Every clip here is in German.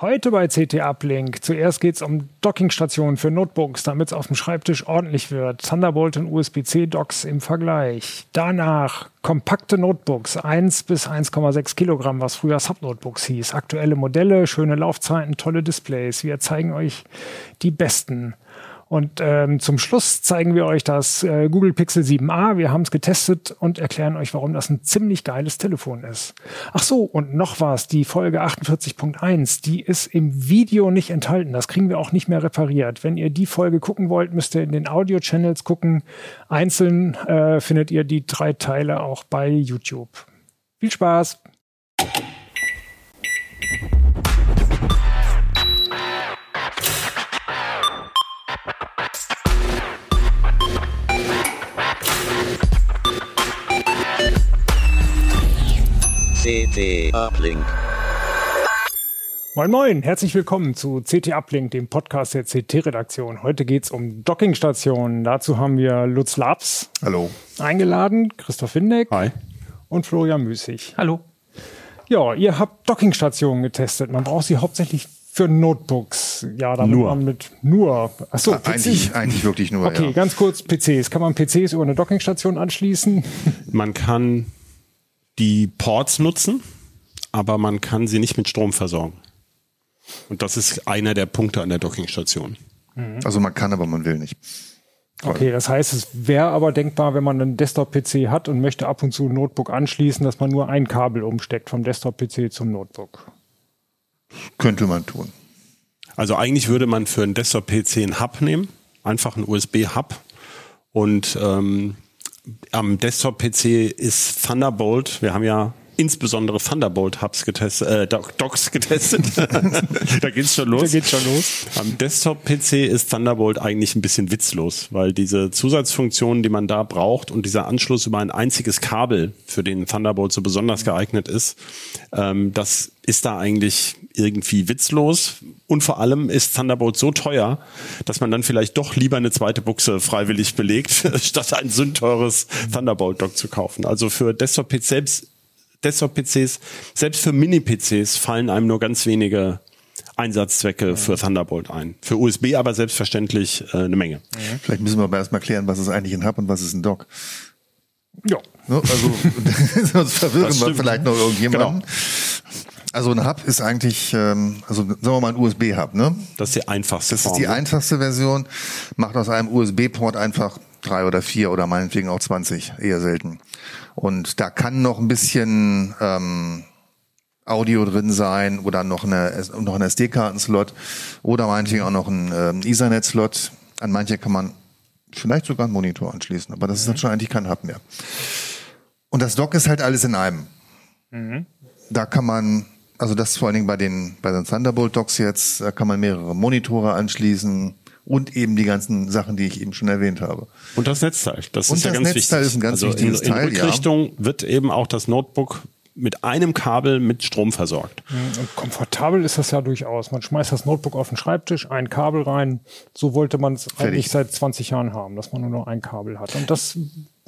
Heute bei CT Uplink. Zuerst geht es um Dockingstationen für Notebooks, damit es auf dem Schreibtisch ordentlich wird. Thunderbolt und USB-C-Docks im Vergleich. Danach kompakte Notebooks, 1 bis 1,6 Kilogramm, was früher Subnotebooks hieß. Aktuelle Modelle, schöne Laufzeiten, tolle Displays. Wir zeigen euch die besten. Und ähm, zum Schluss zeigen wir euch das äh, Google Pixel 7a. Wir haben es getestet und erklären euch, warum das ein ziemlich geiles Telefon ist. Ach so, und noch was, die Folge 48.1, die ist im Video nicht enthalten. Das kriegen wir auch nicht mehr repariert. Wenn ihr die Folge gucken wollt, müsst ihr in den Audio-Channels gucken. Einzeln äh, findet ihr die drei Teile auch bei YouTube. Viel Spaß! CT Uplink. Moin Moin, herzlich willkommen zu CT Uplink, dem Podcast der CT-Redaktion. Heute geht es um Dockingstationen. Dazu haben wir Lutz Labs. Hallo. Eingeladen, Christoph Windeck. Hi. Und Florian Müßig. Hallo. Ja, ihr habt Dockingstationen getestet. Man braucht sie hauptsächlich für Notebooks. Ja, damit nur. man mit nur. Achso, eigentlich, eigentlich wirklich nur. Okay, ja. ganz kurz PCs. Kann man PCs über eine Dockingstation anschließen? Man kann die Ports nutzen, aber man kann sie nicht mit Strom versorgen. Und das ist einer der Punkte an der Dockingstation. Mhm. Also man kann, aber man will nicht. Okay, das heißt, es wäre aber denkbar, wenn man einen Desktop-PC hat und möchte ab und zu ein Notebook anschließen, dass man nur ein Kabel umsteckt vom Desktop-PC zum Notebook. Könnte man tun. Also eigentlich würde man für einen Desktop-PC einen Hub nehmen, einfach einen USB-Hub und ähm, am Desktop-PC ist Thunderbolt. Wir haben ja insbesondere Thunderbolt-Hubs getestet, äh, Docks getestet. da geht's schon los. Da geht's schon los. Am Desktop-PC ist Thunderbolt eigentlich ein bisschen witzlos, weil diese Zusatzfunktionen, die man da braucht und dieser Anschluss über ein einziges Kabel, für den Thunderbolt so besonders geeignet ist, ähm, das ist da eigentlich irgendwie witzlos. Und vor allem ist Thunderbolt so teuer, dass man dann vielleicht doch lieber eine zweite Buchse freiwillig belegt, statt ein sündteures Thunderbolt-Dock zu kaufen. Also für Desktop-PCs selbst Desktop-PCs, selbst für Mini-PCs fallen einem nur ganz wenige Einsatzzwecke für Thunderbolt ein. Für USB aber selbstverständlich äh, eine Menge. Vielleicht müssen wir aber erstmal klären, was ist eigentlich ein Hub und was ist ein Dock. Ja. Ne? Also sonst verwirren wir vielleicht noch irgendjemanden. Genau. Also ein Hub ist eigentlich, ähm, also sagen wir mal ein USB-Hub, ne? Das ist die einfachste Das ist die Form, ne? einfachste Version. Macht aus einem USB-Port einfach drei oder vier oder meinetwegen auch 20, eher selten. Und da kann noch ein bisschen ähm, Audio drin sein oder noch eine noch ein SD-Karten-Slot oder meinetwegen auch noch ein ähm, Ethernet-Slot. An manche kann man vielleicht sogar einen Monitor anschließen, aber das ist dann schon eigentlich kein Hub mehr. Und das Dock ist halt alles in einem. Mhm. Da kann man, also das vor allen Dingen bei den bei den Thunderbolt Docks jetzt, da kann man mehrere Monitore anschließen und eben die ganzen Sachen, die ich eben schon erwähnt habe. Und das Netzteil, das Und ist ja das ganz Netzteil wichtig. ist ein ganz also wichtiges in, in Teil, Rückrichtung wird eben auch das Notebook mit einem Kabel mit Strom versorgt. Und komfortabel ist das ja durchaus. Man schmeißt das Notebook auf den Schreibtisch, ein Kabel rein. So wollte man es eigentlich seit 20 Jahren haben, dass man nur noch ein Kabel hat. Und das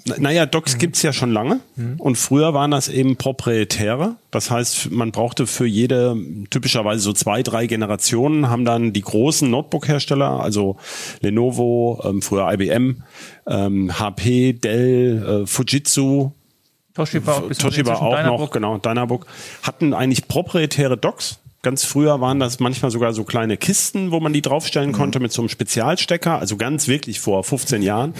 Na- Naja, Docks gibt's ja schon lange und früher waren das eben proprietäre. Das heißt, man brauchte für jede typischerweise so zwei, drei Generationen haben dann die großen Notebook-Hersteller, also Lenovo, ähm, früher IBM, ähm, HP, Dell, äh, Fujitsu, Toshiba auch Toshiba auch Dynabook. noch, genau, Dynabook, hatten eigentlich proprietäre Docks. Ganz früher waren das manchmal sogar so kleine Kisten, wo man die draufstellen konnte mit so einem Spezialstecker, also ganz wirklich vor 15 Jahren.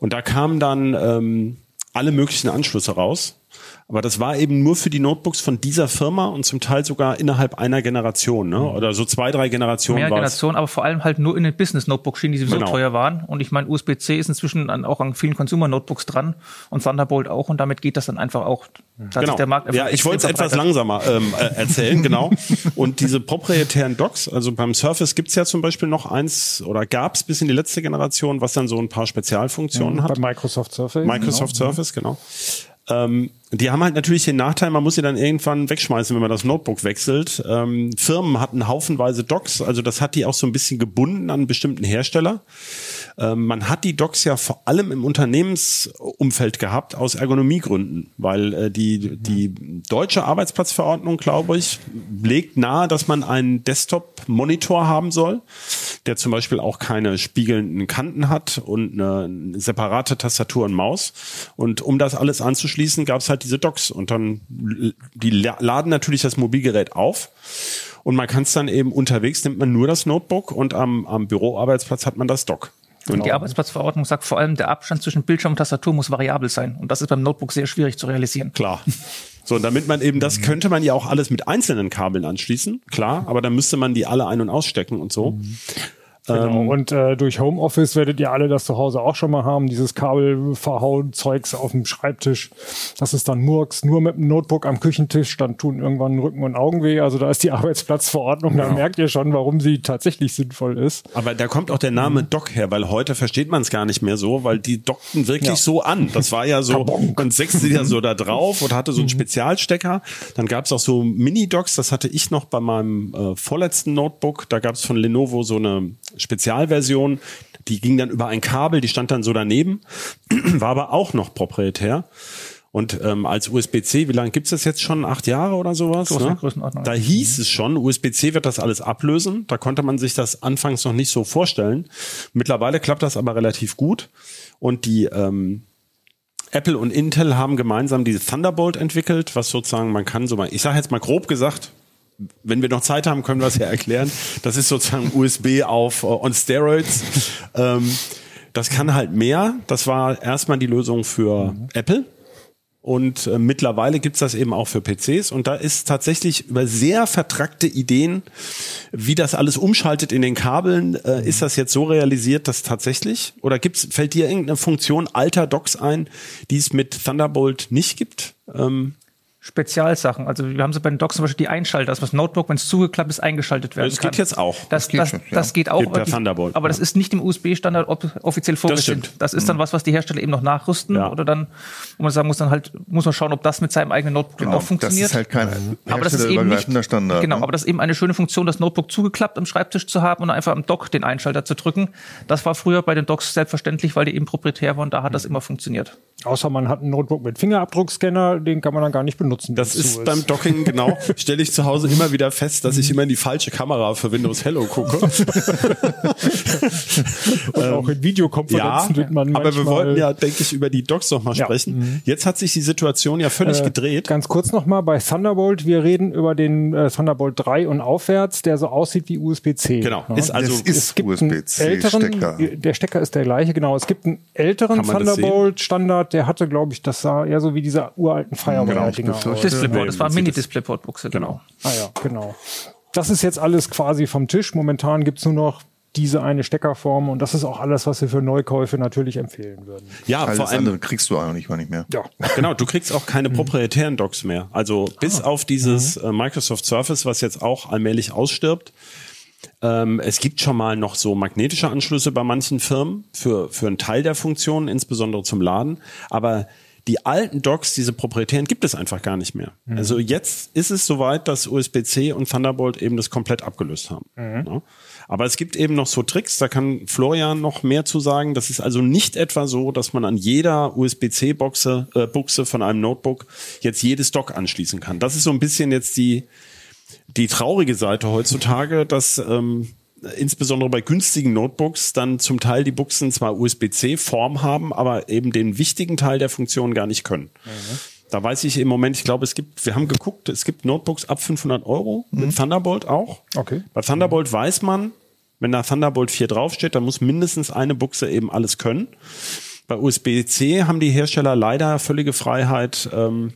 Und da kamen dann ähm, alle möglichen Anschlüsse raus. Aber das war eben nur für die Notebooks von dieser Firma und zum Teil sogar innerhalb einer Generation, ne? Oder so zwei, drei Generationen Mehr war es. Generationen, aber vor allem halt nur in den Business-Notebook-Schienen, die sowieso Genau. teuer waren. Und ich meine, USB-C ist inzwischen an, auch an vielen Consumer-Notebooks dran und Thunderbolt auch. Und damit geht das dann einfach auch. Da hat sich Genau. der Markt einfach ja, ich wollte es etwas langsamer ähm, äh, erzählen, genau. Und diese proprietären Docks, also beim Surface gibt's ja zum Beispiel noch eins oder gab's bis in die letzte Generation, was dann so ein paar Spezialfunktionen bei hat. Microsoft Surface. Microsoft genau. Surface, genau. Ähm, die haben halt natürlich den Nachteil, man muss sie dann irgendwann wegschmeißen, wenn man das Notebook wechselt. Ähm, Firmen hatten haufenweise Docks, also das hat die auch so ein bisschen gebunden an bestimmten Hersteller. Ähm, man hat die Docs ja vor allem im Unternehmensumfeld gehabt aus Ergonomiegründen, weil äh, die, die deutsche Arbeitsplatzverordnung, glaube ich, legt nahe, dass man einen Desktop-Monitor haben soll, der zum Beispiel auch keine spiegelnden Kanten hat und eine separate Tastatur und Maus. Und um das alles anzuschließen, gab es halt diese Docs und dann die laden natürlich das Mobilgerät auf und man kann es dann eben unterwegs, nimmt man nur das Notebook und am, am Büroarbeitsplatz hat man das Dock. Genau. Und die Arbeitsplatzverordnung sagt vor allem, der Abstand zwischen Bildschirm und Tastatur muss variabel sein. Und das ist beim Notebook sehr schwierig zu realisieren. Klar. So, damit man eben, das könnte man ja auch alles mit einzelnen Kabeln anschließen, klar, aber dann müsste man die alle ein- und ausstecken und so. Mhm. Genau. Ähm, und äh, durch Homeoffice werdet ihr alle das zu Hause auch schon mal haben, dieses Kabelverhauen Zeugs auf dem Schreibtisch. Das ist dann Murks, nur mit dem Notebook am Küchentisch, dann tun irgendwann Rücken und Augen weh. Also da ist die Arbeitsplatzverordnung, da merkt ihr schon, warum sie tatsächlich sinnvoll ist. Aber da kommt auch der Name mhm. Dock her, weil heute versteht man es gar nicht mehr so, weil die dockten wirklich ja. so an. Das war ja so, man setzte ja so da drauf und hatte so einen mhm. Spezialstecker. Dann gab es auch so Mini-Docks, das hatte ich noch bei meinem äh, vorletzten Notebook. Da gab es von Lenovo so eine Spezialversion. Die ging dann über ein Kabel, die stand dann so daneben, war aber auch noch proprietär. Und ähm, als USB-C, wie lange gibt's das jetzt schon? Acht Jahre oder sowas? So ne? Da hieß es schon, USB-C wird das alles ablösen. Da konnte man sich das anfangs noch nicht so vorstellen. Mittlerweile klappt das aber relativ gut. Und die ähm, Apple und Intel haben gemeinsam diese Thunderbolt entwickelt, was sozusagen man kann so mal, ich sage jetzt mal grob gesagt, wenn wir noch Zeit haben, können wir es ja erklären. Das ist sozusagen USB auf uh, on Steroids. Ähm, das kann halt mehr. Das war erstmal die Lösung für mhm. Apple. Und äh, mittlerweile gibt's das eben auch für PCs. Und da ist tatsächlich über sehr vertrackte Ideen, wie das alles umschaltet in den Kabeln, äh, ist das jetzt so realisiert, dass tatsächlich? Oder gibt's, fällt dir irgendeine Funktion alter Docs ein, die es mit Thunderbolt nicht gibt? Ähm, Spezialsachen. Also wir haben so bei den Docs zum Beispiel die Einschalter, dass das Notebook, wenn es zugeklappt ist, eingeschaltet werden das kann. Das geht jetzt auch. Das, das, geht, das, schon, ja. das geht auch. Geht Thunderbolt. Aber ja. das ist nicht im USB-Standard offiziell vorgesehen. Das, das, ist dann mhm. was, was die Hersteller eben noch nachrüsten ja. oder dann, wo man sagen muss, dann halt, muss man schauen, ob das mit seinem eigenen Notebook genau, auch funktioniert. Das ist halt kein aber das ist eben nicht, Standard. Genau, ne? aber das ist eben eine schöne Funktion, das Notebook zugeklappt am Schreibtisch zu haben und einfach am Dock den Einschalter zu drücken. Das war früher bei den Docs selbstverständlich, weil die eben proprietär waren, da hat das mhm. immer funktioniert. Außer man hat ein Notebook mit Fingerabdruckscanner, den kann man dann gar nicht benutzen. Das ist, ist beim Docking, genau, stelle ich zu Hause immer wieder fest, dass ich immer in die falsche Kamera für Windows Hello gucke. Und auch in Videokonferenzen ja, wird man Aber wir wollten ja, denke ich, über die Docs noch mal sprechen. Ja. Mhm. Jetzt hat sich die Situation ja völlig äh, gedreht. Ganz kurz noch mal bei Thunderbolt. Wir reden über den äh, Thunderbolt 3 und aufwärts, der so aussieht wie USB-C. Genau. Ja. Ist also, ist es gibt USB-C Stecker. Der Stecker ist der gleiche, genau. Es gibt einen älteren Thunderbolt-Standard, der hatte, glaube ich, das sah eher so wie diese uralten Firewall-Dinger genau, aus. Displayport, das war Mini-Displayport-Buchse, genau. Ah ja, genau. Das ist jetzt alles quasi vom Tisch. Momentan gibt's nur noch diese eine Steckerform und das ist auch alles, was wir für Neukäufe natürlich empfehlen würden. Ja, alles vor allem andere kriegst du auch nicht, nicht mehr. Ja. Genau, du kriegst auch keine mhm. proprietären Docks mehr. Also bis ah. auf dieses mhm. Äh, Microsoft Surface, was jetzt auch allmählich ausstirbt. Ähm, es gibt schon mal noch so magnetische Anschlüsse bei manchen Firmen für, für einen Teil der Funktionen, insbesondere zum Laden. Aber die alten Docks, diese proprietären, gibt es einfach gar nicht mehr. Mhm. Also jetzt ist es soweit, dass USB-C und Thunderbolt eben das komplett abgelöst haben. Mhm. Ja. Aber es gibt eben noch so Tricks, da kann Florian noch mehr zu sagen. Das ist also nicht etwa so, dass man an jeder USB-C-Buchse äh, Buchse von einem Notebook jetzt jedes Dock anschließen kann. Das ist so ein bisschen jetzt die, die traurige Seite heutzutage, dass ähm, insbesondere bei günstigen Notebooks dann zum Teil die Buchsen zwar USB-C-Form haben, aber eben den wichtigen Teil der Funktion gar nicht können. Mhm. Da weiß ich im Moment, ich glaube, es gibt, wir haben geguckt, es gibt Notebooks ab 500 Euro mhm. mit Thunderbolt auch. Okay. Bei Thunderbolt mhm. weiß man, wenn da Thunderbolt 4 draufsteht, dann muss mindestens eine Buchse eben alles können. Bei USB-C haben die Hersteller leider völlige Freiheit, ähm,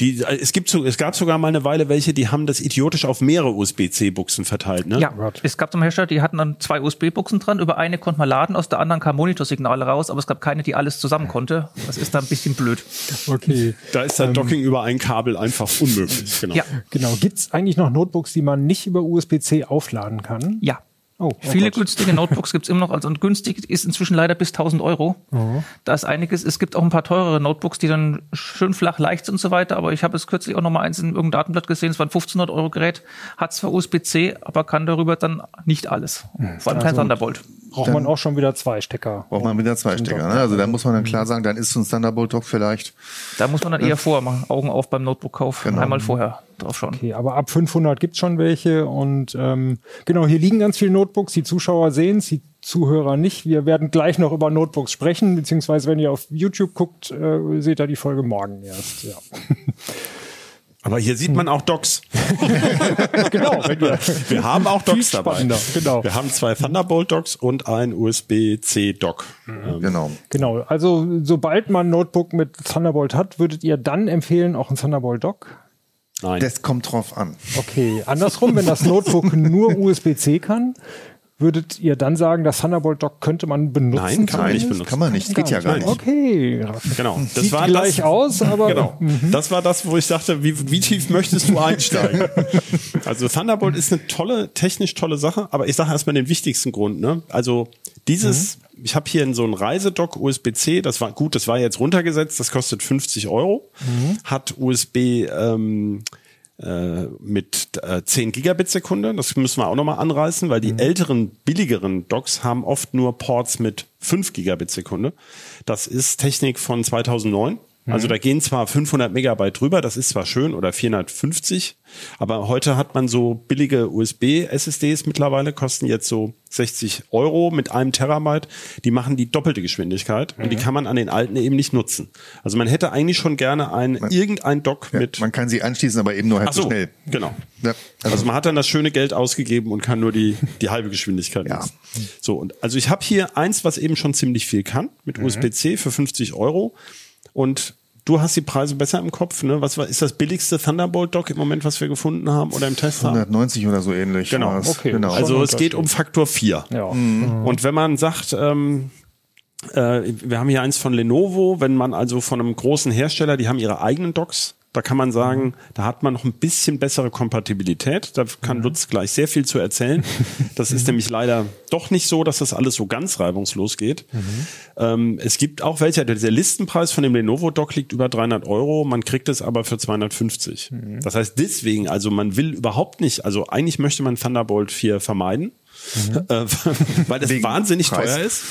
die, es gibt so, es gab sogar mal eine Weile welche, die haben das idiotisch auf mehrere USB-C-Buchsen verteilt, ne? Ja, es gab zum Hersteller, die hatten dann zwei USB-Buchsen dran. Über eine konnte man laden, aus der anderen kam Monitorsignale raus, aber es gab keine, die alles zusammen konnte. Das ist dann ein bisschen blöd. Okay. Da ist dann ähm, Docking über ein Kabel einfach unmöglich. Genau. Ja. Genau. Gibt's eigentlich noch Notebooks, die man nicht über USB-C aufladen kann? Ja. Oh, oh Viele Gott. günstige Notebooks gibt's immer noch, also und günstig ist inzwischen leider bis 1000 Euro. Oh. Da ist einiges. Es gibt auch ein paar teurere Notebooks, die dann schön flach leicht sind und so weiter. Aber ich habe es kürzlich auch noch mal eins in irgendeinem Datenblatt gesehen. Es war ein 1500 Euro Gerät, hat zwar USB-C, aber kann darüber dann nicht alles. Hm. Vor allem also kein Thunderbolt. Braucht man auch schon wieder zwei Stecker. Braucht man wieder zwei Stecker. Ne? Also da muss man dann klar sagen, dann ist so ein Thunderbolt Dock vielleicht. Da muss man dann eher vorher machen. Augen auf beim Notebook-Kauf. Genau. Einmal vorher drauf schauen. Okay, aber ab 500 gibt's schon welche und ähm, genau, hier liegen ganz viele Notebooks. Die Zuschauer sehen die Zuhörer nicht. Wir werden gleich noch über Notebooks sprechen, beziehungsweise wenn ihr auf YouTube guckt, äh, seht ihr die Folge morgen erst. Ja. Aber hier sieht man auch Docks. genau, wenn wir, Wir haben auch Docks dabei. genau. Wir haben zwei Thunderbolt-Docks und ein USB-C-Dock. Ähm, Genau. genau. Also sobald man ein Notebook mit Thunderbolt hat, würdet ihr dann empfehlen, auch ein Thunderbolt Dock? Nein. Das kommt drauf an. Okay, andersrum, wenn das Notebook nur USB-C kann, würdet ihr dann sagen, das Thunderbolt Dock könnte man benutzen? Nein, kann man nicht benutzen. Kann man nicht, geht ja gar nicht. Okay, Genau. Das Sieht war gleich das, aus, aber Genau. Das war das, wo ich dachte, wie, wie tief möchtest du einsteigen? also Thunderbolt ist eine tolle, technisch tolle Sache, aber ich sage erstmal den wichtigsten Grund. Ne? Also dieses, ich habe hier so ein Reisedock USB-C, das war gut, das war jetzt runtergesetzt, das kostet 50 Euro, hat USB ähm, äh, mit äh, 10 Gigabit Sekunde. Das müssen wir auch nochmal anreißen, weil die älteren, billigeren Docks haben oft nur Ports mit 5 Gigabit Sekunde. Das ist Technik von 2009. Also da gehen zwar 500 Megabyte drüber, das ist zwar schön, oder 450, aber heute hat man so billige USB-SSDs mittlerweile, kosten jetzt so 60 Euro mit einem Terabyte. Die machen die doppelte Geschwindigkeit und die kann man an den alten eben nicht nutzen. Also man hätte eigentlich schon gerne ein, irgendein Dock Ja, mit man kann sie anschließen, aber eben nur halb Ach so so, schnell. genau. Ja, Also man hat dann das schöne Geld ausgegeben und kann nur die, die halbe Geschwindigkeit Ja. nutzen. So, und also ich habe hier eins, was eben schon ziemlich viel kann, mit Mhm. USB-C für 50 Euro. Und du hast die Preise besser im Kopf, ne? Was war, ist das billigste Thunderbolt-Dock im Moment, was wir gefunden haben oder im Test haben? 190 oder so ähnlich. Genau, okay. genau. Also es geht um Faktor 4. ja. Und wenn man sagt, ähm, äh, wir haben hier eins von Lenovo, wenn man also von einem großen Hersteller, die haben ihre eigenen Docks, da kann man sagen, da hat man noch ein bisschen bessere Kompatibilität. Da kann Lutz gleich sehr viel zu erzählen. Das ist nämlich leider doch nicht so, dass das alles so ganz reibungslos geht. Ähm, es gibt auch welche, der Listenpreis von dem Lenovo Dock liegt über 300 Euro, man kriegt es aber für 250. Das heißt deswegen, also man will überhaupt nicht, also eigentlich möchte man Thunderbolt 4 vermeiden. Äh, weil das Wegen wahnsinnig Preis. teuer ist.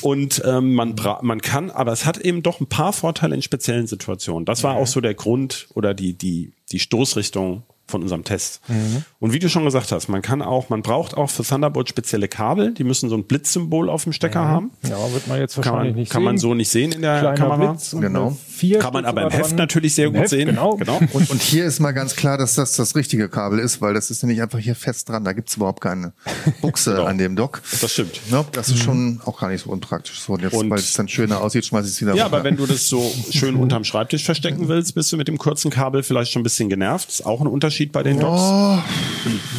Und ähm, man, man kann, aber es hat eben doch ein paar Vorteile in speziellen Situationen. Das war auch so der Grund oder die, die, die Stoßrichtung von unserem Test. Und wie du schon gesagt hast, man kann auch, man braucht auch für Thunderbolt spezielle Kabel, die müssen so ein Blitzsymbol auf dem Stecker haben. ja, wird man jetzt Kann wahrscheinlich man, nicht kann sehen. man so nicht sehen in der Kleiner Kamera. Blitz und Genau. Kann man aber im Heft dran. natürlich sehr Im gut Heft, sehen. Genau. genau. Und, und hier ist mal ganz klar, dass das das richtige Kabel ist, weil das ist nämlich einfach hier fest dran. Da gibt's überhaupt keine Buchse an dem Dock. Das stimmt. Ne? Das ist schon auch gar nicht so unpraktisch. So, und jetzt, Und- weil es dann schöner aussieht, schmeiß ich es wieder Ja, runter. aber wenn du das so schön unterm Schreibtisch verstecken willst, bist du mit dem kurzen Kabel vielleicht schon ein bisschen genervt. Ist auch ein Unterschied bei den Docks. Oh,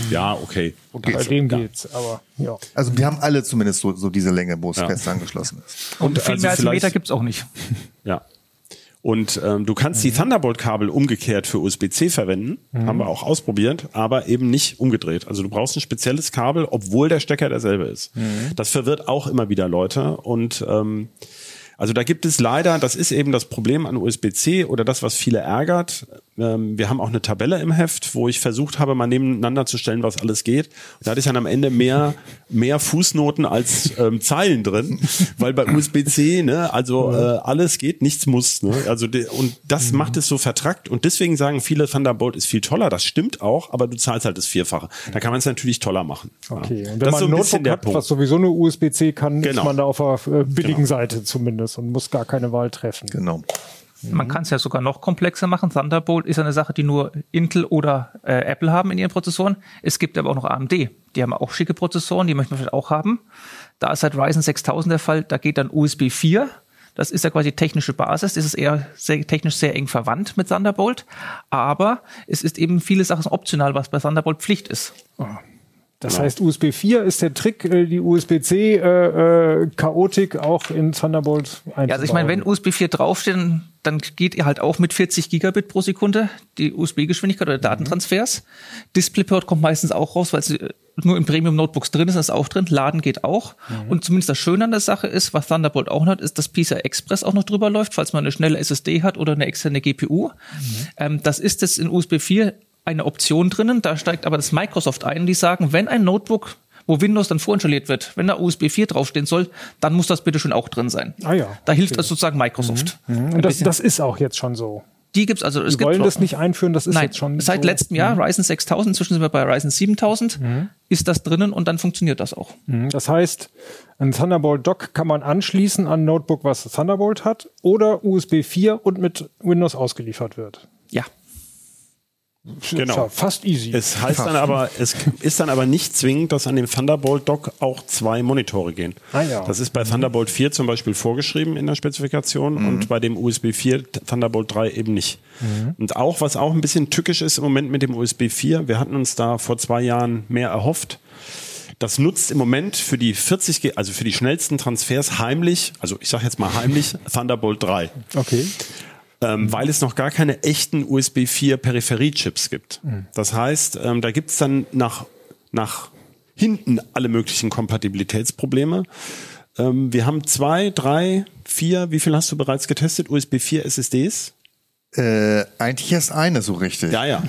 Ja, okay. Bei dem geht's, aber ja. also wir haben alle zumindest so, so diese Länge, wo es Ja. fest angeschlossen ist. Und viel also mehr als einen vielleicht- Meter gibt's auch nicht. Ja. Und ähm, du kannst die Thunderbolt-Kabel umgekehrt für USB-C verwenden, haben wir auch ausprobiert, aber eben nicht umgedreht. Also du brauchst ein spezielles Kabel, obwohl der Stecker derselbe ist. Das verwirrt auch immer wieder Leute und ähm, also da gibt es leider, das ist eben das Problem an USB-C oder das, was viele ärgert. Ähm, wir haben auch eine Tabelle im Heft, wo ich versucht habe, mal nebeneinander zu stellen, was alles geht. Und da hatte ich dann am Ende mehr, mehr Fußnoten als ähm, Zeilen drin, weil bei USB-C, ne, also äh, alles geht, nichts muss. Ne? Also und das macht es so vertrackt. Und deswegen sagen viele, Thunderbolt ist viel toller. Das stimmt auch, aber du zahlst halt das Vierfache. Da kann man es natürlich toller machen. Okay. Ja. Und wenn Das ist man so ein Notebook hat, was sowieso nur USB-C kann, ist Genau. man da auf der äh, billigen Seite zumindest und muss gar keine Wahl treffen. Genau. Man kann es ja sogar noch komplexer machen. Thunderbolt ist eine Sache, die nur Intel oder äh, Apple haben in ihren Prozessoren. Es gibt aber auch noch AMD. Die haben auch schicke Prozessoren, die möchten wir vielleicht auch haben. Da ist halt Ryzen 6000 der Fall. Da geht dann USB 4. Das ist ja quasi die technische Basis. Das ist eher sehr, technisch sehr eng verwandt mit Thunderbolt. Aber es ist eben viele Sachen optional, was bei Thunderbolt Pflicht ist. Das heißt, USB 4 ist der Trick, äh, die USB-C äh, äh, Chaotik auch in Thunderbolt einzubauen. Ja, also ich meine, wenn USB 4 draufsteht, dann geht ihr halt auch mit 40 Gigabit pro Sekunde die USB-Geschwindigkeit oder Datentransfers. DisplayPort kommt meistens auch raus, weil es nur in Premium-Notebooks drin ist, das ist auch drin. Laden geht auch. Und zumindest das Schöne an der Sache ist, was Thunderbolt auch noch hat, ist, dass PCI Express auch noch drüber läuft, falls man eine schnelle SSD hat oder eine externe GPU. Ähm, das ist jetzt in USB 4 eine Option drinnen. Da steigt aber das Microsoft ein, die sagen, wenn ein Notebook wo Windows dann vorinstalliert wird, wenn da USB 4 draufstehen soll, dann muss das bitte schon auch drin sein. Ah ja. Da hilft also sozusagen Microsoft. Mhm. Ein Und das, das ist auch jetzt schon so. die gibt's also. Es Wir gibt wollen das nicht einführen, das ist Nein, jetzt schon seit so. letztem Jahr Ryzen 6000, inzwischen sind wir bei Ryzen 7000, ist das drinnen und dann funktioniert das auch. Mhm. Das heißt, ein Thunderbolt Dock kann man anschließen an ein Notebook, was Thunderbolt hat, oder USB 4 und mit Windows ausgeliefert wird. Ja. Genau. Ja fast easy. Es heißt dann aber, es ist dann aber nicht zwingend, dass an dem Thunderbolt Dock auch zwei Monitore gehen. Ah ja. Das ist bei Thunderbolt 4 zum Beispiel vorgeschrieben in der Spezifikation und bei dem USB 4 Thunderbolt 3 eben nicht. Und auch, was auch ein bisschen tückisch ist im Moment mit dem USB 4, wir hatten uns da vor zwei Jahren mehr erhofft. Das nutzt im Moment für die 40, G also für die schnellsten Transfers heimlich, also ich sage jetzt mal heimlich, Thunderbolt 3 okay. Ähm, weil es noch gar keine echten USB 4 Peripheriechips gibt. Das heißt, ähm, da gibt's dann nach, nach hinten alle möglichen Kompatibilitätsprobleme. Ähm, wir haben zwei, drei, vier, wie viel hast du bereits getestet? USB 4 SSDs? Äh, eigentlich erst eine so richtig. Ja, ja.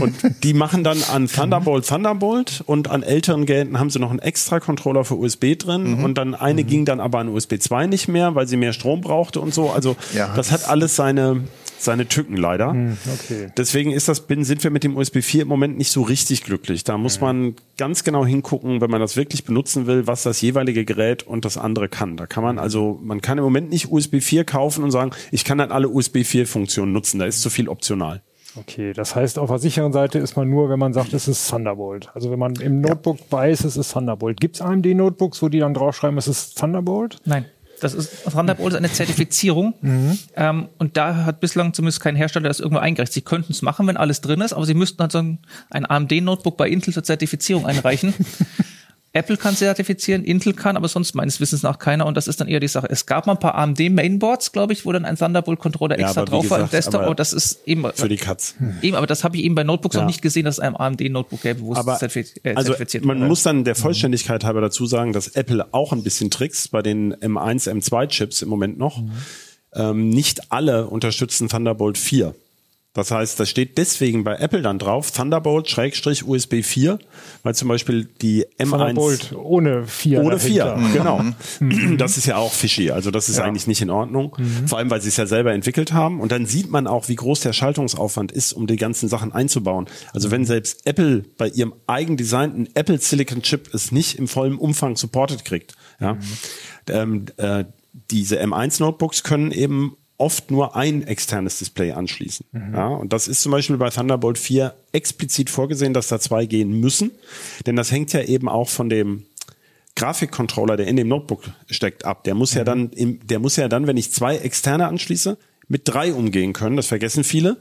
Und die machen dann an Thunderbolt Thunderbolt und an älteren Geräten haben sie noch einen extra Controller für USB drin und dann eine ging dann aber an USB 2 nicht mehr, weil sie mehr Strom brauchte und so. Also Ja, das das- hat alles seine, seine Tücken leider. Okay. Deswegen ist das, bin, sind wir mit dem USB 4 im Moment nicht so richtig glücklich. Da muss man ganz genau hingucken, wenn man das wirklich benutzen will, was das jeweilige Gerät und das andere kann. Da kann man also, man kann im Moment nicht USB 4 kaufen und sagen, ich kann dann alle USB 4 Funktionen nutzen. Da ist zu viel optional. Okay, das heißt, auf der sicheren Seite ist man nur, wenn man sagt, es ist Thunderbolt. Also wenn man im Notebook weiß, es ist Thunderbolt. Gibt es AMD-Notebooks, wo die dann draufschreiben, es ist Thunderbolt? Nein. Das ist Thunderbolt ist eine Zertifizierung ähm, und da hat bislang zumindest kein Hersteller das irgendwo eingereicht. Sie könnten es machen, wenn alles drin ist, aber sie müssten halt so ein, ein AMD-Notebook bei Intel zur Zertifizierung einreichen. Apple kann zertifizieren, Intel kann, aber sonst meines Wissens nach keiner und das ist dann eher die Sache. Es gab mal ein paar AMD-Mainboards, glaube ich, wo dann ein Thunderbolt-Controller Ja, extra drauf war im gesagt, Desktop, aber das ist eben, Für die Katz. eben aber das habe ich eben bei Notebooks Ja. noch nicht gesehen, dass es ein AMD-Notebook gäbe, wo es Aber zertifiz äh, also zertifiziert man wurde. muss dann der Vollständigkeit halber dazu sagen, dass Apple auch ein bisschen trickst bei den M1, M2 Chips im Moment noch. Ähm, nicht alle unterstützen Thunderbolt 4. Das heißt, das steht deswegen bei Apple dann drauf, Thunderbolt Schrägstrich USB 4, weil zum Beispiel die M1 Thunderbolt ohne 4. ohne vier, genau. Mhm. Das ist ja auch fishy. Also das ist Ja. eigentlich nicht in Ordnung. Vor allem, weil sie es ja selber entwickelt haben. Und dann sieht man auch, wie groß der Schaltungsaufwand ist, um die ganzen Sachen einzubauen. Also wenn selbst Apple bei ihrem eigen designten Apple Silicon Chip es nicht im vollen Umfang supported kriegt, ja, ähm, äh, diese M1 Notebooks können eben oft nur ein externes Display anschließen. Ja, und das ist zum Beispiel bei Thunderbolt 4 explizit vorgesehen, dass da zwei gehen müssen. Denn das hängt ja eben auch von dem Grafikcontroller, der in dem Notebook steckt, ab. Der muss ja dann, im, der muss ja dann, wenn ich zwei externe anschließe, mit drei umgehen können. Das vergessen viele.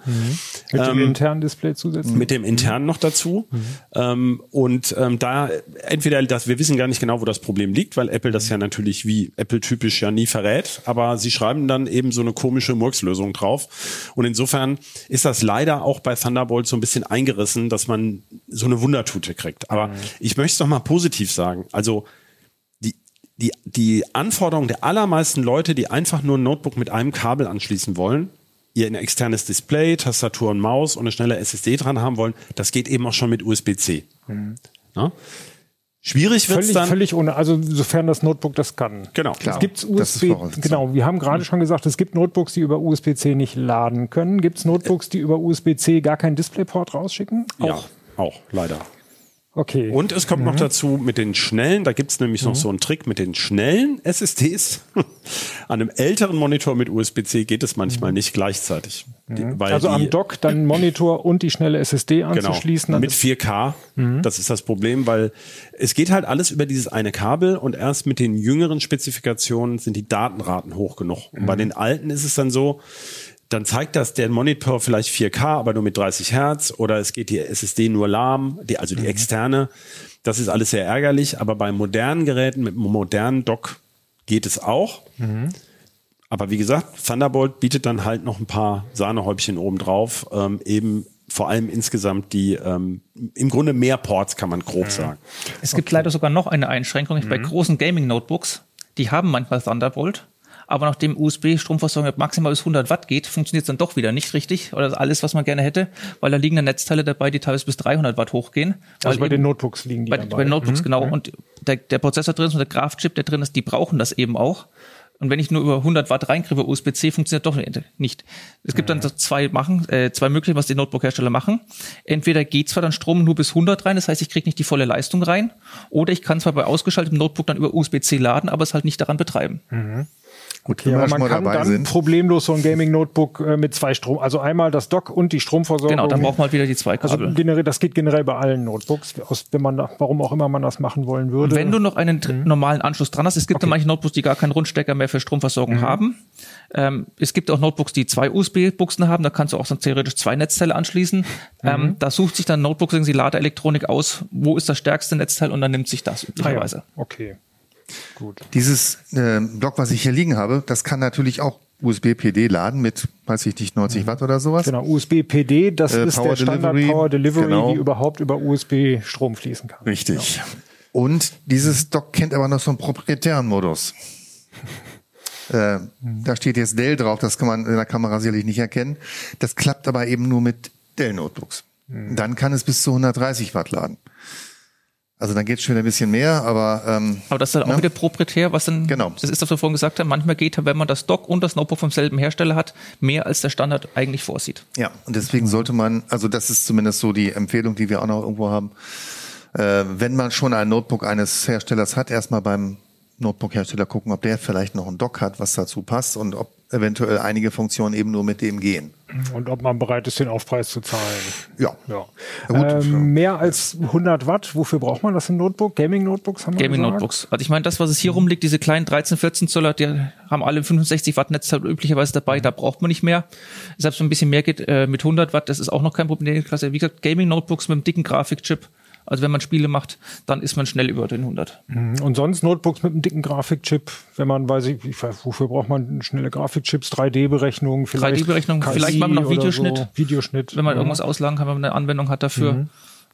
Mit dem Ähm, internen Display zusätzlich. mit dem internen noch dazu. Ähm, und ähm, da entweder das, wir wissen gar nicht genau, wo das Problem liegt, weil Apple das ja natürlich wie Apple typisch ja nie verrät, aber sie schreiben dann eben so eine komische Murkslösung drauf. Und insofern ist das leider auch bei Thunderbolt so ein bisschen eingerissen, dass man so eine Wundertute kriegt. Aber ich möchte es doch mal positiv sagen. Also die, die, Anforderung der allermeisten Leute, die einfach nur ein Notebook mit einem Kabel anschließen wollen, ihr ein externes Display, Tastatur und Maus und eine schnelle SSD dran haben wollen, das geht eben auch schon mit USB-C. Ja? Schwierig wird es Völlig, dann. völlig ohne, also sofern das Notebook das kann. Genau. Es Klar. gibt das ist USB, genau, wir haben gerade schon gesagt, es gibt Notebooks, die über USB-C nicht laden können. Gibt es Notebooks, die über USB-C gar keinen Displayport rausschicken? Ja, auch, leider. Okay. Und es kommt noch dazu mit den schnellen, da gibt's nämlich noch so einen Trick mit den schnellen SSDs. An einem älteren Monitor mit USB-C geht es manchmal nicht gleichzeitig. Die, weil also am Dock dann Monitor und die schnelle SSD Genau, anzuschließen. dann mit ist- 4K. Das ist das Problem, weil es geht halt alles über dieses eine Kabel und erst mit den jüngeren Spezifikationen sind die Datenraten hoch genug. Und bei den alten ist es dann so, dann zeigt das der Monitor vielleicht 4K, aber nur mit 30 Hertz oder es geht die SSD nur lahm, die, also die externe. Das ist alles sehr ärgerlich, aber bei modernen Geräten mit modernen Dock geht es auch. Aber wie gesagt, Thunderbolt bietet dann halt noch ein paar Sahnehäubchen obendrauf, ähm, eben vor allem insgesamt die, ähm, im Grunde mehr Ports kann man grob sagen. Es gibt leider sogar noch eine Einschränkung. Bei großen Gaming-Notebooks, die haben manchmal Thunderbolt, aber nachdem USB-Stromversorgung maximal bis 100 Watt geht, funktioniert es dann doch wieder nicht richtig oder alles, was man gerne hätte, weil da liegen dann Netzteile dabei, die teilweise bis 300 Watt hochgehen. Also bei den Notebooks liegen die bei, dabei. bei den Notebooks, Mhm. genau. Okay. Und der, der Prozessor drin ist und der Grafikchip, der drin ist, die brauchen das eben auch. Und wenn ich nur über 100 Watt reinkriege, USB-C funktioniert doch nicht. Es gibt dann so zwei machen, äh, zwei Möglichkeiten, was die Notebook-Hersteller machen. Entweder geht zwar dann Strom nur bis 100 rein, das heißt, ich kriege nicht die volle Leistung rein, oder ich kann zwar bei ausgeschaltetem Notebook dann über USB-C laden, aber es halt nicht daran betreiben. Gut, Ja, wenn aber man kann dann sind. problemlos so ein Gaming-Notebook äh, mit zwei Strom, also einmal das Dock und die Stromversorgung. Genau, dann braucht man halt wieder die zwei also Kabel. generell, das geht generell bei allen Notebooks, aus, wenn man, da- warum auch immer man das machen wollen würde. Und wenn du noch einen dr- normalen Anschluss dran hast, es gibt ja manche Notebooks, die gar keinen Rundstecker mehr für Stromversorgung haben. Ähm, es gibt auch Notebooks, die zwei USB-Buchsen haben, da kannst du auch dann theoretisch zwei Netzteile anschließen. Ähm, da sucht sich dann Notebooks irgendwie die Ladeelektronik aus, wo ist das stärkste Netzteil und dann nimmt sich das ah, ja. üblicherweise. Okay. Gut. Dieses äh, Block, was ich hier liegen habe, das kann natürlich auch USB-PD laden mit, weiß ich nicht, 90 Watt oder sowas. Genau, USB-PD, das Äh, ist Power der Standard Delivery, Power Delivery, genau. die überhaupt über USB Strom fließen kann. Richtig. Und dieses Dock kennt aber noch so einen proprietären Modus. Äh, Da steht jetzt Dell drauf, das kann man in der Kamera sicherlich nicht erkennen. Das klappt aber eben nur mit Dell-Notebooks. Dann kann es bis zu 130 Watt laden. Also dann geht es schon wieder ein bisschen mehr, aber ähm, Aber das ist dann auch Ja. wieder proprietär, was dann, Genau. das ist, was wir vorhin gesagt haben, manchmal geht, wenn man das Dock und das Notebook vom selben Hersteller hat, mehr als der Standard eigentlich vorsieht. Ja, und deswegen sollte man, also das ist zumindest so die Empfehlung, die wir auch noch irgendwo haben, äh, wenn man schon ein Notebook eines Herstellers hat, erstmal beim Notebook-Hersteller gucken, ob der vielleicht noch ein Dock hat, was dazu passt und ob eventuell einige Funktionen eben nur mit dem gehen. Und ob man bereit ist, den Aufpreis zu zahlen. Ja. Ja. Na gut, ähm, mehr als 100 Watt, wofür braucht man das im Notebook? Gaming-Notebooks haben wir Gaming gesagt? Notebooks. Also ich meine, das, was es hier rumliegt, diese kleinen 13, 14 Zoller, die haben alle 65 Watt Netzteil üblicherweise dabei, da braucht man nicht mehr. Selbst wenn ein bisschen mehr geht äh, mit 100 Watt, das ist auch noch kein Problem. in der Klasse. Wie gesagt, Gaming Notebooks mit einem dicken Grafikchip. Also wenn man Spiele macht, dann ist man schnell über den 100. Mhm. Und sonst Notebooks mit einem dicken Grafikchip, wenn man weiß ich, ich weiß, wofür braucht man schnelle Grafikchips, 3D-Berechnung, vielleicht 3D-Berechnung, KI vielleicht mal noch Videoschnitt. So. Videoschnitt. Wenn man ja. irgendwas auslagen kann, wenn man eine Anwendung hat dafür.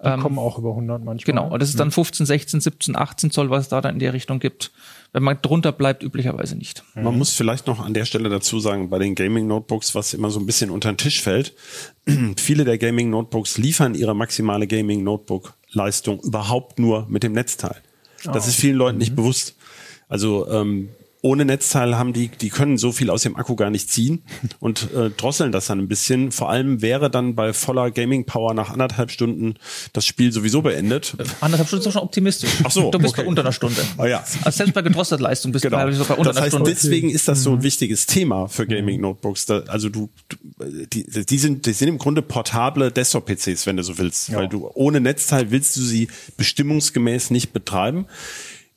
Die kommen auch über 100 manchmal. Genau, und das ist dann 15, 16, 17, 18 Zoll, was es da dann in der Richtung gibt. Wenn man drunter bleibt, üblicherweise nicht. Man muss vielleicht noch an der Stelle dazu sagen, bei den Gaming Notebooks, was immer so ein bisschen unter den Tisch fällt, viele der Gaming Notebooks liefern ihre maximale Gaming Notebook Leistung überhaupt nur mit dem Netzteil. Das ist vielen Leuten nicht bewusst. Also ähm, ohne Netzteil haben die, die können so viel aus dem Akku gar nicht ziehen und äh, drosseln das dann ein bisschen. Vor allem wäre dann bei voller Gaming Power nach anderthalb Stunden das Spiel sowieso beendet. Anderthalb Stunden ist doch schon optimistisch. Ach so, Du bist okay. bei unter einer Stunde. Ah ja. Also selbst bei gedrosselter Leistung bist Genau. du sogar bei unter Das einer heißt, Stunde. deswegen ist das so ein wichtiges Thema für Gaming Notebooks. Da, also du, die, die sind, die sind im Grunde portable Desktop-PCs, wenn du so willst, weil du ohne Netzteil willst du sie bestimmungsgemäß nicht betreiben.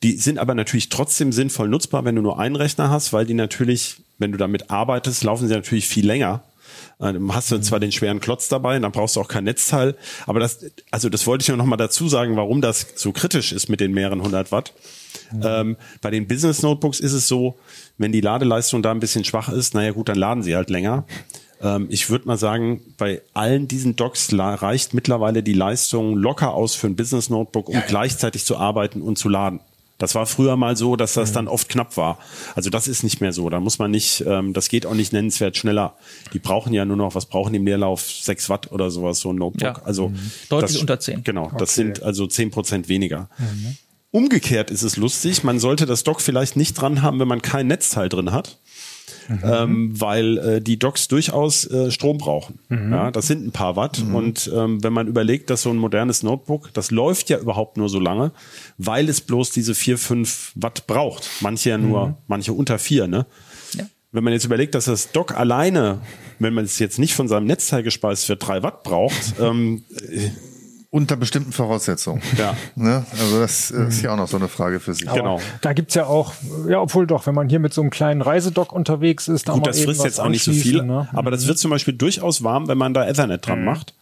Die sind aber natürlich trotzdem sinnvoll nutzbar, wenn du nur einen Rechner hast, weil die natürlich, wenn du damit arbeitest, laufen sie natürlich viel länger. Äh, Dann hast du zwar den schweren Klotz dabei, dann brauchst du auch kein Netzteil. Aber das, also das wollte ich noch mal dazu sagen, warum das so kritisch ist mit den mehreren hundert Watt. Ähm, bei den Business Notebooks ist es so, wenn die Ladeleistung da ein bisschen schwach ist, naja gut, dann laden sie halt länger. Ähm, ich würde mal sagen, bei allen diesen Docks la- reicht mittlerweile die Leistung locker aus für ein Business Notebook, um gleichzeitig zu arbeiten und zu laden. Das war früher mal so, dass das dann oft knapp war. Also das ist nicht mehr so. Da muss man nicht, ähm, das geht auch nicht nennenswert schneller. Die brauchen ja nur noch, was brauchen die im Leerlauf? 6 Watt oder sowas, so ein Notebook. Ja. Also Deutlich das, unter 10. Genau, das sind also 10 Prozent weniger. Umgekehrt ist es lustig, man sollte das Dock vielleicht nicht dran haben, wenn man kein Netzteil drin hat. Ähm, weil äh, die Docks durchaus äh, Strom brauchen. Ja, das sind ein paar Watt. Und ähm, wenn man überlegt, dass so ein modernes Notebook, das läuft ja überhaupt nur so lange, weil es bloß diese 4, 5 Watt braucht. Manche ja nur, manche unter 4, ne? Ja. Wenn man jetzt überlegt, dass das Dock alleine, wenn man es jetzt nicht von seinem Netzteil gespeist wird, 3 Watt braucht, ähm, Unter bestimmten Voraussetzungen. ja, Ne? Also das ist ja auch noch so eine Frage für sich. genau. Da gibt's ja auch, ja, obwohl doch, wenn man hier mit so einem kleinen Reisedock unterwegs ist, da Gut, das frisst jetzt auch nicht so viel, Ne? aber das wird zum Beispiel durchaus warm, wenn man da Ethernet dran macht.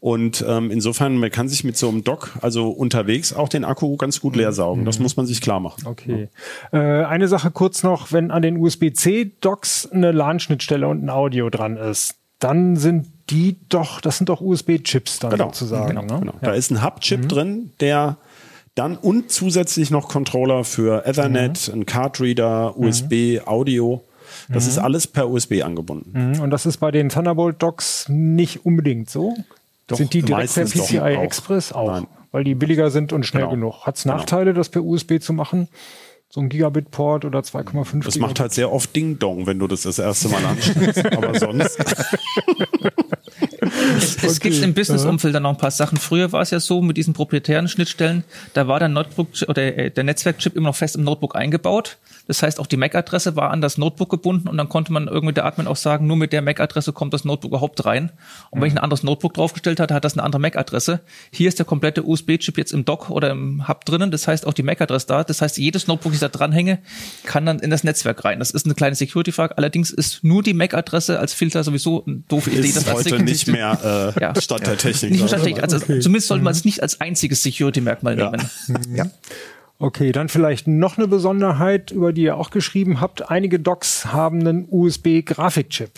Und ähm, insofern, man kann sich mit so einem Dock, also unterwegs, auch den Akku ganz gut leer saugen. Das muss man sich klar machen. Okay. Äh, eine Sache kurz noch, wenn an den USB-C-Docks eine LAN-Schnittstelle und ein Audio dran ist, dann sind die doch, das sind doch USB-Chips dann sozusagen. Genau, ne? genau. Da ist ein Hub-Chip drin, der dann und zusätzlich noch Controller für Ethernet, ein Cardreader, USB, Audio Das mhm. ist alles per USB angebunden. Mhm. Und das ist bei den Thunderbolt Docks nicht unbedingt so. Doch, sind die direkt per PCI Express auch? Nein. Weil die billiger sind und schnell genau. genug. Hat es genau. Nachteile, genau. das per USB zu machen? So ein Gigabit-Port oder 2,5 Das macht halt sehr oft Ding-Dong, wenn du das das erste Mal anschließt. aber sonst. es, es okay. gibt im Business-Umfeld dann noch ein paar Sachen. Früher war es ja so mit diesen proprietären Schnittstellen, da war der Notebook oder äh, der Netzwerkchip immer noch fest im Notebook eingebaut. Das heißt, auch die MAC-Adresse war an das Notebook gebunden und dann konnte man irgendwie der Admin auch sagen, nur mit der MAC-Adresse kommt das Notebook überhaupt rein. Und wenn ich ein anderes Notebook draufgestellt hatte, hat das eine andere MAC-Adresse. Hier ist der komplette USB-Chip jetzt im Dock oder im Hub drinnen. Das heißt, auch die MAC-Adresse da. Das heißt, jedes Notebook, das ich da dranhänge, kann dann in das Netzwerk rein. Das ist eine kleine Security-Frage. Allerdings ist nur die MAC-Adresse als Filter sowieso eine doofe Idee. Ist das heute nicht mehr äh, ja. Stadt der Technik. Nicht Stadt der Technik. Also okay. zumindest sollte man es nicht als einziges Security-Merkmal ja. nehmen. Ja. Okay, dann vielleicht noch eine Besonderheit, über die ihr auch geschrieben habt. Einige Docs haben einen USB-Grafikchip.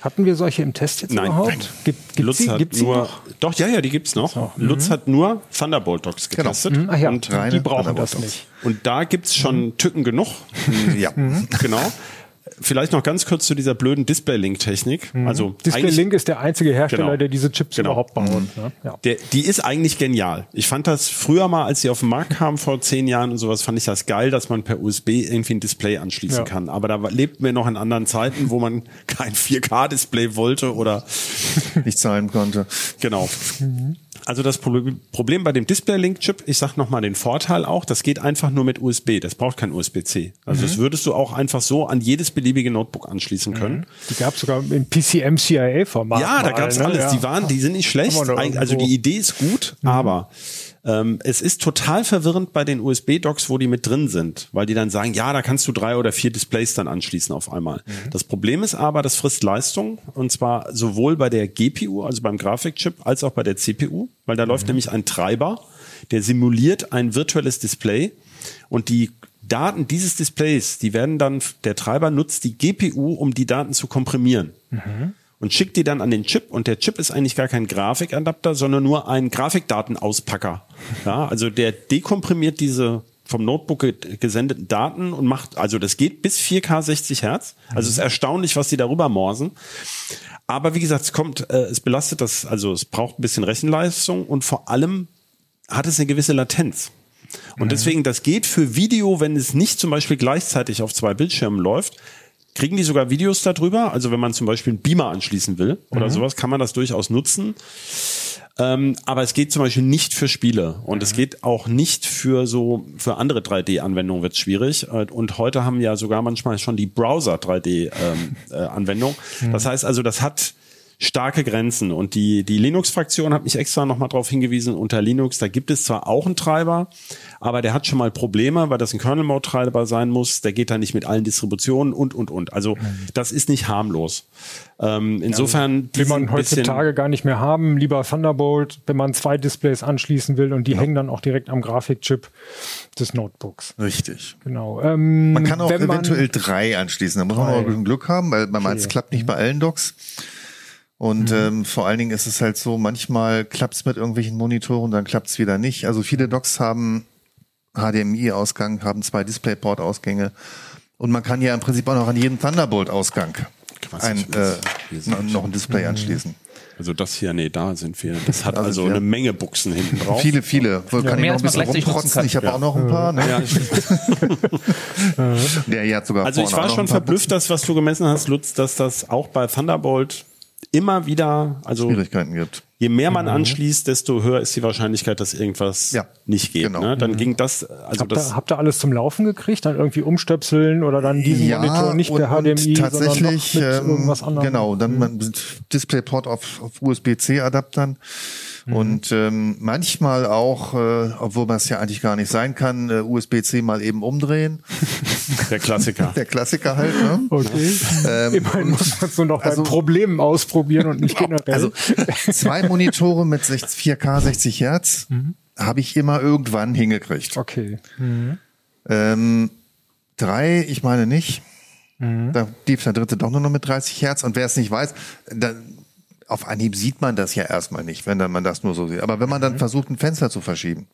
Hatten wir solche im Test jetzt nein, überhaupt? Nein. Gibt, Lutz sie, hat gibt's nur, noch? Doch, ja, ja, die gibt's noch. So. Lutz mhm. hat nur Thunderbolt Docs genau. getestet. Genau. Ach ja, und die brauchen das nicht. Und da gibt's schon mhm. Tücken genug. ja, genau. Vielleicht noch ganz kurz zu dieser blöden Display-Link-Technik. Mhm. Also Display-Link ist der einzige Hersteller, genau. der diese Chips genau. überhaupt baut. Mhm. Ne? Ja. Der, die ist eigentlich genial. Ich fand das früher mal, als sie auf den Markt kam vor zehn Jahren und sowas, fand ich das geil, dass man per USB irgendwie ein Display anschließen ja. kann. Aber da lebten wir noch in anderen Zeiten, wo man kein 4K-Display wollte oder nicht zahlen konnte. Genau. Mhm. Also das Problem bei dem Display-Link-Chip, ich sag nochmal den Vorteil auch, das geht einfach nur mit USB. Das braucht kein USB-C. Also mhm. das würdest du auch einfach so an jedes beliebige Notebook anschließen können. Mhm. Die gab es sogar im PCM-CIA-Format. Ja, da gab es ne? alles. Ja. Die waren, die sind nicht schlecht. Also die Idee ist gut, mhm. aber ähm, es ist total verwirrend bei den USB-Docks, wo die mit drin sind, weil die dann sagen, ja, da kannst du drei oder vier Displays dann anschließen auf einmal. Mhm. Das Problem ist aber, das frisst Leistung und zwar sowohl bei der GPU, also beim Grafikchip, als auch bei der CPU, weil da mhm. läuft nämlich ein Treiber, der simuliert ein virtuelles Display und die Daten dieses Displays, die werden dann, der Treiber nutzt die GPU, um die Daten zu komprimieren. Mhm und schickt die dann an den Chip und der Chip ist eigentlich gar kein Grafikadapter, sondern nur ein Grafikdatenauspacker. Ja, also der dekomprimiert diese vom Notebook gesendeten Daten und macht, also das geht bis 4K 60 Hertz. Also es ist erstaunlich, was die darüber morsen. Aber wie gesagt, es kommt, äh, es belastet das, also es braucht ein bisschen Rechenleistung und vor allem hat es eine gewisse Latenz. Und mhm. deswegen, das geht für Video, wenn es nicht zum Beispiel gleichzeitig auf zwei Bildschirmen läuft, kriegen die sogar Videos darüber. Also wenn man zum Beispiel einen Beamer anschließen will oder mhm. sowas, kann man das durchaus nutzen. Ähm, aber es geht zum Beispiel nicht für Spiele und mhm. es geht auch nicht für so für andere 3D-Anwendungen wird es schwierig. Äh, und heute haben ja sogar manchmal schon die Browser 3D-Anwendung. Ähm, äh, mhm. Das heißt also, das hat starke Grenzen. Und die, die Linux-Fraktion hat mich extra nochmal darauf hingewiesen, unter Linux, da gibt es zwar auch einen Treiber, aber der hat schon mal Probleme, weil das ein Kernel-Mode-Treiber sein muss. Der geht da nicht mit allen Distributionen und, und, und. Also das ist nicht harmlos. Ähm, insofern. Ja, will man heutzutage gar nicht mehr haben. Lieber Thunderbolt, wenn man zwei Displays anschließen will und die ja. hängen dann auch direkt am Grafikchip des Notebooks. Richtig. Genau. Ähm, man kann auch eventuell drei anschließen. Da muss man auch ein Glück haben, weil man okay. es klappt nicht bei allen Docks. Und mhm. ähm, vor allen Dingen ist es halt so, manchmal klappt es mit irgendwelchen Monitoren, dann klappt es wieder nicht. Also viele Docks haben HDMI-Ausgang, haben zwei DisplayPort-Ausgänge. Und man kann ja im Prinzip auch noch an jeden Thunderbolt-Ausgang ein, äh, noch ein Display anschließen. Also das hier, nee, da sind wir. Das hat also, also eine Menge Buchsen hinten drauf. Viele, viele. Ja, kann ich noch ein bisschen rumprotzen? Ich habe ja. auch noch ein paar. Ne? Ja. Der ja sogar Also ich war schon verblüfft, das, was du gemessen hast, Lutz, dass das auch bei Thunderbolt immer wieder, also Schwierigkeiten gibt. Je mehr man mhm. anschließt, desto höher ist die Wahrscheinlichkeit, dass irgendwas ja, nicht geht. Genau. Ne? Dann mhm. ging das, also habt das. Ihr, habt ihr alles zum Laufen gekriegt? Dann irgendwie umstöpseln oder dann diesen ja, Monitor nicht per HDMI, tatsächlich, sondern noch mit irgendwas anderem? Genau, dann mhm. DisplayPort auf, auf USB-C-Adaptern. Mhm. Und ähm, manchmal auch, äh, obwohl man es ja eigentlich gar nicht sein kann, äh, USB-C mal eben umdrehen. Der Klassiker. Der Klassiker halt. Ne? Okay. Ähm, Immerhin muss man so noch also, bei Problemen ausprobieren und nicht generell. Also zwei Monitore mit 4K 60 Hertz mhm. habe ich immer irgendwann hingekriegt. Okay. Mhm. Ähm, drei, ich meine nicht. Mhm. Da lief der dritte doch nur noch mit 30 Hertz. Und wer es nicht weiß, dann auf Anhieb sieht man das ja erstmal nicht, wenn dann man das nur so sieht. Aber wenn man dann mhm. versucht, ein Fenster zu verschieben,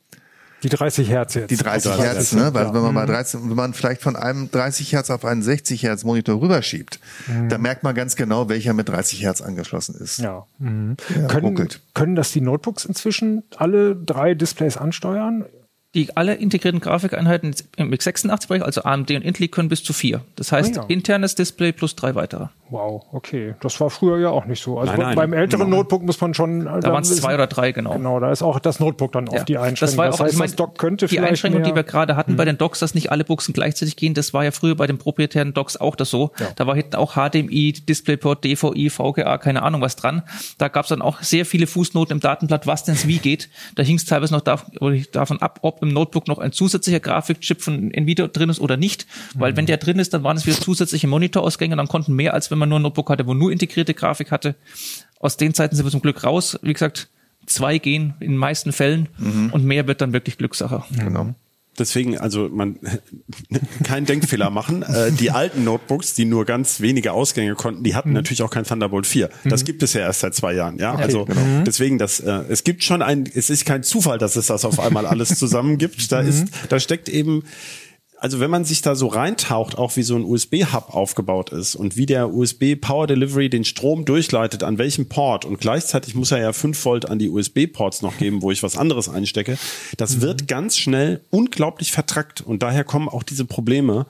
Die 30 Hertz jetzt. Die 30 30 Hertz, ne? Weil ja. wenn man bei 13, wenn man vielleicht von einem 30 Hertz auf einen 60 Hertz Monitor rüberschiebt, da merkt man ganz genau, welcher mit 30 Hertz angeschlossen ist. Ja. Mhm. Ja, können, ruckelt. können das die Notebooks inzwischen alle drei Displays ansteuern? Die alle integrierten Grafikeinheiten im x86-Bereich, also AMD und Intel, können bis zu vier. Das heißt, Ah, ja. internes Display plus drei weitere. Wow, okay. Das war früher ja auch nicht so. Also Nein, nein. beim älteren Notebook muss man schon. Da waren es zwei oder drei, genau. Genau, da ist auch das Notebook dann auf die Einschränkung. Das war ja auch, heißt, ich meine, das Dock könnte die Einschränkung, mehr, Hm. die wir gerade hatten bei den Docks, dass nicht alle Buchsen gleichzeitig gehen, das war ja früher bei den proprietären Docks auch das so. Ja. Da war hinten auch HDMI, DisplayPort, DVI, VGA, keine Ahnung was dran. Da gab es dann auch sehr viele Fußnoten im Datenblatt, was denn wie geht. Da hing es teilweise noch dav- davon ab, ob im Notebook noch ein zusätzlicher Grafikchip von Nvidia drin ist oder nicht. Weil wenn der drin ist, dann waren es wieder zusätzliche Monitorausgänge, dann konnten mehr, als wenn man nur ein Notebook hatte, wo nur integrierte Grafik hatte. Aus den Zeiten sind wir zum Glück raus. Wie gesagt, zwei gehen in den meisten Fällen und mehr wird dann wirklich Glückssache. Genau. Deswegen, also man keinen Denkfehler machen. Äh, die alten Notebooks, die nur ganz wenige Ausgänge konnten, die hatten natürlich auch kein Thunderbolt 4. Das gibt es ja erst seit zwei Jahren. Ja, also deswegen, das, äh, es gibt schon ein, es ist kein Zufall, dass es das auf einmal alles zusammen gibt. Da ist, da steckt eben also wenn man sich da so reintaucht, auch wie so ein USB-Hub aufgebaut ist und wie der USB Power Delivery den Strom durchleitet, an welchem Port und gleichzeitig muss er ja 5 Volt an die USB-Ports noch geben, wo ich was anderes einstecke, das wird ganz schnell unglaublich vertrackt und daher kommen auch diese Probleme.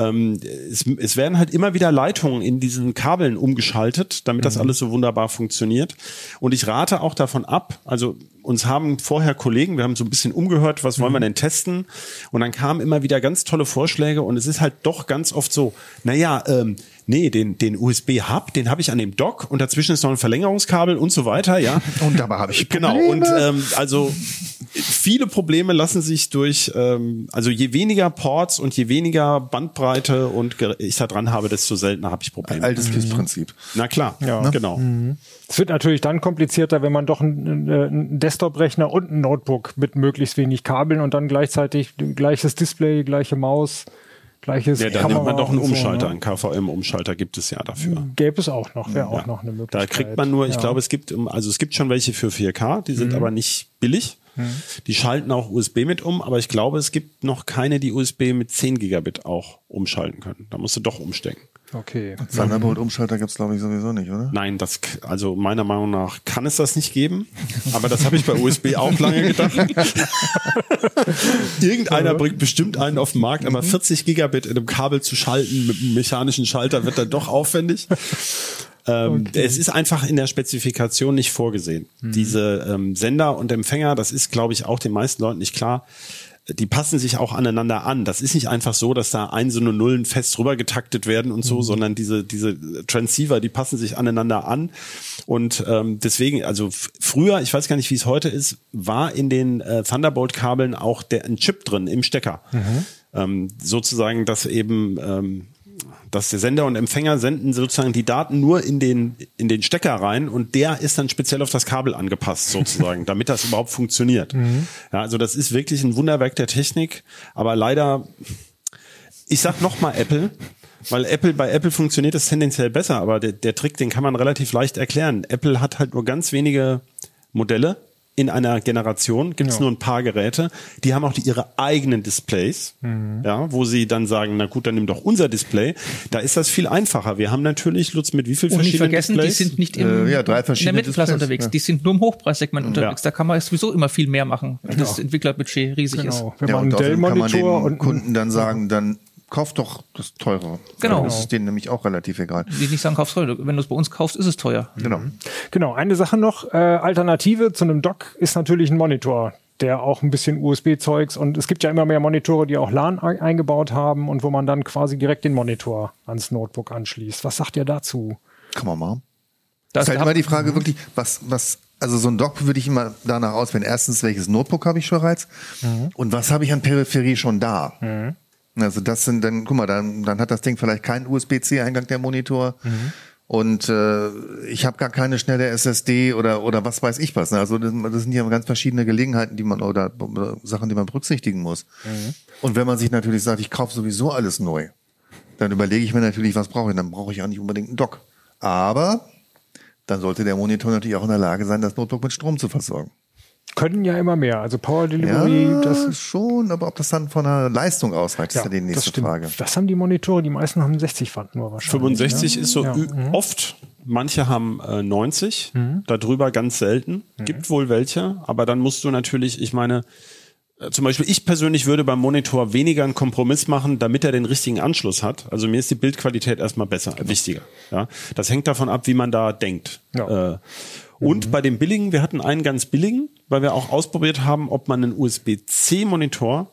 Ähm, es, es werden halt immer wieder Leitungen in diesen Kabeln umgeschaltet, damit das alles so wunderbar funktioniert. Und ich rate auch davon ab, also uns haben vorher Kollegen, wir haben so ein bisschen umgehört, was wollen wir denn testen? Und dann kamen immer wieder ganz tolle Vorschläge und es ist halt doch ganz oft so, naja, ähm, nee, den, den USB-Hub, den habe ich an dem Dock und dazwischen ist noch ein Verlängerungskabel und so weiter, ja. Und dabei habe ich Genau, und ähm, also viele Probleme lassen sich durch, ähm, also je weniger Ports und je weniger Bandbreite und ich da dran habe, desto seltener habe ich Probleme. altes KISS-Prinzip. Na klar, Ja. genau. Es wird natürlich dann komplizierter, wenn man doch einen, einen Desktop-Rechner und ein Notebook mit möglichst wenig Kabeln und dann gleichzeitig gleiches Display, gleiche Maus, gleiches Ja, da Kamera nimmt man doch einen und so, Umschalter, ne? einen KVM-Umschalter gibt es ja dafür. Gäbe es auch noch, wäre auch noch eine Da Möglichkeit. kriegt man nur, ich ja. glaube, es gibt, also es gibt schon welche für 4K, die sind aber nicht billig. Die schalten auch USB mit um, aber ich glaube, es gibt noch keine, die USB mit 10 Gigabit auch umschalten können. Da musst du doch umstecken. Okay. Thunderbolt-Umschalter gibt's glaube ich sowieso nicht, oder? Nein, das, also meiner Meinung nach kann es das nicht geben. Aber das habe ich bei USB auch lange gedacht. Irgendeiner bringt bestimmt einen auf den Markt, aber 40 Gigabit in einem Kabel zu schalten mit einem mechanischen Schalter wird dann doch aufwendig. Ähm, Es ist einfach in der Spezifikation nicht vorgesehen. Diese ähm, Sender und Empfänger, das ist, glaube ich, auch den meisten Leuten nicht klar. Die passen sich auch aneinander an. Das ist nicht einfach so, dass da Einsen und Nullen fest rüber getaktet werden und so, sondern diese, diese Transceiver, die passen sich aneinander an. Und ähm, deswegen, also früher, ich weiß gar nicht, wie es heute ist, war in den äh, Thunderbolt-Kabeln auch der, ein Chip drin im Stecker. Ähm, sozusagen, dass eben ähm, dass der Sender und Empfänger senden sozusagen die Daten nur in den, in den Stecker rein und der ist dann speziell auf das Kabel angepasst sozusagen, damit das überhaupt funktioniert. Ja, also das ist wirklich ein Wunderwerk der Technik, aber leider, ich sag nochmal Apple, weil Apple, bei Apple funktioniert es tendenziell besser, aber der, der Trick, den kann man relativ leicht erklären. Apple hat halt nur ganz wenige Modelle in einer Generation, gibt es Ja. nur ein paar Geräte, die haben auch die, ihre eigenen Displays, ja, wo sie dann sagen, na gut, dann nimm doch unser Display. Da ist das viel einfacher. Wir haben natürlich, Lutz, mit wie viel Und nicht verschiedenen vergessen, die Displays? sind nicht im, Äh, ja, drei in der verschiedene Mittelklasse Displays, unterwegs. ja. Die sind nur im Hochpreissegment unterwegs. Ja. Da kann man sowieso immer viel mehr machen, wenn das Entwicklerbudget riesig ist. Genau. Wenn Ja, man und einen außerdem kann man Dell-Monitor den und Kunden dann sagen, dann kauf doch das teure. Genau. Das ist denen nämlich auch relativ egal. Die nicht sagen, kaufst teuer. Wenn du es bei uns kaufst, ist es teuer. Genau. Genau, eine Sache noch, äh, Alternative zu einem Dock ist natürlich ein Monitor, der auch ein bisschen USB-Zeugs und es gibt ja immer mehr Monitore, die auch LAN ein- eingebaut haben und wo man dann quasi direkt den Monitor ans Notebook anschließt. Was sagt ihr dazu? Kann man machen. Das ist halt immer die Frage wirklich, was, was, also so ein Dock würde ich immer danach auswählen. Erstens, welches Notebook habe ich bereits? Und was habe ich an Peripherie schon da? Also das sind dann, guck mal, dann, dann hat das Ding vielleicht keinen USB-C-Eingang, der Monitor. Und äh, ich habe gar keine schnelle SSD oder oder was weiß ich was. Ne? Also das, das sind ja ganz verschiedene Gelegenheiten, die man oder, oder Sachen, die man berücksichtigen muss. Und wenn man sich natürlich sagt, ich kaufe sowieso alles neu, dann überlege ich mir natürlich, was brauche ich. Dann brauche ich auch nicht unbedingt einen Dock. Aber dann sollte der Monitor natürlich auch in der Lage sein, das Notebook mit Strom zu versorgen. Können ja immer mehr. Also Power Delivery, Ja, das schon, aber ob das dann von der Leistung ausreicht, ist ja, die das nächste stimmt. Frage. Das haben die Monitore, die meisten haben 60 Watt nur wahrscheinlich. 65 ne? ist so Ja. ü- oft. Manche haben äh, 90, Mhm. darüber ganz selten. Gibt wohl welche, aber dann musst du natürlich, ich meine, äh, zum Beispiel ich persönlich würde beim Monitor weniger einen Kompromiss machen, damit er den richtigen Anschluss hat. Also mir ist die Bildqualität erstmal besser, wichtiger. Ja, das hängt davon ab, wie man da denkt. Ja. Äh, und bei dem billigen, wir hatten einen ganz billigen, weil wir auch ausprobiert haben, ob man einen USB-C-Monitor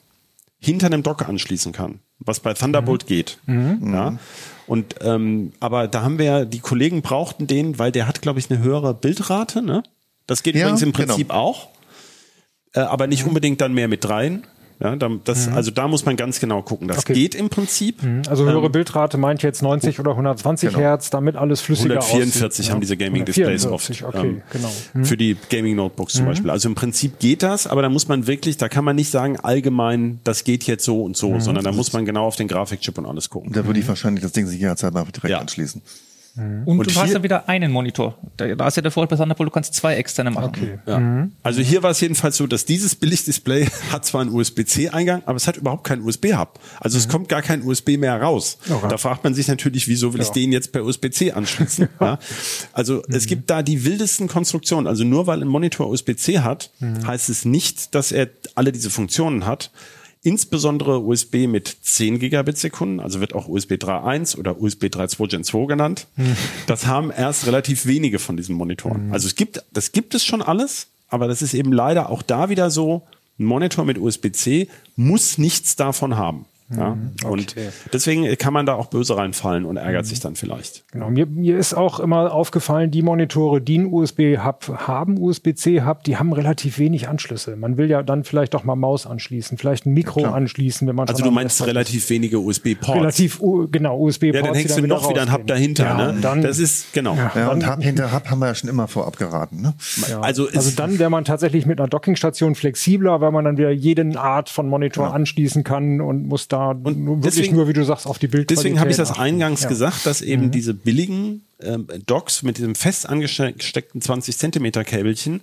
hinter einem Dock anschließen kann, was bei Thunderbolt geht. Ja. Und ähm, aber da haben wir ja, die Kollegen brauchten den, weil der hat, glaube ich, eine höhere Bildrate. Ne? Das geht Ja, übrigens im genau. Prinzip auch, äh, aber nicht unbedingt dann mehr mit rein. Ja, da, das, Also da muss man ganz genau gucken. Das Okay. geht im Prinzip. Also höhere Bildrate meint jetzt 90 oder 120 Genau. Hertz, damit alles flüssiger 144 aussieht. haben diese Gaming-Displays oft. 144, Okay, ähm, genau. Hm. Für die Gaming-Notebooks zum Beispiel. Also im Prinzip geht das, aber da muss man wirklich, da kann man nicht sagen, allgemein, das geht jetzt so und so, sondern da muss man genau auf den Grafikchip und alles gucken. Da würde ich wahrscheinlich das Ding sich jederzeit mal direkt Ja. anschließen. Und, Und du hast ja wieder einen Monitor. Da, da ist ja der Vorteil bei Thunderbolt, du kannst zwei externe machen. Okay. Ja. Also hier war es jedenfalls so, dass dieses Billig-Display hat zwar einen USB-C-Eingang, aber es hat überhaupt keinen USB-Hub. Also es kommt gar kein USB mehr raus. Okay. Da fragt man sich natürlich, wieso will ich den jetzt per USB-C anschließen? ja. Also es gibt da die wildesten Konstruktionen. Also nur weil ein Monitor USB-C hat, heißt es nicht, dass er alle diese Funktionen hat. Insbesondere USB mit 10 Gigabit Sekunden, also wird auch USB 3.1 oder USB 3.2 Gen 2 genannt. Das haben erst relativ wenige von diesen Monitoren. Also es gibt, das gibt es schon alles, aber das ist eben leider auch da wieder so, ein Monitor mit USB-C muss nichts davon haben. Ja? Und deswegen kann man da auch böse reinfallen und ärgert sich dann vielleicht. Genau, mir, mir ist auch immer aufgefallen, die Monitore, die einen USB-Hub haben, USB-C-Hub, die haben relativ wenig Anschlüsse. Man will ja dann vielleicht doch mal Maus anschließen, vielleicht ein Mikro anschließen, wenn man Also schon du meinst relativ wenige USB-Ports. relativ genau USB-Ports. ja, dann hängst du wieder noch wieder einen Hub dahinter. Ja, ne? und dann, das ist, genau. Ja, und Hub hinter Hub haben wir ja schon immer vorab geraten. Ne? ja. Also, also, es- dann wäre man tatsächlich mit einer Dockingstation flexibler, weil man dann wieder jeden Art von Monitor anschließen kann und muss da nur, wirklich deswegen- nur, wie du sagst, auf die Bildqualität Deswegen habe ich das eingangs Ja. gesagt, dass eben diese billigen ähm, Docks mit diesem fest angesteckten 20 Zentimeter Käbelchen,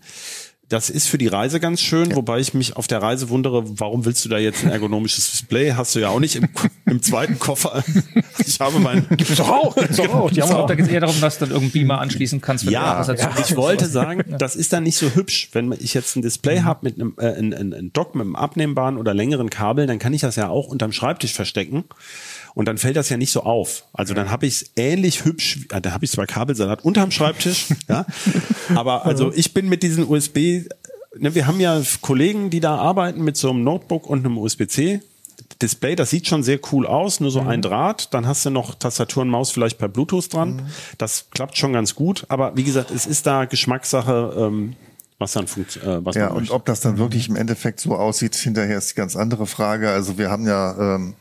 das ist für die Reise ganz schön, wobei ich mich auf der Reise wundere, warum willst du da jetzt ein ergonomisches Display? Hast du ja auch nicht im, im zweiten Koffer. Ich habe mein Gibt's doch auch, gibt's doch auch. Die haben auch da geht es eher darum, dass du dann irgendeinen Beamer anschließen kannst. Ja, dazu- ich wollte sagen, das ist dann nicht so hübsch. Wenn ich jetzt ein Display Mhm. habe mit einem äh, ein, ein Dock mit einem abnehmbaren oder längeren Kabel, dann kann ich das ja auch unterm Schreibtisch verstecken. Und dann fällt das ja nicht so auf. Also dann habe ich es ähnlich hübsch, äh, da habe ich zwar Kabelsalat unterm Schreibtisch, ja, aber also ich bin mit diesen USB, ne, wir haben ja Kollegen, die da arbeiten mit so einem Notebook und einem USB-C. Display, das sieht schon sehr cool aus, nur so ein Draht, dann hast du noch Tastatur und Maus vielleicht per Bluetooth dran. Das klappt schon ganz gut, aber wie gesagt, es ist da Geschmackssache, ähm, was dann funktioniert, äh, was Ja, und möchte. ob das dann wirklich im Endeffekt so aussieht, hinterher ist die ganz andere Frage. Also wir haben ja, ähm,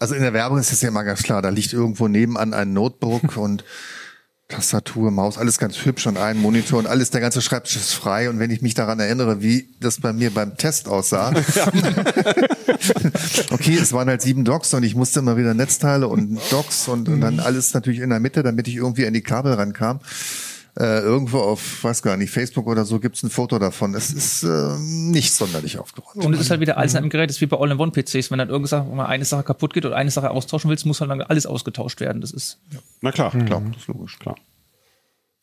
also in der Werbung ist es ja immer ganz klar, da liegt irgendwo nebenan ein Notebook und Tastatur, Maus, alles ganz hübsch und ein Monitor und alles, der ganze Schreibtisch ist frei. Und wenn ich mich daran erinnere, wie das bei mir beim Test aussah. okay, es waren halt sieben Docks und ich musste immer wieder Netzteile und Docks und, und dann alles natürlich in der Mitte, damit ich irgendwie an die Kabel rankam. Äh, irgendwo auf, weiß gar nicht, Facebook oder so gibt's ein Foto davon. Es ist äh, nicht sonderlich aufgeräumt. Und es ist halt wieder alles in einem Gerät, das ist wie bei All-in-One-PCs. Wenn dann irgendwas mal eine Sache kaputt geht oder eine Sache austauschen willst, muss halt dann alles ausgetauscht werden. Das ist Na klar, Klar, das ist logisch. klar.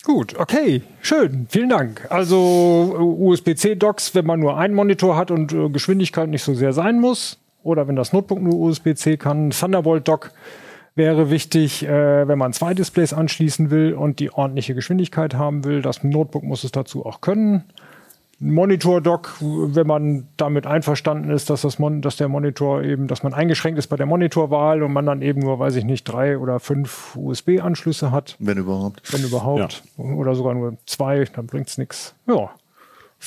Gut, okay, schön, vielen Dank. Also äh, USB-C-Docks, wenn man nur einen Monitor hat und äh, Geschwindigkeit nicht so sehr sein muss, oder wenn das Notebook nur USB-C kann, Thunderbolt-Dock wäre wichtig, äh, wenn man zwei Displays anschließen will und die ordentliche Geschwindigkeit haben will. Das Notebook muss es dazu auch können. Monitor-Dock, wenn man damit einverstanden ist, dass, das Mon dass der Monitor eben, dass man eingeschränkt ist bei der Monitorwahl und man dann eben nur, weiß ich nicht, drei oder fünf USB-Anschlüsse hat Wenn überhaupt. wenn überhaupt. Oder sogar nur zwei, dann bringt's nix. Ja.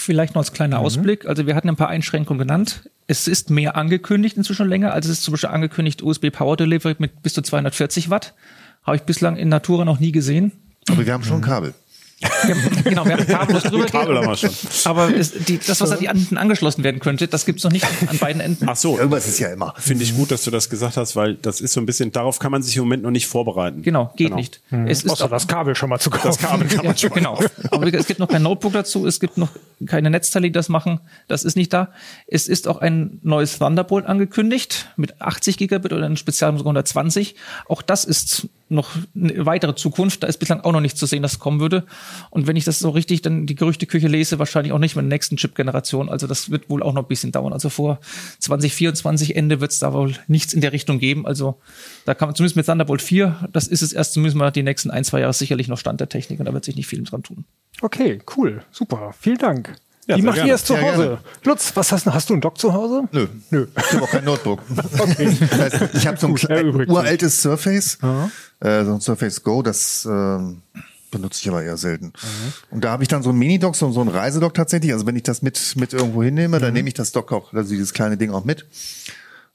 Vielleicht noch als kleiner Ausblick. Also wir hatten ein paar Einschränkungen genannt. Es ist mehr angekündigt inzwischen länger. Also es ist zum Beispiel angekündigt USB Power Delivery mit bis zu 240 Watt. Habe ich bislang in Natura noch nie gesehen. Aber wir haben schon Kabel. Genau, wir haben kabellos drüber. Kabel haben wir schon. Aber es, die, das, was an die Enden angeschlossen werden könnte, das gibt's noch nicht an beiden Enden. Ach so, Irgendwas ist ja immer. finde ich gut, dass du das gesagt hast, weil das ist so ein bisschen, darauf kann man sich im Moment noch nicht vorbereiten. Genau, geht nicht. Es ist Außer auch, das Kabel schon mal zu kaufen. Das Kabel kann man schon mal genau. Aber wie gesagt, es gibt noch kein Notebook dazu, es gibt noch keine Netzteile, die das machen. Das ist nicht da. Es ist auch ein neues Thunderbolt angekündigt mit 80 Gigabit oder ein Spezial 120. Auch das ist noch eine weitere Zukunft. Da ist bislang auch noch nicht zu sehen, dass es kommen würde. Und wenn ich das so richtig dann die Gerüchteküche lese, wahrscheinlich auch nicht mit der nächsten Chip-Generation. Also das wird wohl auch noch ein bisschen dauern. Also vor 2024 Ende wird es da wohl nichts in der Richtung geben. Also da kann man zumindest mit Thunderbolt 4, das ist es erst zumindest mal die nächsten ein, zwei Jahre sicherlich noch Stand der Technik und da wird sich nicht viel dran tun. Okay, cool, super, vielen Dank. Ja, Wie sehr macht gerne. ihr es zu Hause? gerne. Lutz, was hast du? Hast du einen Dock zu Hause? Nö. Nö. Ich habe auch kein Notebook. Das heißt, ich habe so ein erübrigt uraltes Surface, äh, so ein Surface Go, das ähm, benutze ich aber eher selten. Und da habe ich dann so ein Mini-Dock, so, so ein Reisedock tatsächlich. Also wenn ich das mit, mit irgendwo hinnehme, dann nehme ich das Dock auch, also dieses kleine Ding auch mit.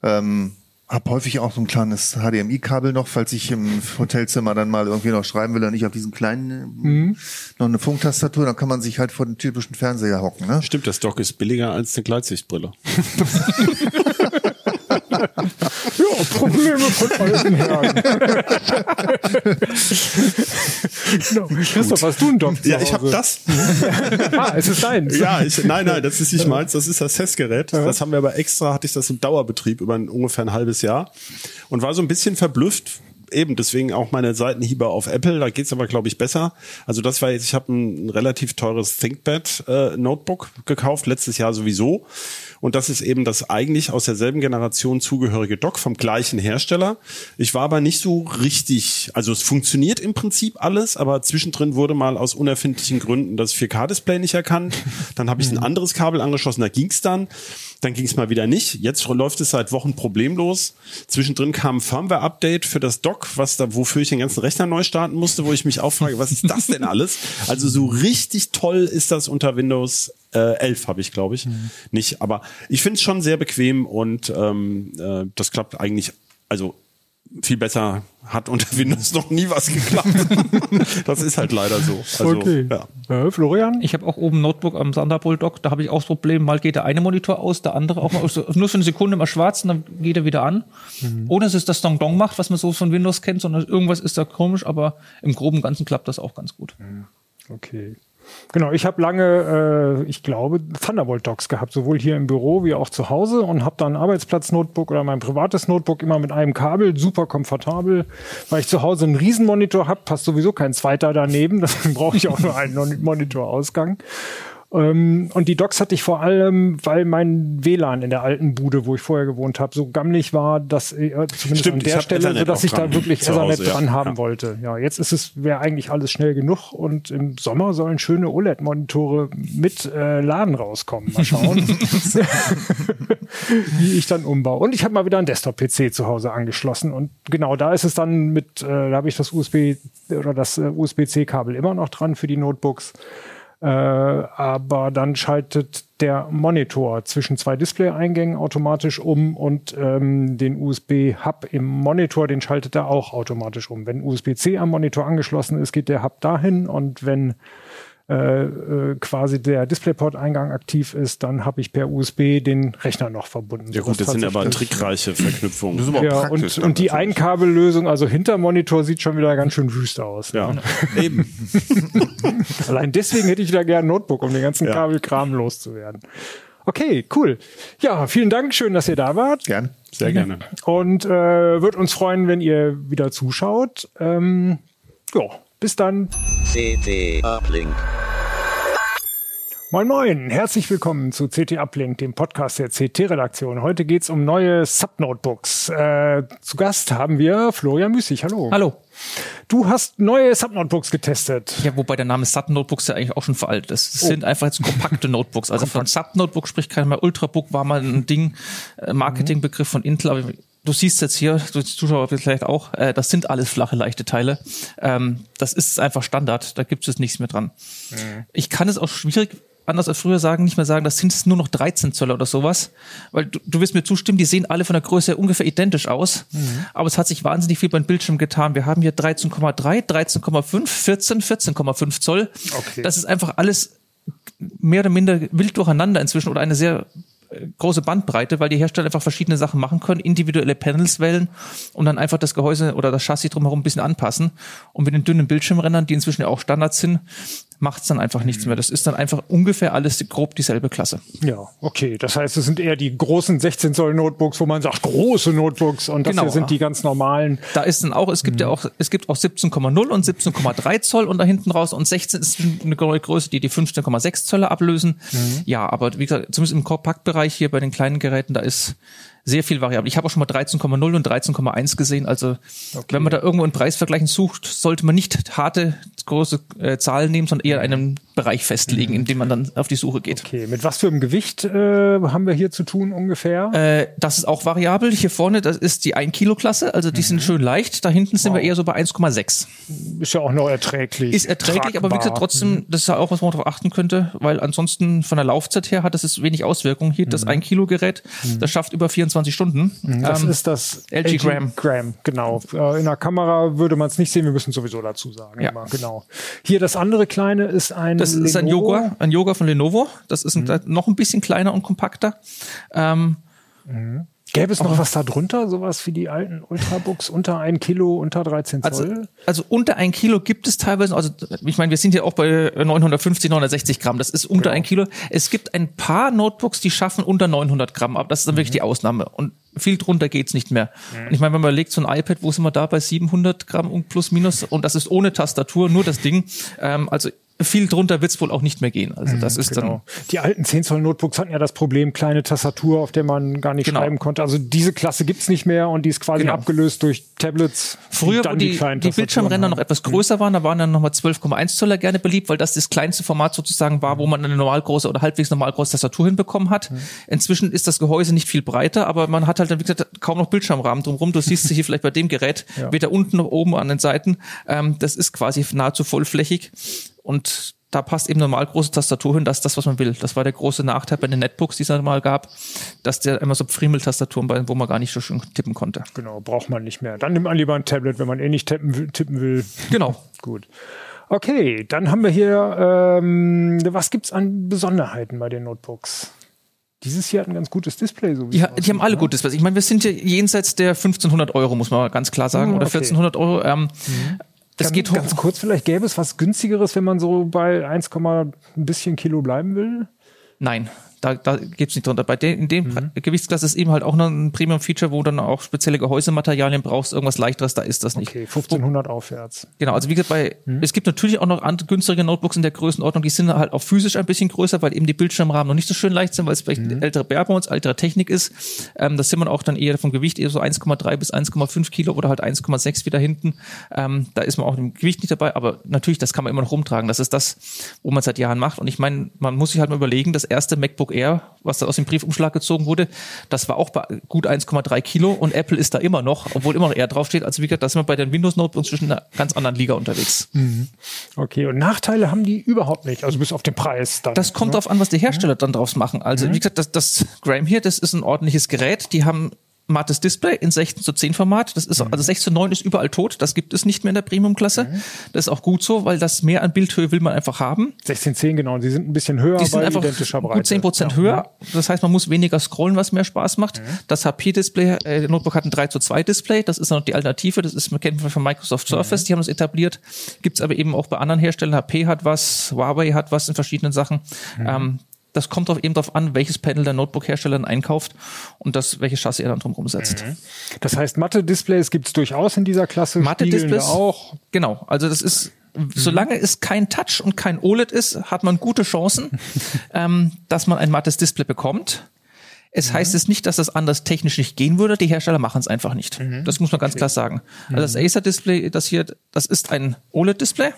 Ähm, hab häufig auch so ein kleines HDMI-Kabel noch, falls ich im Hotelzimmer dann mal irgendwie noch schreiben will und nicht auf diesem kleinen, äh, noch eine Funktastatur, dann kann man sich halt vor den typischen Fernseher hocken. Ne? Stimmt, das Dock ist billiger als eine Gleitsichtbrille. Ja, Probleme von alten Herren. genau. Christoph, hast du einen Dock zu Ja, ich habe das. Ah, es ist deins. Ja, ich, nein, nein, das ist nicht meins, das ist das Testgerät. Das haben wir aber extra, hatte ich das im Dauerbetrieb über ein, ungefähr ein halbes Jahr und war so ein bisschen verblüfft. Eben, deswegen auch meine Seitenhiebe auf Apple, da geht's aber, glaube ich, besser. Also das war jetzt, ich habe ein, relativ teures ThinkPad äh, Notebook gekauft, letztes Jahr sowieso. Und das ist eben das eigentlich aus derselben Generation zugehörige Dock vom gleichen Hersteller. Ich war aber nicht so richtig, also es funktioniert im Prinzip alles, aber zwischendrin wurde mal aus unerfindlichen Gründen das 4K-Display nicht erkannt. Dann habe ich ein anderes Kabel angeschlossen, da ging's dann. Dann ging es mal wieder nicht. Jetzt läuft es seit Wochen problemlos. Zwischendrin kam ein Firmware-Update für das Dock, was da, wofür ich den ganzen Rechner neu starten musste, wo ich mich auch frage, was ist das denn alles? Also so richtig toll ist das unter Windows äh, 11 habe ich, glaube ich, nicht. Aber ich finde es schon sehr bequem und ähm, äh, das klappt eigentlich, also viel besser hat unter Windows noch nie was geklappt. das ist halt leider so. Also, okay. ja. Äh, Florian? Ich habe auch oben ein Notebook am Thunderbolt Dock, da habe ich auch das Problem, mal geht der eine Monitor aus, der andere auch mal aus, nur für eine Sekunde mal schwarz und dann geht er wieder an. Ohne dass es das Dong Dong macht, was man so von Windows kennt, sondern irgendwas ist da komisch, aber im groben und Ganzen klappt das auch ganz gut. Okay. Genau, ich habe lange, äh, ich glaube, Thunderbolt-Docks gehabt, sowohl hier im Büro wie auch zu Hause und habe dann ein Arbeitsplatz-Notebook oder mein privates Notebook immer mit einem Kabel, super komfortabel, weil ich zu Hause einen Riesenmonitor habe, passt sowieso kein zweiter daneben, deswegen brauche ich auch nur einen Mon- Monitorausgang. Ähm, und die Docks hatte ich vor allem, weil mein WLAN in der alten Bude, wo ich vorher gewohnt habe, so gammelig war, dass äh, zumindest Stimmt, an der Stelle, so dass ich da wirklich Ethernet Hause, ja. dran haben Ja. wollte. Ja, jetzt ist es wäre eigentlich alles schnell genug und im Sommer sollen schöne OLED-Monitore mit äh, Laden rauskommen. Mal schauen, wie ich dann umbaue. Und ich habe mal wieder einen Desktop-PC zu Hause angeschlossen und genau da ist es dann mit, äh, da habe ich das USB oder das äh, USB-C-Kabel immer noch dran für die Notebooks. Äh, aber dann schaltet der Monitor zwischen zwei Display-Eingängen automatisch um und ähm, den USB-Hub im Monitor, den schaltet er auch automatisch um. Wenn USB-C am Monitor angeschlossen ist, geht der Hub dahin und wenn äh, äh, quasi der DisplayPort-Eingang aktiv ist, dann habe ich per USB den Rechner noch verbunden. Ja gut, das sind aber trickreiche Verknüpfungen. Das ist aber ja, praktisch. und, und die natürlich. Einkabellösung, also hinter Monitor, sieht schon wieder ganz schön wüst aus. Ja, eben. Allein deswegen hätte ich wieder gerne ein Notebook, um den ganzen Ja. Kabelkram loszuwerden. Okay, cool. Ja, vielen Dank, schön, dass ihr da wart. Gern. Sehr gerne. Und äh, wird uns freuen, wenn ihr wieder zuschaut. Ähm, ja, bis dann. CT Uplink. Moin Moin, herzlich willkommen zu CT Uplink, dem Podcast der CT-Redaktion. Heute geht's um neue Subnotebooks. Äh, zu Gast haben wir Florian Müßig. Hallo. Hallo. Du hast neue Subnotebooks getestet. Ja, wobei der Name Sub Notebooks ja eigentlich auch schon veraltet ist. Es sind einfach jetzt kompakte Notebooks. Also von Sub Notebook spricht keiner mehr. Ultrabook war mal ein Ding, äh, Marketingbegriff von Intel, aber du siehst jetzt hier, du die Zuschauer vielleicht auch, äh, das sind alles flache, leichte Teile. Ähm, das ist einfach Standard, da gibt es nichts mehr dran. Ich kann es auch schwierig anders als früher sagen, nicht mehr sagen, das sind es nur noch 13 Zöller oder sowas. Weil du, du wirst mir zustimmen, die sehen alle von der Größe ungefähr identisch aus. Mhm. Aber es hat sich wahnsinnig viel beim Bildschirm getan. Wir haben hier 13,3, 13,5, 14, 14,5 Zoll. Okay. Das ist einfach alles mehr oder minder wild durcheinander inzwischen oder eine sehr große Bandbreite, weil die Hersteller einfach verschiedene Sachen machen können, individuelle Panels wählen und dann einfach das Gehäuse oder das Chassis drumherum ein bisschen anpassen. Und mit den dünnen Bildschirmrändern, die inzwischen ja auch Standard sind, macht es dann einfach nichts mehr. Das ist dann einfach ungefähr alles grob dieselbe Klasse. Ja, okay. Das heißt, es sind eher die großen 16 Zoll Notebooks, wo man sagt, große Notebooks und das Genau. hier sind die ganz normalen. Da ist dann auch, es gibt ja auch, es gibt auch 17,0 und 17,3 Zoll und da hinten raus und 16 ist eine Größe, die die 15,6 Zöller ablösen. Ja, aber wie gesagt, zumindest im Kompaktbereich hier bei den kleinen Geräten, da ist sehr viel variabel. Ich habe auch schon mal 13,0 und 13,1 gesehen. Also wenn man da irgendwo einen Preisvergleichen sucht, sollte man nicht harte große äh, Zahlen nehmen, sondern eher einen Bereich festlegen, in dem man dann auf die Suche geht. Okay, mit was für einem Gewicht äh, haben wir hier zu tun ungefähr? Äh, das ist auch variabel. Hier vorne, das ist die 1-Kilo-Klasse, also die sind schön leicht. Da hinten sind wir eher so bei 1,6. ist ja auch noch erträglich. Ist erträglich, aber wie gesagt, tragbar. trotzdem, das ist ja auch, was man darauf achten könnte, weil ansonsten von der Laufzeit her hat das jetzt wenig Auswirkungen. Hier das 1-Kilo-Gerät, das schafft über 24 Stunden. Das Ähm, ist das LG Gram. Gram, genau. Äh, In der Kamera würde man es nicht sehen, wir müssen sowieso dazu sagen. Ja. Immer, genau. Hier das andere kleine ist ein das ist ein Lenovo. Yoga, ein Yoga von Lenovo. Das ist ein, noch ein bisschen kleiner und kompakter. Ähm, Gäbe es noch was da drunter? Sowas wie die alten Ultrabooks unter ein Kilo, unter 13 Also, Zoll? also unter ein Kilo gibt es teilweise, also ich meine, wir sind ja auch bei 950, 960 Gramm, das ist unter ein Kilo. Es gibt ein paar Notebooks, die schaffen unter 900 Gramm, aber das ist dann wirklich die Ausnahme. Und viel drunter geht's nicht mehr. Und ich meine, wenn man überlegt, so ein iPad, wo sind wir da bei 700 Gramm und plus minus und das ist ohne Tastatur, nur das Ding. Ähm, also viel drunter wird's wohl auch nicht mehr gehen. Also das ist Genau. Die alten 10 Zoll Notebooks hatten ja das Problem, kleine Tastatur, auf der man gar nicht Genau. schreiben konnte. Also diese Klasse gibt's nicht mehr und die ist quasi Genau. abgelöst durch Tablets. Früher, dann wo die, die, Tastaturen Bildschirmränder noch etwas größer waren, da waren dann nochmal 12,1 Zöller gerne beliebt, weil das das kleinste Format sozusagen war, wo man eine normal große oder halbwegs normal große Tastatur hinbekommen hat. Inzwischen ist das Gehäuse nicht viel breiter, aber man hat halt dann, wie gesagt, kaum noch Bildschirmrahmen drumherum. Du siehst sie hier vielleicht bei dem Gerät, Ja. weder unten noch oben an den Seiten. Ähm, das ist quasi nahezu vollflächig und da passt eben normal große Tastatur hin, das ist das, was man will. Das war der große Nachteil bei den Netbooks, die es mal gab, dass der immer so Friemeltastaturen, wo man gar nicht so schön tippen konnte. Genau, braucht man nicht mehr. Dann nimmt man lieber ein Tablet, wenn man eh nicht tippen will. Tippen will. Genau. Gut. Okay, dann haben wir hier, ähm, was gibt's an Besonderheiten bei den Notebooks? Dieses hier hat ein ganz gutes Display, so wie ha- die haben alle ne? gutes Displays. Ich meine, wir sind ja jenseits der 1500 Euro, muss man ganz klar sagen, Mhm, oder okay. 1400 Euro. Ähm, Es Ganz, geht hoch. ganz kurz, vielleicht gäbe es was günstigeres, wenn man so bei 1, ein bisschen Kilo bleiben will. Nein, da, da gibt's nicht drunter. Bei den, in dem Mhm. Gewichtsklasse ist eben halt auch noch ein Premium-Feature, wo du dann auch spezielle Gehäusematerialien brauchst, irgendwas leichteres, da ist das nicht. Okay, 1500 aufwärts. Genau, also wie gesagt, bei, es gibt natürlich auch noch andere günstige Notebooks in der Größenordnung, die sind halt auch physisch ein bisschen größer, weil eben die Bildschirmrahmen noch nicht so schön leicht sind, weil es vielleicht ältere Barebones, ältere Technik ist. Ähm, das sind man auch dann eher vom Gewicht eher so 1,3 bis 1,5 Kilo oder halt 1,6 wieder hinten. Ähm, da ist man auch im Gewicht nicht dabei, aber natürlich, das kann man immer noch rumtragen. Das ist das, wo man seit Jahren macht. Und ich meine, man muss sich halt mal überlegen, das erste MacBook Air, was da aus dem Briefumschlag gezogen wurde, das war auch bei gut 1,3 Kilo und Apple ist da immer noch, obwohl immer noch Air draufsteht. Also wie gesagt, da sind wir bei den Windows-Notebooks zwischen einer ganz anderen Liga unterwegs. Okay, und Nachteile haben die überhaupt nicht, also bis auf den Preis. Dann, Das kommt ne? darauf an, was die Hersteller dann draus machen. Also, wie gesagt, das, das Graham hier, das ist ein ordentliches Gerät. Die haben mattes Display in 16 zu 10 Format. Das ist, also 16 zu 9 ist überall tot. Das gibt es nicht mehr in der Premium-Klasse. Das ist auch gut so, weil das mehr an Bildhöhe will man einfach haben. 1610, genau. Die sind ein bisschen höher, Die sind einfach identischer Breite. gut 10 Prozent höher. Das heißt, man muss weniger scrollen, was mehr Spaß macht. Das HP-Display, äh, der Notebook hat ein 3 zu 2 Display. Das ist noch die Alternative. Das ist, man kennt von Microsoft Surface. Die haben das etabliert. Gibt's aber eben auch bei anderen Herstellern. HP hat was, Huawei hat was in verschiedenen Sachen. Ähm, das kommt drauf, eben darauf an, welches Panel der Notebook-Hersteller dann einkauft und das, welches Chassis er dann drum umsetzt. Das heißt, Matte-Displays gibt's durchaus in dieser Klasse. Matte-Displays auch. Genau, also das ist, solange es kein Touch und kein OLED ist, hat man gute Chancen, ähm, dass man ein mattes Display bekommt. Es heißt es nicht, dass das anders technisch nicht gehen würde. Die Hersteller machen es einfach nicht. Das muss man ganz klar sagen. Also das Acer-Display, das hier, das ist ein OLED-Display,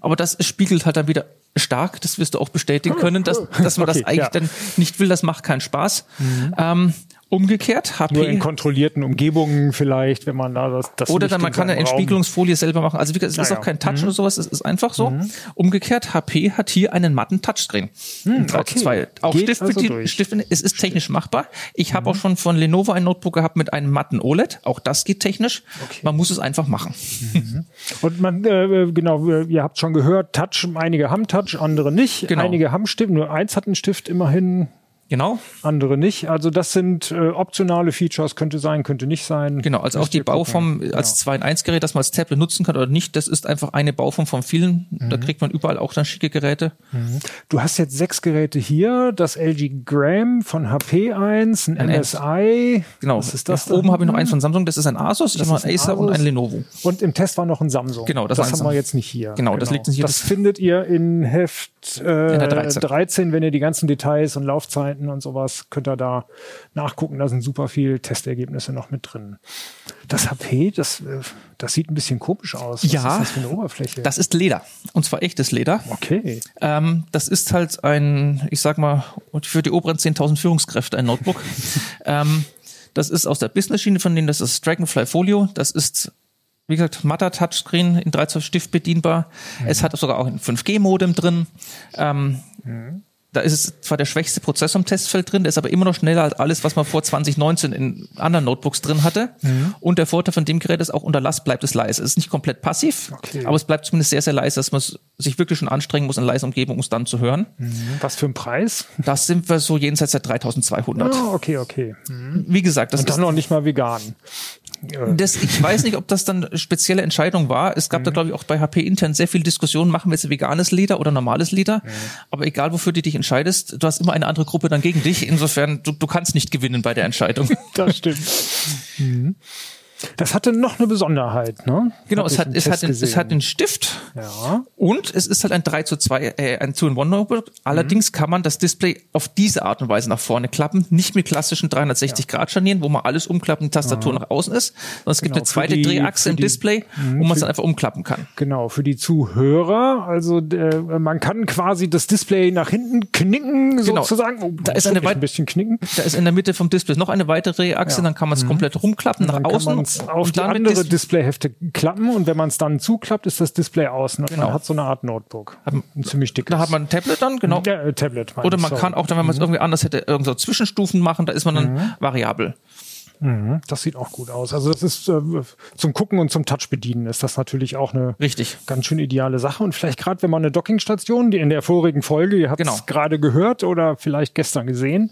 aber das spiegelt halt dann wieder stark. Das wirst du auch bestätigen können, dass, dass man das Okay, eigentlich ja. dann nicht will. Das macht keinen Spaß. Ähm, Umgekehrt, HP. Nur in kontrollierten Umgebungen vielleicht, wenn man da das, das Oder dann man kann eine Entspiegelungsfolie selber machen. Also wie gesagt, es ist Ja, Mhm. auch kein Touch oder sowas, es ist einfach so. Umgekehrt, HP hat hier einen matten Touchscreen. Im 3 zu okay. 2. Auch Stift, also. Mhm. Stift, es ist technisch machbar. Ich habe auch schon von Lenovo ein Notebook gehabt mit einem matten OLED. Auch das geht technisch. Man muss es einfach machen. Und man, äh, genau, äh, ihr habt schon gehört, Touch, einige haben Touch, andere nicht. Genau. Einige haben Stift, nur eins hat einen Stift immerhin, Genau. andere nicht. Also das sind äh, optionale Features, könnte sein, könnte nicht sein. Genau, also auch die ihr gucken. Bauform als 2 in 1 Gerät, das man als Tablet nutzen kann oder nicht, das ist einfach eine Bauform von vielen. Da Mhm. kriegt man überall auch dann schicke Geräte. Du hast jetzt sechs Geräte hier, das LG Gram von HP 1, ein, Ein MSI. Genau. Was ist das? Oben da? habe ich noch eins von Samsung, das ist ein Asus, ich Das habe ist ein Acer und Asus. ein Lenovo. Und im Test war noch ein Samsung. Genau, das das, haben wir jetzt nicht hier. Genau, das liegt nicht hier. Das Das- findet ihr in Heft äh, In der 13. 13, wenn ihr die ganzen Details und Laufzeiten und sowas könnt ihr da nachgucken. Da sind super viel Testergebnisse noch mit drin. Das HP, das, äh, das sieht ein bisschen komisch aus. Was Ja, ist das für eine Oberfläche? Das ist Leder. Und zwar echtes Leder. okay. Ähm, das ist halt ein, ich sag mal, für die oberen 10.000 Führungskräfte ein Notebook. ähm, das ist aus der Business-Schiene von denen, das ist Dragonfly Folio. Das ist, wie gesagt, matter Touchscreen in 13 Stift bedienbar. Es hat sogar auch ein 5G-Modem drin. Ähm, Da ist es zwar der schwächste Prozessor im Testfeld drin, der ist aber immer noch schneller als alles, was man vor 2019 in anderen Notebooks drin hatte. Und der Vorteil von dem Gerät ist auch unter Last bleibt es leise. Es ist nicht komplett passiv, Okay. aber es bleibt zumindest sehr, sehr leise, dass man sich wirklich schon anstrengen muss, in leiser Umgebung, um es dann zu hören. Was für ein Preis? Das sind wir so jenseits der 3200. Ah, okay, okay. Wie gesagt, das Und ist dann noch nicht mal vegan. Das, ich weiß nicht, ob das dann eine spezielle Entscheidung war. Es gab da, glaube ich, auch bei HP intern sehr viel Diskussion, machen wir jetzt veganes Leder oder normales Leder. Aber egal, wofür du dich entscheidest, du hast immer eine andere Gruppe dann gegen dich. Insofern, du, du kannst nicht gewinnen bei der Entscheidung. Das stimmt. Mhm. Das hatte noch eine Besonderheit, ne? Genau, Hab es hat, es, Test hat den, es hat den Stift Ja. und es ist halt ein 3 zu 2, äh, ein 2-in-1-Notebook. Allerdings kann man das Display auf diese Art und Weise nach vorne klappen, nicht mit klassischen 360-Grad-Scharnieren, wo man alles umklappen, die Tastatur nach außen ist, sondern es gibt Genau, eine zweite die- Drehachse im die- Display, wo man es dann einfach umklappen kann. Genau, für die Zuhörer. Also äh, man kann quasi das Display nach hinten knicken, Genau. sozusagen. Oh, Da ist eine ein bisschen knicken. Da ist in der Mitte vom Display noch eine weitere Drehachse, dann kann man es komplett rumklappen nach Mhm. Außen es auf und die andere Dis- Displayhefte klappen und wenn man es dann zuklappt, ist das Display außen. Und Genau. Man hat so eine Art Notebook. Ein ziemlich dickes. da hat man ein Tablet dann, genau. ja, äh, Tablet. Oder man sorry. kann auch dann, wenn man es irgendwie anders hätte, irgend so Zwischenstufen machen, da ist man dann Mhm. variabel. Das sieht auch gut aus. Also das ist äh, zum Gucken und zum Touch bedienen ist das natürlich auch eine Richtig. ganz schön ideale Sache. Und vielleicht gerade, wenn man eine Dockingstation, die in der vorigen Folge, ihr habt es Genau. gerade gehört oder vielleicht gestern gesehen,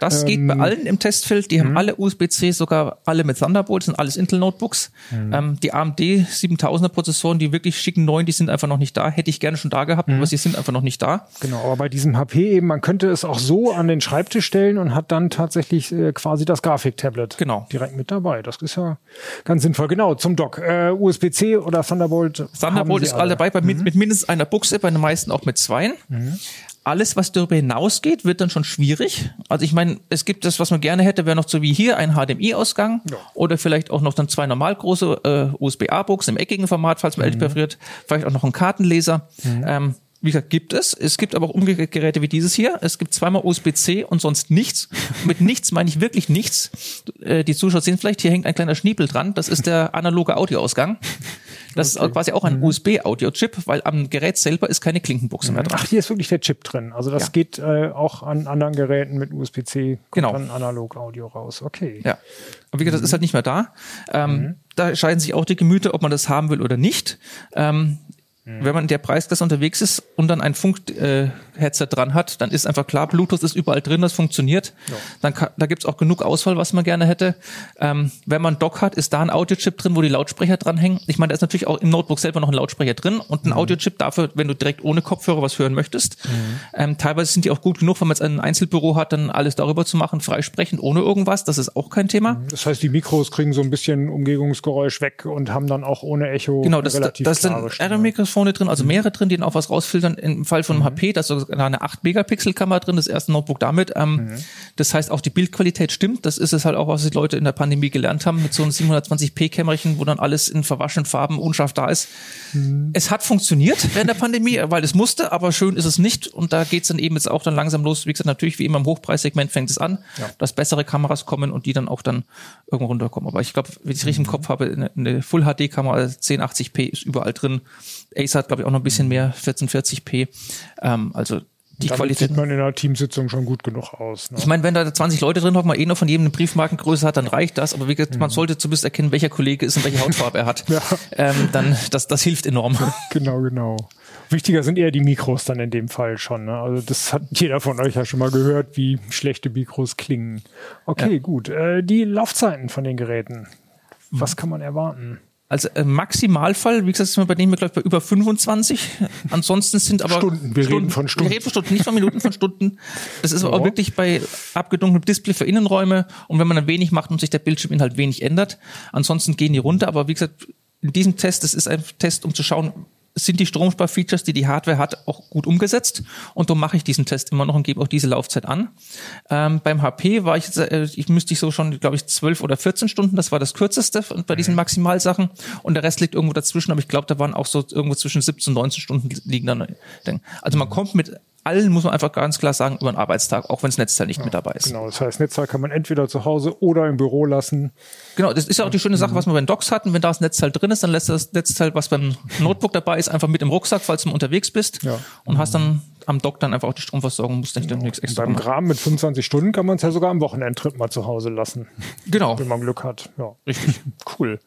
Das geht Ähm, bei allen im Testfeld. Die mhm. haben alle USB-C, sogar alle mit Thunderbolt, sind alles Intel-Notebooks. Mhm. Ähm, die AMD 7000er Prozessoren, die wirklich schicken neuen, die sind einfach noch nicht da. Hätte ich gerne schon da gehabt, Mhm. aber sie sind einfach noch nicht da. Genau, aber bei diesem HP eben, man könnte es auch so an den Schreibtisch stellen und hat dann tatsächlich äh, quasi das Grafiktablet Genau. Direkt mit dabei. Das ist ja ganz sinnvoll. Genau, zum Dock. Äh, USB-C oder Thunderbolt. Thunderbolt ist alle dabei, bei, mit, Mhm. mit mindestens einer Buchse, bei den meisten auch mit zweien. Alles, was darüber hinausgeht, wird dann schon schwierig. Also ich meine, es gibt das, was man gerne hätte, wäre noch so wie hier ein HDMI-Ausgang oder vielleicht auch noch dann zwei normal große äh, USB-A-Buchsen im eckigen Format, falls Mhm. man ehrlich perforiert. Vielleicht auch noch ein Kartenleser. Ähm, wie gesagt, gibt es. Es gibt aber auch umgekehrt Geräte wie dieses hier. Es gibt zweimal USB-C und sonst nichts. Mit nichts meine ich wirklich nichts. Äh, Die Zuschauer sehen vielleicht, hier hängt ein kleiner Schniepel dran. Das ist der analoge Audioausgang. Das ist quasi auch ein USB-Audio-Chip, weil am Gerät selber ist keine Klinkenbuchse mehr dran. Ach, hier ist wirklich der Chip drin. Also das Ja. geht äh, auch an anderen Geräten mit USB-C. Genau. Dann Analog-Audio raus. Okay. Ja. Aber wie gesagt, das ist halt nicht mehr da. Ähm, Da scheiden sich auch die Gemüter, ob man das haben will oder nicht. Ähm, Wenn man in der Preisklasse unterwegs ist und dann ein Funk-Headset dran hat, dann ist einfach klar, Bluetooth ist überall drin, das funktioniert. Dann kann, da gibt's auch genug Auswahl, was man gerne hätte. Ähm, wenn man Dock hat, ist da ein Audiochip drin, wo die Lautsprecher dranhängen. Ich meine, da ist natürlich auch im Notebook selber noch ein Lautsprecher drin und ein Audiochip dafür, wenn du direkt ohne Kopfhörer was hören möchtest. Ähm, teilweise sind die auch gut genug, wenn man jetzt ein Einzelbüro hat, dann alles darüber zu machen, freisprechend, ohne irgendwas. Das ist auch kein Thema. Das heißt, die Mikros kriegen so ein bisschen Umgebungsgeräusch weg und haben dann auch ohne Echo Genau, das, relativ das sind Stimme. Aero-Mikros vorne drin, also mehrere drin, die dann auch was rausfiltern. Im Fall von einem HP, da ist sogar eine 8-Megapixel-Kamera drin, das erste Notebook damit. Ähm, Das heißt, auch die Bildqualität stimmt. Das ist es halt auch, was die Leute in der Pandemie gelernt haben, mit so einem 720p-Kämmerchen, wo dann alles in verwaschenen Farben unscharf da ist. Es hat funktioniert während der Pandemie, weil es musste, aber schön ist es nicht. Und da geht's dann eben jetzt auch dann langsam los. Wie gesagt, natürlich wie immer im Hochpreissegment fängt es an, dass bessere Kameras kommen und die dann auch dann irgendwo runterkommen. Aber ich glaube, wenn ich es richtig im Kopf habe, eine, eine Full-HD-Kamera 1080p ist überall drin. Acer hat, glaube ich, auch noch ein bisschen mehr, 1440p. Ähm, also die Damit Qualität. sieht man in einer Teamsitzung schon gut genug aus. Ne? Ich meine, wenn da 20 Leute drin hocken, man eh nur von jedem eine Briefmarkengröße hat, dann reicht das. Aber wie gesagt, man sollte zumindest erkennen, welcher Kollege ist und welche Hautfarbe er hat. Ja. ähm, dann, das, das hilft enorm. Genau, genau. Wichtiger sind eher die Mikros dann in dem Fall schon. Ne? Also das hat jeder von euch ja schon mal gehört, wie schlechte Mikros klingen. Okay, gut. Äh, die Laufzeiten von den Geräten. Was kann man erwarten? Also äh, Maximalfall, wie gesagt, sind wir bei denen, glaube ich, bei über 25. Ansonsten sind aber Stunden. Wir reden von Stunden. Wir reden von Stunden, nicht von Minuten, von Stunden. Das ist aber Ja. auch wirklich bei abgedunkeltem Display für Innenräume und wenn man dann wenig macht und sich der Bildschirminhalt wenig ändert. Ansonsten gehen die runter, aber wie gesagt, in diesem Test, das ist ein Test, um zu schauen, sind die Stromspar-Features, die die Hardware hat, auch gut umgesetzt. Und darum mache ich diesen Test immer noch und gebe auch diese Laufzeit an. Ähm, beim HP war ich, äh, ich müsste ich so schon, glaube ich, 12 oder 14 Stunden. Das war das kürzeste und bei diesen Maximalsachen. Und der Rest liegt irgendwo dazwischen. Aber ich glaube, da waren auch so irgendwo zwischen 17 und 19 Stunden liegen dann. Also man kommt mit allen, muss man einfach ganz klar sagen, über einen Arbeitstag, auch wenn das Netzteil nicht mit dabei ist. Genau, das heißt, Netzteil kann man entweder zu Hause oder im Büro lassen. Genau, das ist ja auch die schöne Sache, was wir bei den Docs hatten. Wenn da das Netzteil drin ist, dann lässt das Netzteil, was beim Notebook dabei ist, einfach mit im Rucksack, falls du unterwegs bist. Ja. Und hast dann am Dock dann einfach auch die Stromversorgung, musst nicht nichts extra Beim. Rahmen mit 25 Stunden kann man es ja sogar am Wochenendtrip mal zu Hause lassen, Genau. wenn man Glück hat. Ja, richtig. Cool.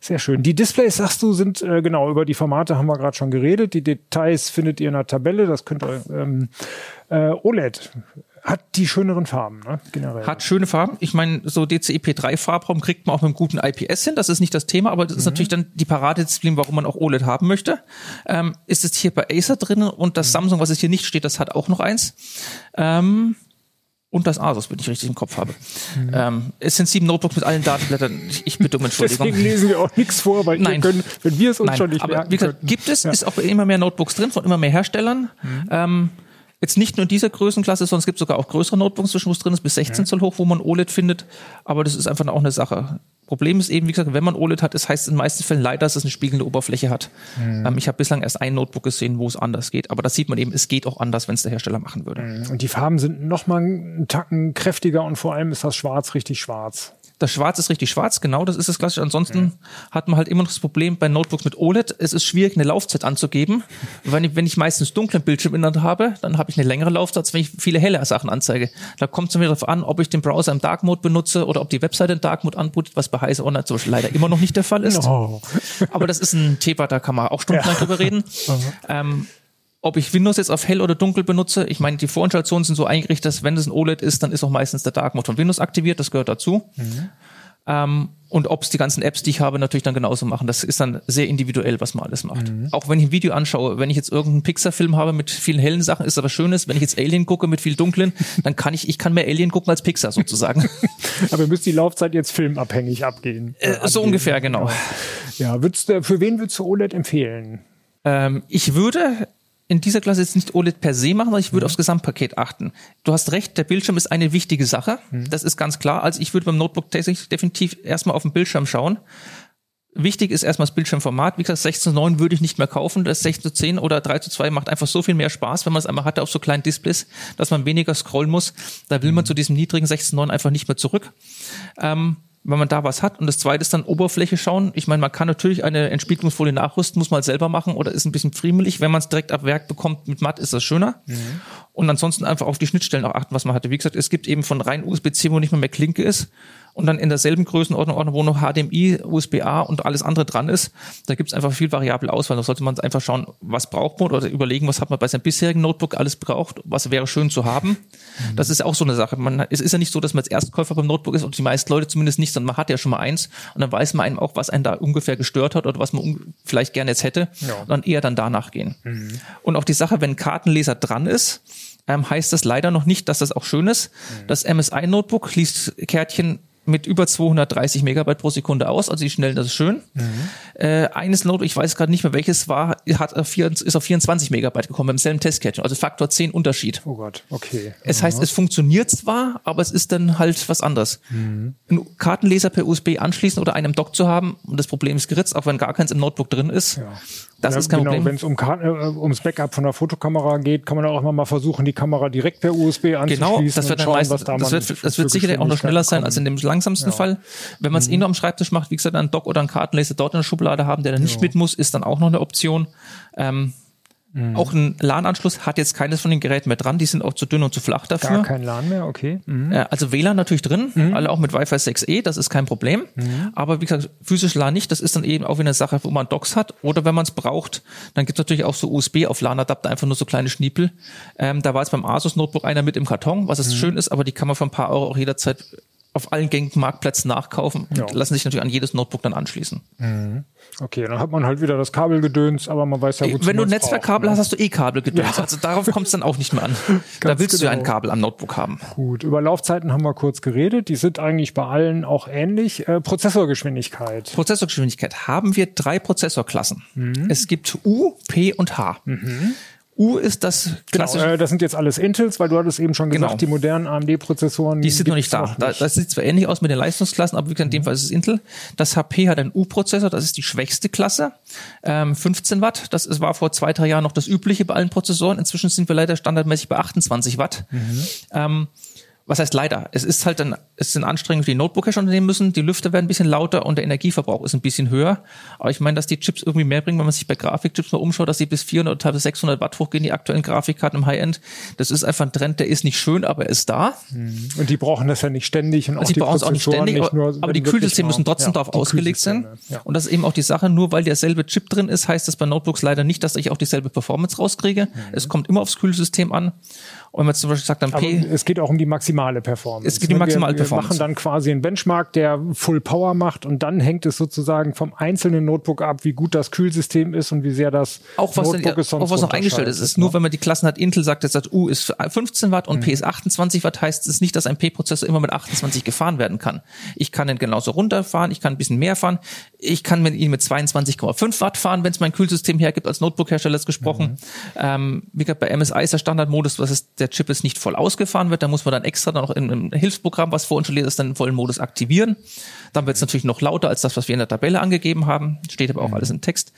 Sehr schön. Die Displays, sagst du, sind äh, genau über die Formate haben wir gerade schon geredet. Die Details findet ihr in der Tabelle. Das könnt ihr. Ähm, äh, OLED hat die schöneren Farben, ne? Generell. Hat schöne Farben. Ich meine, so DCI-P3-Farbraum kriegt man auch mit einem guten IPS hin. Das ist nicht das Thema, aber das ist natürlich dann die Paradedisziplin, warum man auch OLED haben möchte. Ähm, ist es hier bei Acer drin und das Samsung, was es hier nicht steht, das hat auch noch eins. Ähm, und das Asus, wenn ich richtig im Kopf habe. Ähm, es sind sieben Notebooks mit allen Datenblättern. Ich, ich bitte um Entschuldigung. Deswegen lesen wir auch nichts vor, weil Nein. wir können, wenn wir es uns Nein, schon nicht aber merken wie gesagt, könnten. gibt es, Ja. Mhm. ist auch immer mehr Notebooks drin, von immer mehr Herstellern. Ähm, jetzt nicht nur in dieser Größenklasse, sondern es gibt sogar auch größere Notebooks zwischen, wo es drin ist, bis 16 Zoll hoch, wo man OLED findet. Aber das ist einfach auch eine Sache. Problem ist eben, wie gesagt, wenn man OLED hat, das heißt in den meisten Fällen leider, dass es eine spiegelnde Oberfläche hat. Mhm. Ähm, ich habe bislang erst ein Notebook gesehen, wo es anders geht. Aber das sieht man eben, es geht auch anders, wenn es der Hersteller machen würde. Und die Farben sind noch mal einen Tacken kräftiger und vor allem ist das Schwarz richtig schwarz. Das Schwarz ist richtig schwarz, genau, das ist das Klassische. Ansonsten hat man halt immer noch das Problem bei Notebooks mit OLED. Es ist schwierig, eine Laufzeit anzugeben. Wenn ich, wenn ich meistens dunklen Bildschirminhalt habe, dann habe ich eine längere Laufzeit, als wenn ich viele helle Sachen anzeige. Da kommt es mir darauf an, ob ich den Browser im Dark Mode benutze oder ob die Webseite in Dark Mode anbietet, was bei Heise Online zum Beispiel leider immer noch nicht der Fall ist. Oh. Aber das ist ein Thema, da kann man auch stundenlang drüber reden. Ähm, ob ich Windows jetzt auf hell oder dunkel benutze, ich meine, die Vorinstallationen sind so eingerichtet, dass wenn es ein OLED ist, dann ist auch meistens der Dark Mode von Windows aktiviert, das gehört dazu. Ähm, und ob es die ganzen Apps, die ich habe, natürlich dann genauso machen. Das ist dann sehr individuell, was man alles macht. Auch wenn ich ein Video anschaue, wenn ich jetzt irgendeinen Pixar-Film habe mit vielen hellen Sachen, ist aber Schönes. Wenn ich jetzt Alien gucke mit viel dunklen, dann kann ich, ich kann mehr Alien gucken als Pixar sozusagen. Aber ihr müsst die Laufzeit jetzt filmabhängig abgehen. äh, so angehen. ungefähr, genau. Ja, würdest, du- für wen würdest du OLED empfehlen? Ähm, ich würde in dieser Klasse jetzt nicht OLED per se machen, sondern ich würde aufs Gesamtpaket achten. Du hast recht, der Bildschirm ist eine wichtige Sache. Das ist ganz klar. Also ich würde beim Notebook tatsächlich definitiv erstmal auf den Bildschirm schauen. Wichtig ist erstmal das Bildschirmformat. Wie gesagt, 16 zu 9 würde ich nicht mehr kaufen. Das 16 zu 10 oder 3 zu 2 macht einfach so viel mehr Spaß, wenn man es einmal hatte auf so kleinen Displays, dass man weniger scrollen muss. Da will man zu diesem niedrigen 16 zu 9 einfach nicht mehr zurück. Ähm, wenn man da was hat. Und das zweite ist dann Oberfläche schauen. Ich meine, man kann natürlich eine Entspiegelungsfolie nachrüsten, muss man halt selber machen oder ist ein bisschen friemelig. Wenn man es direkt ab Werk bekommt mit matt, ist das schöner. Und ansonsten einfach auf die Schnittstellen auch achten, was man hatte. Wie gesagt, es gibt eben von rein USB-C, wo nicht mehr mehr Klinke ist. Und dann in derselben Größenordnung, wo noch HDMI, USB-A und alles andere dran ist, da gibt es einfach viel variable Auswahl. Da sollte man einfach schauen, was braucht man oder überlegen, was hat man bei seinem bisherigen Notebook alles braucht, was wäre schön zu haben. Das ist auch so eine Sache. Man, es ist ja nicht so, dass man als Erstkäufer beim Notebook ist und die meisten Leute zumindest nicht, sondern man hat ja schon mal eins und dann weiß man einem auch, was einen da ungefähr gestört hat oder was man vielleicht gerne jetzt hätte Ja. und dann eher dann danach gehen. Und auch die Sache, wenn ein Kartenleser dran ist, ähm, heißt das leider noch nicht, dass das auch schön ist. Das MSI-Notebook liest Kärtchen mit über 230 Megabyte pro Sekunde aus, also die schnellen, das ist schön. Äh, eines Notebook, ich weiß gerade nicht mehr welches war, hat auf vier, ist auf 24 Megabyte gekommen beim selben Testkärtchen, also Faktor 10 Unterschied. Oh Gott, okay. Es heißt, es funktioniert zwar, aber es ist dann halt was anderes. Einen Kartenleser per USB anschließen oder einem Dock zu haben, und das Problem ist geritzt, auch wenn gar keins im Notebook drin ist. Ja. Das Ja, ist kein genau, Problem. Wenn es um äh, ums Backup von der Fotokamera geht, kann man auch immer mal versuchen, die Kamera direkt per USB anzuschließen. Genau, das wird schauen, meistens, was da das wird, das wird sicherlich auch noch schneller sein als in dem langsamsten Ja. Fall. Wenn man es eh nur am Schreibtisch macht, wie gesagt, einen Dock oder einen Kartenleser dort in der Schublade haben, der dann nicht mit muss, ist dann auch noch eine Option. Ähm, Mhm. Auch ein LAN-Anschluss hat jetzt keines von den Geräten mehr dran, die sind auch zu dünn und zu flach Gar dafür. kein LAN mehr, okay. Mhm. Äh, Also WLAN natürlich drin, alle auch mit Wi-Fi 6E, das ist kein Problem. Aber wie gesagt, physisch LAN nicht, das ist dann eben auch wieder eine Sache, wo man Docks hat. Oder wenn man es braucht, dann gibt es natürlich auch so USB auf LAN-Adapter, einfach nur so kleine Schniepel. Ähm, da war jetzt beim Asus Notebook einer mit im Karton, was es schön ist, aber die kann man für ein paar Euro auch jederzeit auf allen gängigen Marktplätzen nachkaufen und Ja. lassen sich natürlich an jedes Notebook dann anschließen. Okay, dann hat man halt wieder das Kabelgedöns, aber man weiß ja, wozu Wenn du Netzwerkkabel hast, hast du eh Kabel gedöns. Also darauf kommt es dann auch nicht mehr an. da willst du ja ein genau. Kabel am Notebook haben. Gut, über Laufzeiten haben wir kurz geredet. Die sind eigentlich bei allen auch ähnlich. Äh, Prozessorgeschwindigkeit. Prozessorgeschwindigkeit haben wir drei Prozessorklassen. Mhm. Es gibt U, P und H. U ist das Genau, klassische, äh, das sind jetzt alles Intels, weil du hattest eben schon gesagt, Genau. die modernen AMD-Prozessoren. die sind noch nicht da. Da, das sieht zwar ähnlich aus mit den Leistungsklassen, aber wie gesagt, in dem Fall ist es Intel. Das HP hat einen U-Prozessor, das ist die schwächste Klasse. Ähm, 15 Watt, das ist, war vor zwei, drei Jahren noch das Übliche bei allen Prozessoren. Inzwischen sind wir leider standardmäßig bei 28 Watt. Ähm, was heißt leider? Es ist halt dann, es sind Anstrengungen, die Notebooker schon nehmen müssen. Die Lüfter werden ein bisschen lauter und der Energieverbrauch ist ein bisschen höher. Aber ich meine, dass die Chips irgendwie mehr bringen, wenn man sich bei Grafikchips mal umschaut, dass sie bis 400 oder teilweise 600 Watt hochgehen, die aktuellen Grafikkarten im High-End. Das ist einfach ein Trend, der ist nicht schön, aber er ist da. Und die brauchen das ja nicht ständig. Und auch Also die die brauchen es auch nicht ständig, aber, nur, aber die Kühlsysteme müssen trotzdem ja, darauf ausgelegt sein. Ja. Und das ist eben auch die Sache, nur weil derselbe Chip drin ist, heißt das bei Notebooks leider nicht, dass ich auch dieselbe Performance rauskriege. Mhm. Es kommt immer aufs Kühlsystem an. Und wenn man zum Beispiel sagt, dann Aber P, es geht auch um die maximale Performance. Es um die Ne? maximale wir, Performance. Wir machen dann quasi einen Benchmark, der Full Power macht und dann hängt es sozusagen vom einzelnen Notebook ab, wie gut das Kühlsystem ist und wie sehr das auch was, Notebook denn, es sonst auch was noch eingestellt ist, ist nur, ne? wenn man die Klassen hat, Intel sagt, jetzt sagt, U ist 15 Watt Mhm. und P ist 28 Watt, heißt es nicht, dass ein P-Prozessor immer mit 28 gefahren werden kann. Ich kann den genauso runterfahren, ich kann ein bisschen mehr fahren, ich kann mit ihn mit 22,5 Watt fahren, wenn es mein Kühlsystem hergibt, als Notebook-Hersteller ist gesprochen. Mhm. Ähm, wie gesagt, bei MSI ist der Standardmodus, was ist, der Chip ist nicht voll ausgefahren wird, da muss man dann extra dann noch in einem Hilfsprogramm, was vorinstalliert ist, dann vollen Modus aktivieren. Dann wird es natürlich noch lauter als das, was wir in der Tabelle angegeben haben. Steht aber auch alles im Text.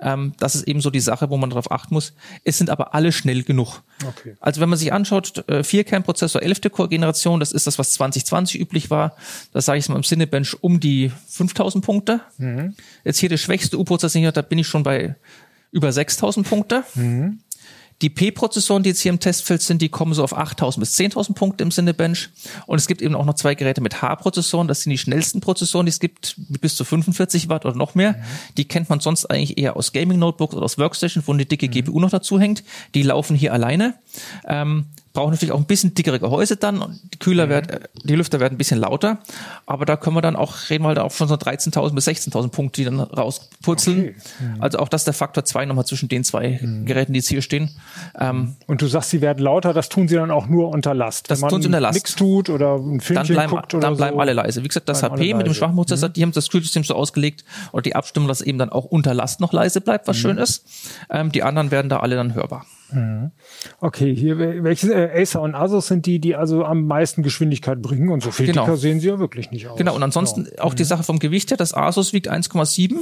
Ähm, das ist eben so die Sache, wo man darauf achten muss. Es sind aber alle schnell genug. Okay. Also wenn man sich anschaut, äh, Vierkernprozessor 11. Core-Generation, das ist das, was 2020 üblich war. Das sage ich mal im Cinebench um die 5000 Punkte. Jetzt hier der schwächste U-Prozessor, da bin ich schon bei über 6000 Punkte. Die P-Prozessoren, die jetzt hier im Testfeld sind, die kommen so auf 8000 bis 10.000 Punkte im Cinebench. Und es gibt eben auch noch zwei Geräte mit H-Prozessoren. Das sind die schnellsten Prozessoren, die es gibt, mit bis zu 45 Watt oder noch mehr. Die kennt man sonst eigentlich eher aus Gaming-Notebooks oder aus Workstations, wo eine dicke GPU noch dazu hängt. Die laufen hier alleine. Ähm, brauchen natürlich auch ein bisschen dickere Gehäuse dann und die Kühler werden, äh, die Lüfter werden ein bisschen lauter, aber da können wir dann auch, reden wir halt auch von so 13.000 bis 16.000 Punkte, die dann rausputzeln. Okay. Also auch das ist der Faktor zwei nochmal zwischen den zwei Geräten, die jetzt hier stehen. Ähm, Und du sagst, sie werden lauter, das tun sie dann auch nur unter Last. Das tun sie unter Last. nichts tut oder ein dann Filmchen bleiben, guckt oder dann bleiben so. alle leise. Wie gesagt, das Bleiben HP mit dem schwachen Prozessor, die haben das Kühlsystem so ausgelegt oder die Abstimmung, dass eben dann auch unter Last noch leise bleibt, was schön ist. Ähm, die anderen werden da alle dann hörbar. Okay, hier welche äh, Acer und Asus sind die, die also am meisten Geschwindigkeit bringen und so viel Genau. dicker sehen sie ja wirklich nicht aus. Genau, und ansonsten auch Mhm. die Sache vom Gewicht her, das Asus wiegt 1,7,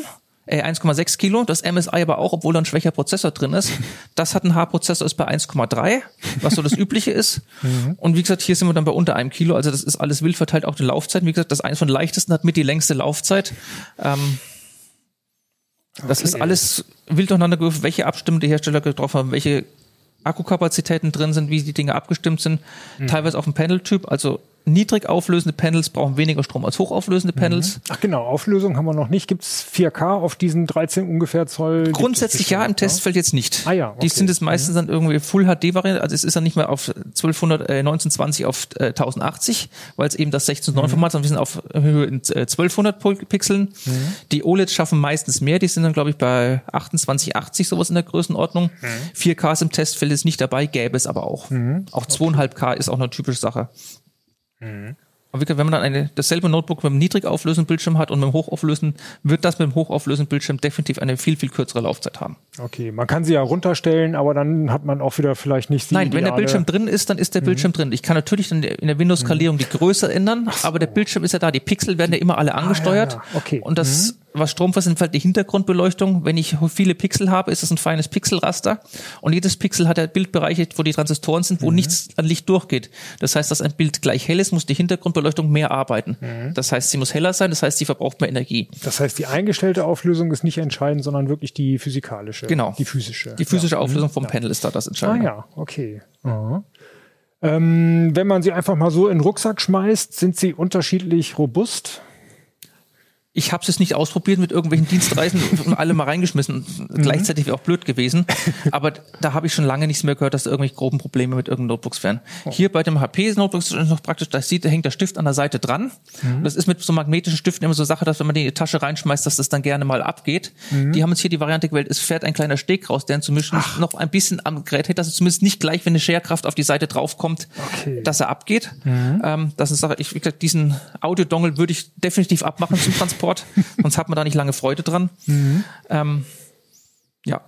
äh, 1,6 Kilo, das MSI aber auch, obwohl da ein schwächer Prozessor drin ist. Das hat ein H-Prozessor, ist bei 1,3, was so das Übliche ist. Mhm. Und wie gesagt, hier sind wir dann bei unter einem Kilo, also das ist alles wild verteilt, auch die Laufzeit. Wie gesagt, das eins von leichtesten hat mit die längste Laufzeit. Ähm, das ist alles wild durcheinander gewürfelt, welche Abstimmung die Hersteller getroffen haben, welche Akkukapazitäten drin sind, wie die Dinge abgestimmt sind. Mhm. Teilweise auf dem Panel-Typ, also niedrig auflösende Panels brauchen weniger Strom als hochauflösende Panels. Ach genau, Auflösung haben wir noch nicht. Gibt's 4K auf diesen 13 ungefähr Zoll? Gibt es Grundsätzlich ja, im ne? Testfeld jetzt nicht. Ah ja, Die okay. sind es meistens dann irgendwie Full HD Variante, also es ist dann nicht mehr auf 1200, äh, 1920 auf äh, 1080, weil es eben das 16 9 Format, sondern wir sind auf Höhe in äh, 1200 Pol- Pixeln. Die OLEDs schaffen meistens mehr, die sind dann glaube ich bei 2880 sowas in der Größenordnung. 4K ist im Testfeld ist nicht dabei, gäbe es aber auch. Auch 2,5K ist auch eine typische Sache. Aber wenn man dann eine, dasselbe Notebook mit einem niedrig auflösenden Bildschirm hat und mit einem hochauflösenden, wird das mit einem hochauflösenden Bildschirm definitiv eine viel, viel kürzere Laufzeit haben. Okay, man kann sie ja runterstellen, aber dann hat man auch wieder vielleicht nicht die Nein, wenn der Bildschirm drin ist, dann ist der Bildschirm drin. Ich kann natürlich dann in der Windows-Skalierung die Größe ändern, aber der Bildschirm ist ja da. Die Pixel werden ja immer alle angesteuert. ja. Okay. Und das, was Strom versendet, halt die Hintergrundbeleuchtung. Wenn ich viele Pixel habe, ist das ein feines Pixelraster. Und jedes Pixel hat ja Bildbereiche, wo die Transistoren sind, wo nichts an Licht durchgeht. Das heißt, dass ein Bild gleich hell ist, muss die Hintergrundbeleuchtung mehr arbeiten. Das heißt, sie muss heller sein, das heißt, sie verbraucht mehr Energie. Das heißt, die eingestellte Auflösung ist nicht entscheidend, sondern wirklich die physikalische. Genau. Die physische. Die physische Auflösung vom Panel ist da das Ah Entscheidende. ja, okay. Aha. Ähm, wenn man sie einfach mal so in den Rucksack schmeißt, sind sie unterschiedlich robust. Ich habe es nicht ausprobiert mit irgendwelchen Dienstreisen und alle mal reingeschmissen. Gleichzeitig wäre auch blöd gewesen. Aber da habe ich schon lange nichts mehr gehört, dass da irgendwelche groben Probleme mit irgendeinen Notebooks wären. Hier bei dem HP-Notebook ist es noch praktisch, da sieht, hängt der Stift an der Seite dran. Und Das ist mit so magnetischen Stiften immer so Sache, dass wenn man die in die Tasche reinschmeißt, dass das dann gerne mal abgeht. Die haben jetzt hier die Variante gewählt, es fährt ein kleiner Steg raus, der zumindest noch ein bisschen am Gerät hält, dass es zumindest nicht gleich, wenn eine Scherkraft auf die Seite draufkommt, Okay. dass er abgeht. Ähm, das ist eine Sache, ich, wie gesagt, diesen Audio-Dongle würde ich definitiv abmachen zum Transport, sonst hat man da nicht lange Freude dran. Ähm, ja.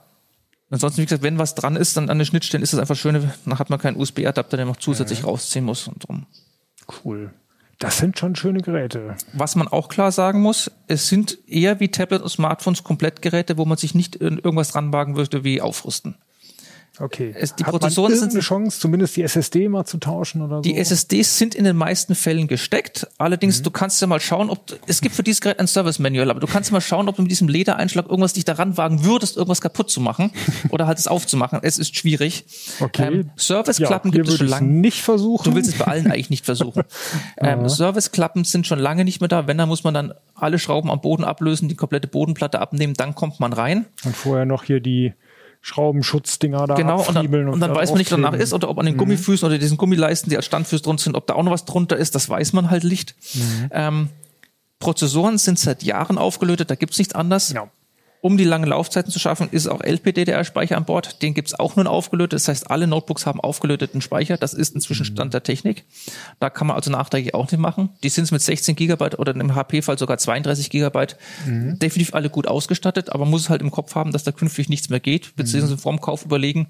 Ansonsten, wie gesagt, wenn was dran ist, dann an den Schnittstellen ist es einfach schön, dann hat man keinen USB-Adapter, der noch zusätzlich rausziehen muss und drum. Cool. Das sind schon schöne Geräte. Was man auch klar sagen muss, es sind eher wie Tablet und Smartphones Komplettgeräte, wo man sich nicht in irgendwas ranwagen würde wie aufrüsten. Okay. Es- die Hat Prozessoren man sind- irgendeine Chance, zumindest die SSD mal zu tauschen oder so? Die SSDs sind in den meisten Fällen gesteckt. Allerdings, du kannst ja mal schauen, ob du- es gibt für dieses Gerät ein Service Manual, aber du kannst mal schauen, ob du mit diesem Ledereinschlag irgendwas dich daran wagen würdest, irgendwas kaputt zu machen oder halt es aufzumachen. Es ist schwierig. Okay. Ähm, Serviceklappen ja, gibt es schon lange. nicht versuchen. Du willst es bei allen eigentlich nicht versuchen. ähm, Serviceklappen sind schon lange nicht mehr da. Wenn, dann muss man dann alle Schrauben am Boden ablösen, die komplette Bodenplatte abnehmen, dann kommt man rein. und vorher noch hier die Schraubenschutzdinger da Genau, und dann, abfriebeln und dann weiß man nicht, was danach ist, oder ob an den Gummifüßen oder diesen Gummileisten, die als Standfüße drunter sind, ob da auch noch was drunter ist, das weiß man halt nicht. Ähm, Prozessoren sind seit Jahren aufgelötet, da gibt's nichts anderes. Ja. Um die langen Laufzeiten zu schaffen, ist auch LPDDR-Speicher an Bord. Den gibt's auch nun aufgelötet. Das heißt, alle Notebooks haben aufgelöteten Speicher. Das ist inzwischen Stand der Technik. Da kann man also nachträglich auch nicht machen. Die sind mit 16 Gigabyte oder im HP-Fall sogar 32 Gigabyte definitiv alle gut ausgestattet, aber man muss es halt im Kopf haben, dass da künftig nichts mehr geht, beziehungsweise vorm Kauf überlegen,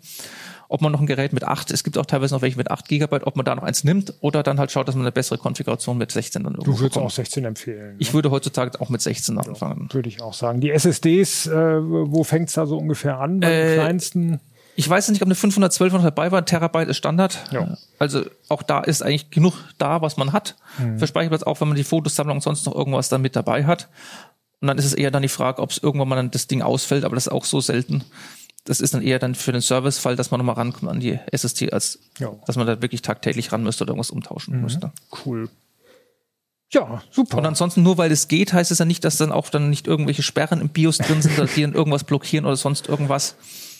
ob man noch ein Gerät mit 8, es gibt auch teilweise noch welche mit 8 Gigabyte, ob man da noch eins nimmt oder dann halt schaut, dass man eine bessere Konfiguration mit 16 dann irgendwo Du würdest bekommt. auch 16 empfehlen. Ich würde heutzutage auch mit 16 anfangen. würde ich auch sagen. Die SSDs, äh, wo fängt's da so ungefähr an? Bei den Äh, kleinsten? Ich weiß nicht, ob eine 512 noch dabei war. Terabyte ist Standard. Ja. Also auch da ist eigentlich genug da, was man hat. Mhm. Für Speicherplatz, auch wenn man die Fotosammlung sonst noch irgendwas dann mit dabei hat. Und dann ist es eher dann die Frage, ob es irgendwann mal dann das Ding ausfällt, aber das ist auch so selten. Das ist dann eher dann für den Servicefall, dass man nochmal rankommt an die SSD, als Ja. Mhm. dass man da wirklich tagtäglich ran müsste oder irgendwas umtauschen müsste. Cool. Ja, super. Und ansonsten, nur weil es geht, heißt es ja nicht, dass dann auch dann nicht irgendwelche Sperren im BIOS drin sind, oder die dann irgendwas blockieren oder sonst irgendwas.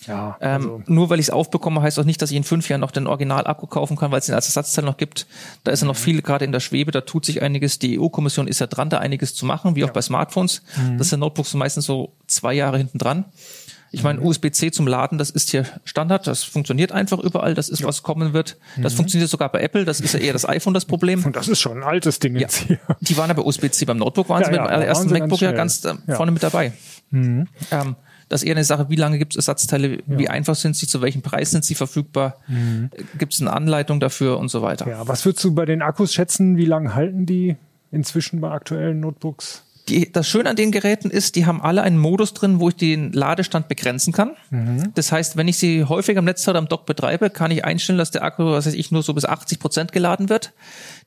ja, Ähm, also, nur weil ich es aufbekomme, heißt auch nicht, dass ich in fünf Jahren noch den Original-Akku kaufen kann, weil es den als Ersatzteil noch gibt. Da ist ja noch viel gerade in der Schwebe, da tut sich einiges. Die EU-Kommission ist ja dran, da einiges zu machen, wie auch bei Smartphones. Das sind Notebooks meistens so zwei Jahre hinten dran. Ich meine, USB-C zum Laden, das ist hier Standard, das funktioniert einfach überall, das ist, was kommen wird. Das funktioniert sogar bei Apple, das ist ja eher das iPhone das Problem. und das ist schon ein altes Ding Ja. jetzt hier. Die waren ja bei USB-C beim Notebook, waren Ja, sie ja, dem allerersten MacBook ja ganz äh, Ja. Mhm. vorne mit dabei. Ähm, das ist eher eine Sache, wie lange gibt es Ersatzteile, wie einfach sind sie, zu welchem Preis sind sie verfügbar, gibt es eine Anleitung dafür und so weiter. Mhm. Ja, was würdest du bei den Akkus schätzen? Wie lange halten die inzwischen bei aktuellen Notebooks? Die, das Schöne an den Geräten ist, die haben alle einen Modus drin, wo ich den Ladestand begrenzen kann. Das heißt, wenn ich sie häufig am Netzteil am Dock betreibe, kann ich einstellen, dass der Akku, was weiß ich, nur so bis 80 Prozent geladen wird.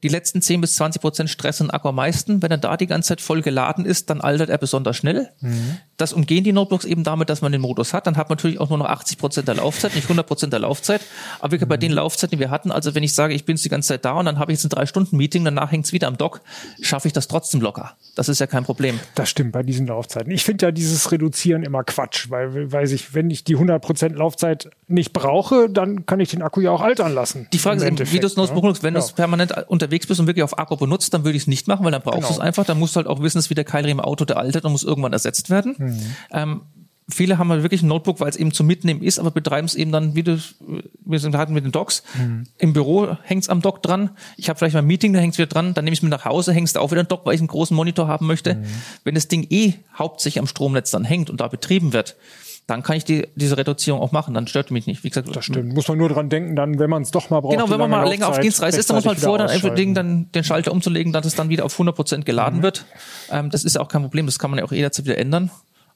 Die letzten 10 bis 20 Prozent stressen den Akku am meisten. Wenn er da die ganze Zeit voll geladen ist, dann altert er besonders schnell. Das umgehen die Notebooks eben damit, dass man den Modus hat. Dann hat man natürlich auch nur noch 80 Prozent der Laufzeit, nicht 100 Prozent der Laufzeit. Aber wirklich bei den Laufzeiten, die wir hatten, also wenn ich sage, ich bin jetzt die ganze Zeit da und dann habe ich jetzt ein 3-Stunden-Meeting, danach hängt es wieder am Dock, schaffe ich das trotzdem locker. Das ist ja kein Problem. Das stimmt bei diesen Laufzeiten. Ich finde ja dieses Reduzieren immer Quatsch, weil, weiß ich, wenn ich die 100% Laufzeit nicht brauche, dann kann ich den Akku ja auch altern lassen. Die Frage ist wie du es ne? nutzt. Wenn Ja. du permanent unterwegs bist und wirklich auf Akku benutzt, dann würde ich es nicht machen, weil dann brauchst du es Genau. einfach. Dann musst du halt auch wissen, dass wie der Keilriemen im Auto, der altert und muss irgendwann ersetzt werden. Mhm. Ähm, viele haben halt wirklich ein Notebook, weil es eben zum Mitnehmen ist, aber betreiben es eben dann, wie du, wir sind hatten mit den Docs. Im Büro hängt's am Dock dran. Ich habe vielleicht mal ein Meeting, da hängt's wieder dran. Dann nehme ich mir nach Hause, hängst auch wieder ein Dock, weil ich einen großen Monitor haben möchte. Wenn das Ding eh hauptsächlich am Stromnetz dann hängt und da betrieben wird, dann kann ich die, diese Reduzierung auch machen. Dann stört mich nicht. Wie gesagt, Das stimmt. Muss man nur dran denken, dann, wenn man es doch mal braucht. Genau, wenn man mal länger auf Dienstreise ist, dann muss man vor, dann einfach ausschalten. dann den Schalter umzulegen, dass es dann wieder auf 100 Prozent geladen wird. Ähm, das ist ja auch kein Problem. Das kann man ja auch jederzeit wieder ändern.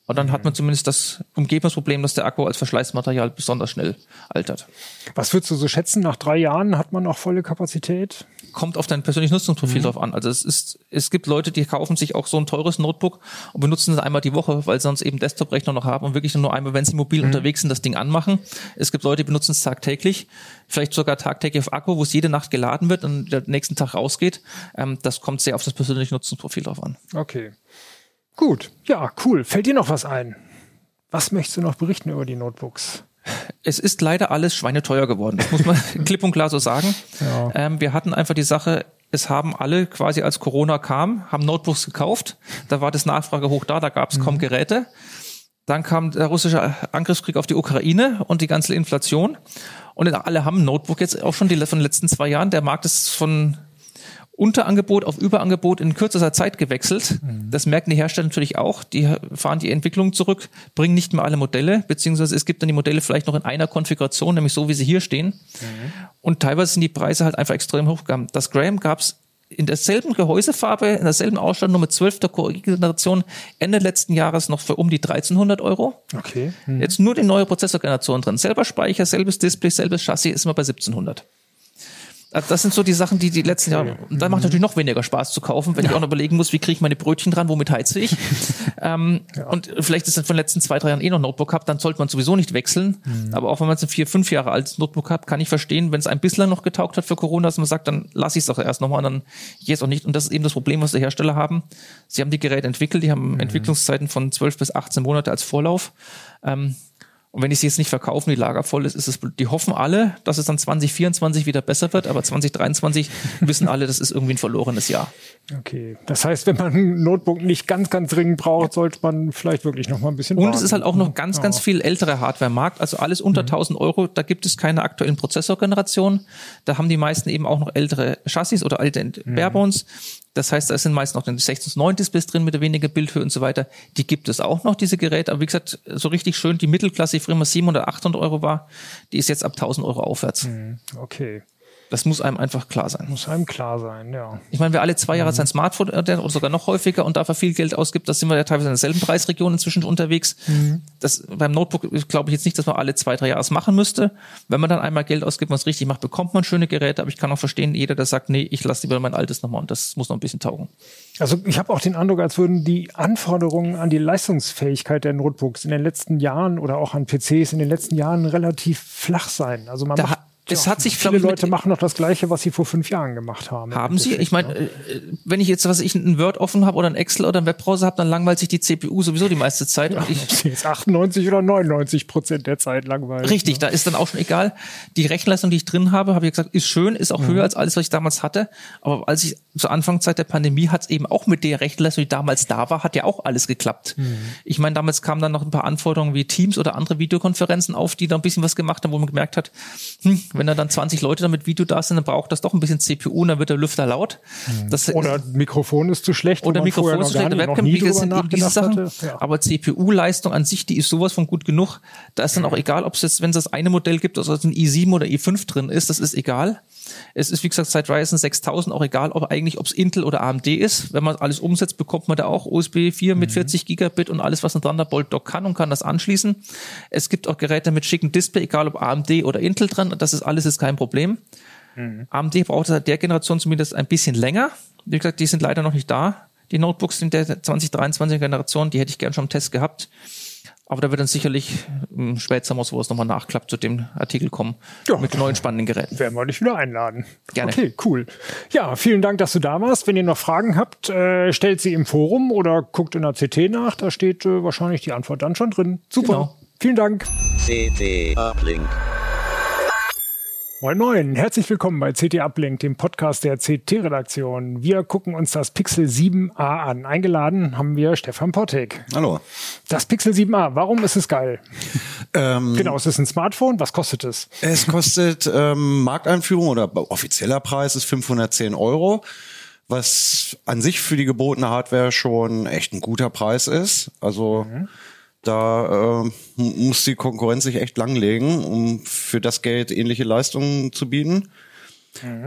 Und dann hat man zumindest das Umgebungsproblem, dass der Akku als Verschleißmaterial besonders schnell altert. Was würdest du so schätzen? Nach drei Jahren hat man noch volle Kapazität? Kommt auf dein persönliches Nutzungsprofil drauf an. Also es ist, es gibt Leute, die kaufen sich auch so ein teures Notebook und benutzen es einmal die Woche, weil sie sonst eben Desktop-Rechner noch haben und wirklich nur einmal, wenn sie mobil unterwegs sind, das Ding anmachen. Es gibt Leute, die benutzen es tagtäglich, vielleicht sogar tagtäglich auf Akku, wo es jede Nacht geladen wird und der nächsten Tag rausgeht. Ähm, das kommt sehr auf das persönliche Nutzungsprofil drauf an. Okay. Gut. Ja, cool. Fällt dir noch was ein? Was möchtest du noch berichten über die Notebooks? Es ist leider alles schweineteuer geworden. Das muss man klipp und klar so sagen. Ja. Ähm, wir hatten einfach die Sache, es haben alle quasi als Corona kam, haben Notebooks gekauft. Da war das Nachfrage hoch da, da gab es kaum Geräte. Dann kam der russische Angriffskrieg auf die Ukraine und die ganze Inflation. Und alle haben ein Notebook jetzt auch schon die von den letzten zwei Jahren. Der Markt ist von Unterangebot auf Überangebot in kürzester Zeit gewechselt. Das merken die Hersteller natürlich auch. Die fahren die Entwicklung zurück, bringen nicht mehr alle Modelle, beziehungsweise es gibt dann die Modelle vielleicht noch in einer Konfiguration, nämlich so, wie sie hier stehen. Und teilweise sind die Preise halt einfach extrem hoch gegangen. Das Graham gab's in derselben Gehäusefarbe, in derselben Ausstattung, mit 12. Generation, Ende letzten Jahres noch für um die 1300 Euro. Okay. Jetzt nur die neue Prozessorgeneration drin. Selber Speicher, selbes Display, selbes Chassis, ist immer bei 1700. Also Das sind so die Sachen, die die letzten Jahre, und dann macht natürlich noch weniger Spaß zu kaufen, wenn ich auch noch überlegen muss, wie kriege ich meine Brötchen dran, womit heize ich. ähm, Und vielleicht ist das von den letzten zwei, drei Jahren eh noch ein Notebook habt, dann sollte man sowieso nicht wechseln. Aber auch wenn man jetzt ein vier, fünf Jahre altes Notebook hat, kann ich verstehen, wenn es ein bisschen noch getaugt hat für Corona, dass man sagt, dann lasse ich es doch erst nochmal und dann jetzt auch nicht. Und das ist eben das Problem, was die Hersteller haben. Sie haben die Geräte entwickelt, die haben Entwicklungszeiten von 12 bis 18 Monate als Vorlauf. Ähm, und wenn ich sie jetzt nicht verkaufen, die Lager voll ist, ist es, die hoffen alle, dass es dann 2024 wieder besser wird, aber 2023 wissen alle, das ist irgendwie ein verlorenes Jahr. Okay. Das heißt, wenn man ein Notebook nicht ganz, ganz dringend braucht, sollte man vielleicht wirklich noch mal ein bisschen Und warten. es ist halt auch noch ganz, ganz viel ältere Hardware am Markt, also alles unter 1000 Euro, da gibt es keine aktuellen Prozessorgenerationen. Da haben die meisten eben auch noch ältere Chassis oder alte Barebones. Das heißt, da sind meist noch die 16 9 Displays drin mit weniger Bildhöhe und so weiter. Die gibt es auch noch, diese Geräte. Aber wie gesagt, so richtig schön, die Mittelklasse, die früher immer 700, 800 Euro war, die ist jetzt ab 1000 Euro aufwärts. Okay. Das muss einem einfach klar sein. Muss einem klar sein, ja. Ich meine, wer alle zwei Mhm. Jahre sein Smartphone hat oder sogar noch häufiger und dafür viel Geld ausgibt, da sind wir ja teilweise in derselben Preisregion inzwischen unterwegs. Mhm. Das, beim Notebook glaube ich jetzt nicht, dass man alle zwei, drei Jahre es machen müsste. Wenn man dann einmal Geld ausgibt, was richtig macht, bekommt man schöne Geräte. Aber ich kann auch verstehen, jeder, der sagt, nee, ich lasse lieber mein altes nochmal und das muss noch ein bisschen taugen. Also ich habe auch den Eindruck, als würden die Anforderungen an die Leistungsfähigkeit der Notebooks in den letzten Jahren oder auch an PCs in den letzten Jahren relativ flach sein. Also man Da macht, es hat sich, viele Leute machen noch das Gleiche, was sie vor fünf Jahren gemacht haben. Haben Sie? Ich meine, äh, wenn ich jetzt, was ich, ein Word offen habe oder ein Excel oder ein Webbrowser habe, dann langweilt sich die CPU sowieso die meiste Zeit. Und ich. Jetzt 98 oder 99 Prozent der Zeit langweilig. Richtig, da ist dann auch schon egal. Die Rechenleistung, die ich drin habe, habe ich gesagt, ist schön, ist auch höher als alles, was ich damals hatte. Aber als ich zur Anfangszeit der Pandemie hat es eben auch mit der Rechenleistung, die damals da war, hat ja auch alles geklappt. Ich meine, damals kamen dann noch ein paar Anforderungen wie Teams oder andere Videokonferenzen auf, die da ein bisschen was gemacht haben, wo man gemerkt hat, hm, wenn da dann 20 Leute damit Video da sind, dann braucht das doch ein bisschen CPU und dann wird der Lüfter laut. Das Oder Mikrofon ist zu schlecht. oder Mikrofon ist gar schlecht, Webcam, sind diese Sachen. Ja. Aber CPU-Leistung an sich, die ist sowas von gut genug. Da ist dann auch egal, ob es jetzt, wenn es das eine Modell gibt, also ein i7 oder i5 drin ist, das ist egal. Es ist, wie gesagt, seit Ryzen 6000 auch egal, ob eigentlich, ob es Intel oder AMD ist. Wenn man alles umsetzt, bekommt man da auch USB 4 Mhm. mit 40 Gigabit und alles, was ein Thunderbolt Dock kann und kann das anschließen. Es gibt auch Geräte mit schicken Display, egal ob AMD oder Intel dran. Das ist alles ist kein Problem. AMD braucht seit der Generation zumindest ein bisschen länger. Wie gesagt, die sind leider noch nicht da. Die Notebooks in der 2023er Generation, die hätte ich gern schon im Test gehabt. Aber da wird dann sicherlich im Spätsommer sowas nochmal nachklappt zu dem Artikel kommen. Ja. Mit neuen spannenden Geräten. Werden wir dich wieder einladen. Gerne. Okay, cool. Ja, vielen Dank, dass du da warst. Wenn ihr noch Fragen habt, äh, stellt sie im Forum oder guckt in der CT nach. Da steht äh, wahrscheinlich die Antwort dann schon drin. Super. Genau. Vielen Dank. CT Uplink. Moin Moin, herzlich willkommen bei CT Uplink, dem Podcast der CT-Redaktion. Wir gucken uns das Pixel 7a an. Eingeladen haben wir Stefan Pottek. Hallo. Das Pixel 7a, warum ist es geil? Ähm, Genau, es ist ein Smartphone. Was kostet es? Es kostet ähm, Markteinführung oder offizieller Preis ist 510 Euro, was an sich für die gebotene Hardware schon echt ein guter Preis ist. Also da äh, muss die Konkurrenz sich echt langlegen, um für das Geld ähnliche Leistungen zu bieten.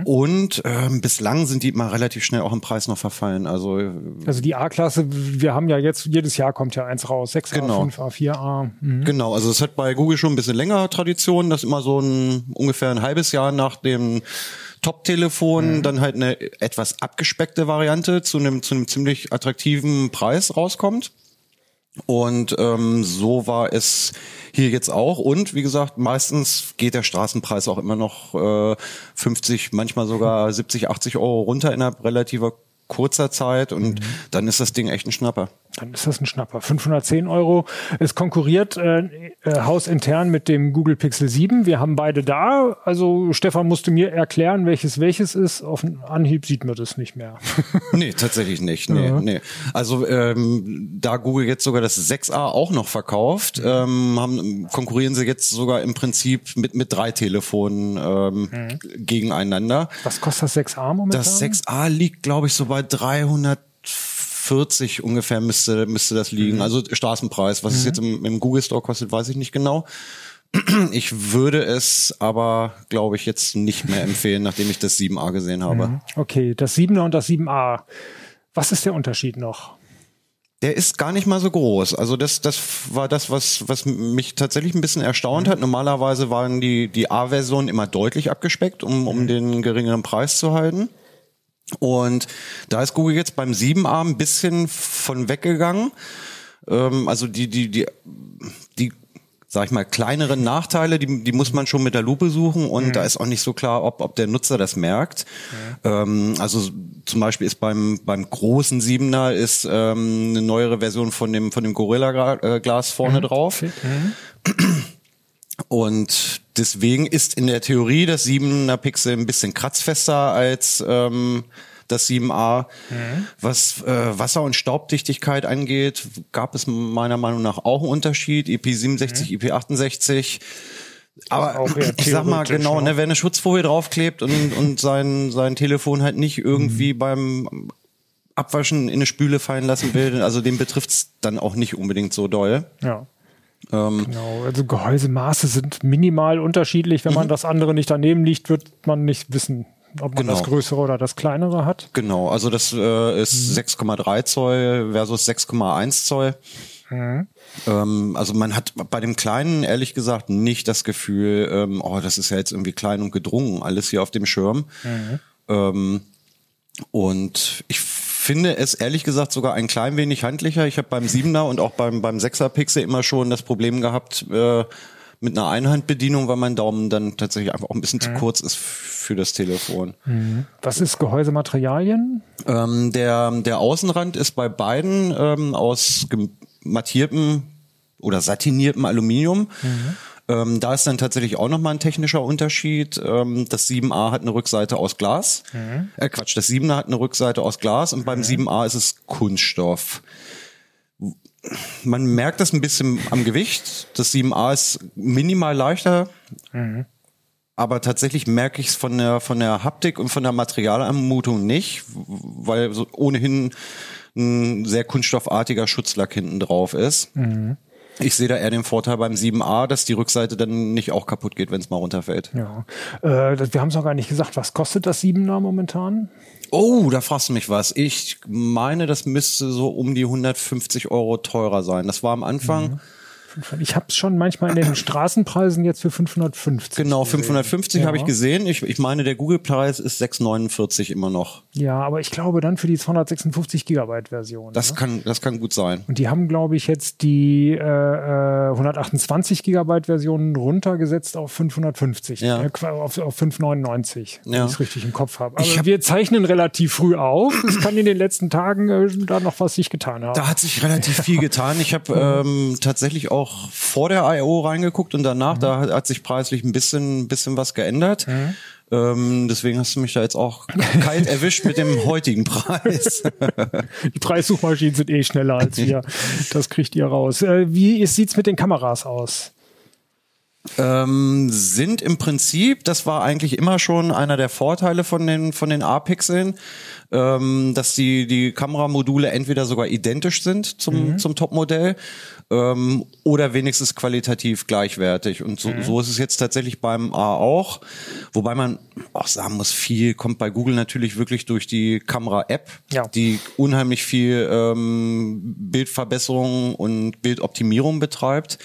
Und ähm, bislang sind die immer relativ schnell auch im Preis noch verfallen. Also Also die A-Klasse, wir haben ja jetzt, jedes Jahr kommt ja eins raus. 6A, Genau. 5A, 4A. Mhm. Genau, also es hat bei Google schon ein bisschen länger Tradition, dass immer so ein ungefähr ein halbes Jahr nach dem Top-Telefon dann halt eine etwas abgespeckte Variante zu einem zu einem ziemlich attraktiven Preis rauskommt. Und ähm, so war es hier jetzt auch. Und wie gesagt, meistens geht der Straßenpreis auch immer noch äh, 50, manchmal sogar 70, 80 Euro runter innerhalb relativer kurzer Zeit. Und dann ist das Ding echt ein Schnapper. Dann ist das ein Schnapper. 510 Euro. Es konkurriert äh, äh, hausintern mit dem Google Pixel 7. Wir haben beide da. Also Stefan musste mir erklären, welches welches ist. Auf den Anhieb sieht man das nicht mehr. Nee, tatsächlich nicht. Nee, nee. Also ähm, da Google jetzt sogar das 6a auch noch verkauft, ähm, haben, konkurrieren sie jetzt sogar im Prinzip mit, mit drei Telefonen ähm, gegeneinander. Was kostet das 6A momentan? Das 6a liegt, glaube ich, so bei 340 ungefähr müsste, müsste das liegen. Also Straßenpreis. Was es jetzt im, im Google Store kostet, weiß ich nicht genau. Ich würde es aber, glaube ich, jetzt nicht mehr empfehlen, nachdem ich das 7a gesehen habe. Okay, das 7er und das 7A. Was ist der Unterschied noch? Der ist gar nicht mal so groß. Also das, das war das, was, was mich tatsächlich ein bisschen erstaunt hat. Normalerweise waren die, die A-Versionen immer deutlich abgespeckt, um, um den geringeren Preis zu halten. Und da ist Google jetzt beim 7a ein bisschen von weggegangen. Ähm, also die, die, die, die, sag ich mal, kleineren Nachteile, die, die muss man schon mit der Lupe suchen und da ist auch nicht so klar, ob, ob der Nutzer das merkt. Ähm, also zum Beispiel ist beim, beim großen Siebener ist ähm, eine neuere Version von dem, von dem Gorilla-Glas vorne drauf. Und deswegen ist in der Theorie das 7er Pixel ein bisschen kratzfester als ähm, das 7a. Was äh, Wasser- und Staubdichtigkeit angeht, gab es meiner Meinung nach auch einen Unterschied. IP67, IP68. Aber ich sag mal genau, ne? ne, wer eine Schutzfolie draufklebt und, und sein, sein Telefon halt nicht Mhm. irgendwie beim Abwaschen in eine Spüle fallen lassen will, also den betrifft's dann auch nicht unbedingt so doll. Ja. Ähm, Genau, also Gehäusemaße sind minimal unterschiedlich. Wenn man das andere nicht daneben liegt, wird man nicht wissen, ob man Genau. das größere oder das kleinere hat. Genau, also das äh, ist 6,3 Zoll versus 6,1 Zoll. Ähm, also man hat bei dem Kleinen ehrlich gesagt nicht das Gefühl, ähm, oh, das ist ja jetzt irgendwie klein und gedrungen, alles hier auf dem Schirm. Ähm, und ich finde es ehrlich gesagt sogar ein klein wenig handlicher. Ich habe beim 7er und auch beim, beim 6er Pixel immer schon das Problem gehabt, äh, mit einer Einhandbedienung, weil mein Daumen dann tatsächlich einfach auch ein bisschen zu kurz ist für das Telefon. Was ist Gehäusematerialien? Ähm, der, der Außenrand ist bei beiden ähm, aus mattiertem oder satiniertem Aluminium. Ähm, da ist dann tatsächlich auch nochmal ein technischer Unterschied. Ähm, das 7a hat eine Rückseite aus Glas. Äh, Quatsch, das 7er hat eine Rückseite aus Glas und beim 7a ist es Kunststoff. Man merkt das ein bisschen am Gewicht. Das 7a ist minimal leichter, aber tatsächlich merke ich es von der von der Haptik und von der Materialanmutung nicht, weil so ohnehin ein sehr kunststoffartiger Schutzlack hinten drauf ist. Ich sehe da eher den Vorteil beim 7a, dass die Rückseite dann nicht auch kaputt geht, wenn es mal runterfällt. Ja. Äh, wir haben es noch gar nicht gesagt. Was kostet das 7er momentan? Oh, da fragst du mich was. Ich meine, das müsste so um die 150 Euro teurer sein. Das war am Anfang. Ich habe es schon manchmal in den Straßenpreisen jetzt für 550. Genau, gesehen. 550 Ja. habe ich gesehen. Ich, ich meine, der Google-Preis ist 6,49 immer noch. Ja, aber ich glaube dann für die 256 Gigabyte Version. Das ne? kann, das kann gut sein. Und die haben, glaube ich, jetzt die äh, äh, 128 Gigabyte Version runtergesetzt auf 550, Ja. äh, auf, auf 599, wenn Ja. ich es richtig im Kopf habe. Aber hab- wir zeichnen relativ früh auf. Es kann in den letzten Tagen äh, da noch was sich getan haben. Da hat sich relativ viel getan. Ich habe ähm, tatsächlich auch auch vor der I.O. reingeguckt und danach, da hat, sich preislich ein bisschen, bisschen was geändert. Ähm, deswegen hast du mich da jetzt auch kalt erwischt mit dem heutigen Preis. Die Preissuchmaschinen sind eh schneller als wir. Das kriegt ihr raus. Äh, wie sieht's mit den Kameras aus? Ähm, sind im Prinzip, das war eigentlich immer schon einer der Vorteile von den von den A-Pixeln, ähm, dass die die Kameramodule entweder sogar identisch sind zum zum Topmodell ähm, oder wenigstens qualitativ gleichwertig. Und so, so ist es jetzt tatsächlich beim A auch, wobei man auch sagen muss, viel kommt bei Google natürlich wirklich durch die Kamera-App, Ja. die unheimlich viel ähm, Bildverbesserung und Bildoptimierung betreibt.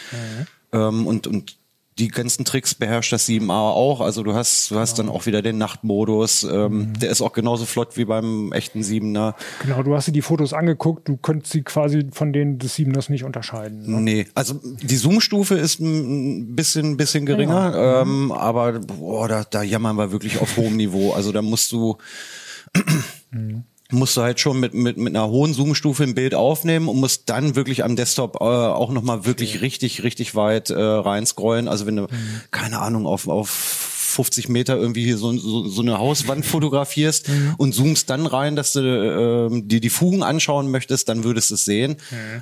Ähm, und, und die ganzen Tricks beherrscht das 7a auch. Also du hast, du hast dann auch wieder den Nachtmodus. Ähm, Der ist auch genauso flott wie beim echten 7er. Genau, du hast dir die Fotos angeguckt, du könntest sie quasi von denen des Siebeners nicht unterscheiden. Ne? Nee, also die Zoom-Stufe ist ein bisschen, bisschen geringer, ähm, aber boah, da, da jammern wir wirklich auf hohem Niveau. Also da musst du musst du halt schon mit, mit, mit einer hohen Zoom-Stufe ein Bild aufnehmen und musst dann wirklich am Desktop äh, auch nochmal wirklich richtig, richtig weit äh, reinscrollen. Also wenn du, keine Ahnung, auf, auf 50 Meter irgendwie hier so, so, so eine Hauswand fotografierst und zoomst dann rein, dass du ähm, dir die Fugen anschauen möchtest, dann würdest du es sehen.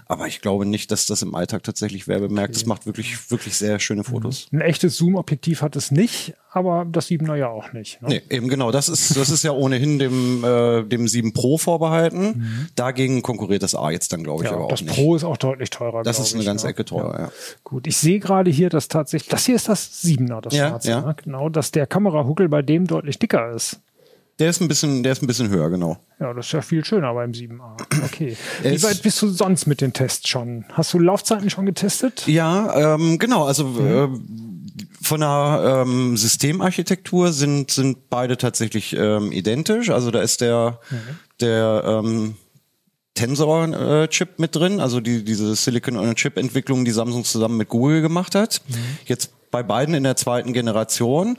Aber ich glaube nicht, dass das im Alltag tatsächlich wer bemerkt. Es macht wirklich, wirklich sehr schöne Fotos. Ein echtes Zoom-Objektiv hat es nicht, aber das Siebener ja auch nicht. Ne? Nee, eben genau. Das ist, das ist ja ohnehin dem, äh, dem 7 Pro vorbehalten. Dagegen konkurriert das A jetzt dann, glaube ich, aber Ja, auch das nicht. Pro ist auch deutlich teurer. das ist eine ich, ganze ne? Ecke teurer, ja. Gut, ich sehe gerade hier, dass tatsächlich, das hier ist das Siebener, das Ja, schwarze. ja. Ne? Genau, dass der Kamerahuckel bei dem deutlich dicker ist. Der ist ein bisschen, der ist ein bisschen höher, genau. Ja, das ist ja viel schöner beim 7a. Okay. Wie weit bist du sonst mit den Tests schon? Hast du Laufzeiten schon getestet? Ja, ähm, genau. Also äh, von der ähm, Systemarchitektur sind sind beide tatsächlich ähm, identisch. Also da ist der der ähm, Tensor-Chip mit drin, also die, diese Silicon-on-Chip-Entwicklung, die Samsung zusammen mit Google gemacht hat. Jetzt bei beiden in der zweiten Generation.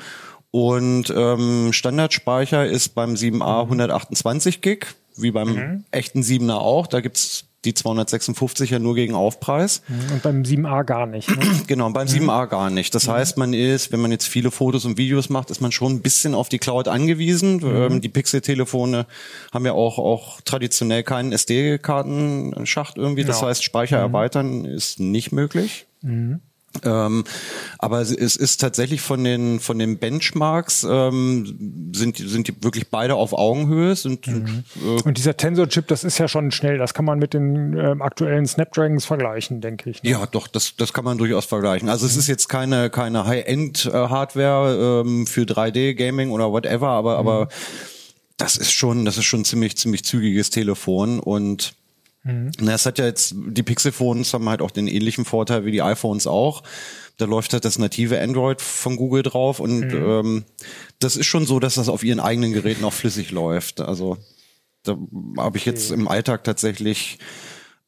Und ähm, Standardspeicher ist beim 7a 128 Gig, wie beim echten 7er auch. Da gibt's die 256er nur gegen Aufpreis. Und beim 7a gar nicht. Ne? Genau, beim 7a gar nicht. Das heißt, man ist, wenn man jetzt viele Fotos und Videos macht, ist man schon ein bisschen auf die Cloud angewiesen. Ähm, die Pixel-Telefone haben ja auch, auch traditionell keinen SD-Kartenschacht irgendwie. Das Ja. heißt, Speicher erweitern ist nicht möglich. Ähm, aber es ist tatsächlich von den von den Benchmarks ähm, sind die- sind die wirklich beide auf Augenhöhe sind äh, Und dieser Tensor-Chip, das ist ja schon schnell. Das kann man mit den ähm, aktuellen Snapdragons vergleichen, denke ich. Ne? Ja, doch, das, das kann man durchaus vergleichen. Also es ist jetzt keine, keine High-End-Hardware ähm, für 3D-Gaming oder whatever, aber, aber das ist schon, das ist schon ziemlich, ziemlich zügiges Telefon und na, es hat ja jetzt, die Pixel-Phones haben halt auch den ähnlichen Vorteil wie die iPhones auch. Da läuft halt das native Android von Google drauf und ähm, das ist schon so, dass das auf ihren eigenen Geräten auch flüssig läuft. Also da habe ich jetzt im Alltag tatsächlich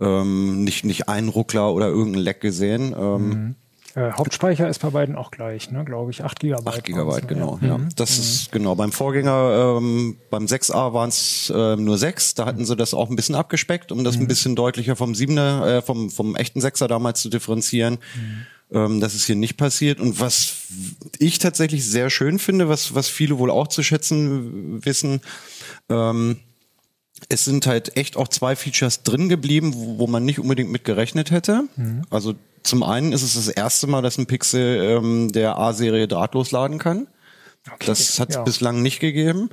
ähm, nicht, nicht einen Ruckler oder irgendeinen Leck gesehen. Ähm, Äh, Hauptspeicher ist bei beiden auch gleich, ne? glaube ich. 8 Gigabyte. 8 Gigabyte, waren's, genau. ne? Ja. Das ist genau. Beim Vorgänger, ähm, beim 6a waren es ähm, nur 6. Da hatten sie das auch ein bisschen abgespeckt, um das ein bisschen deutlicher vom 7er, äh, vom, vom echten 6er damals zu differenzieren. Ähm, das ist hier nicht passiert. Und was ich tatsächlich sehr schön finde, was, was viele wohl auch zu schätzen wissen, ähm, es sind halt echt auch zwei Features drin geblieben, wo, wo man nicht unbedingt mit gerechnet hätte. Also zum einen ist es das erste Mal, dass ein Pixel ähm, der A-Serie drahtlos laden kann. das hat es ja. bislang nicht gegeben.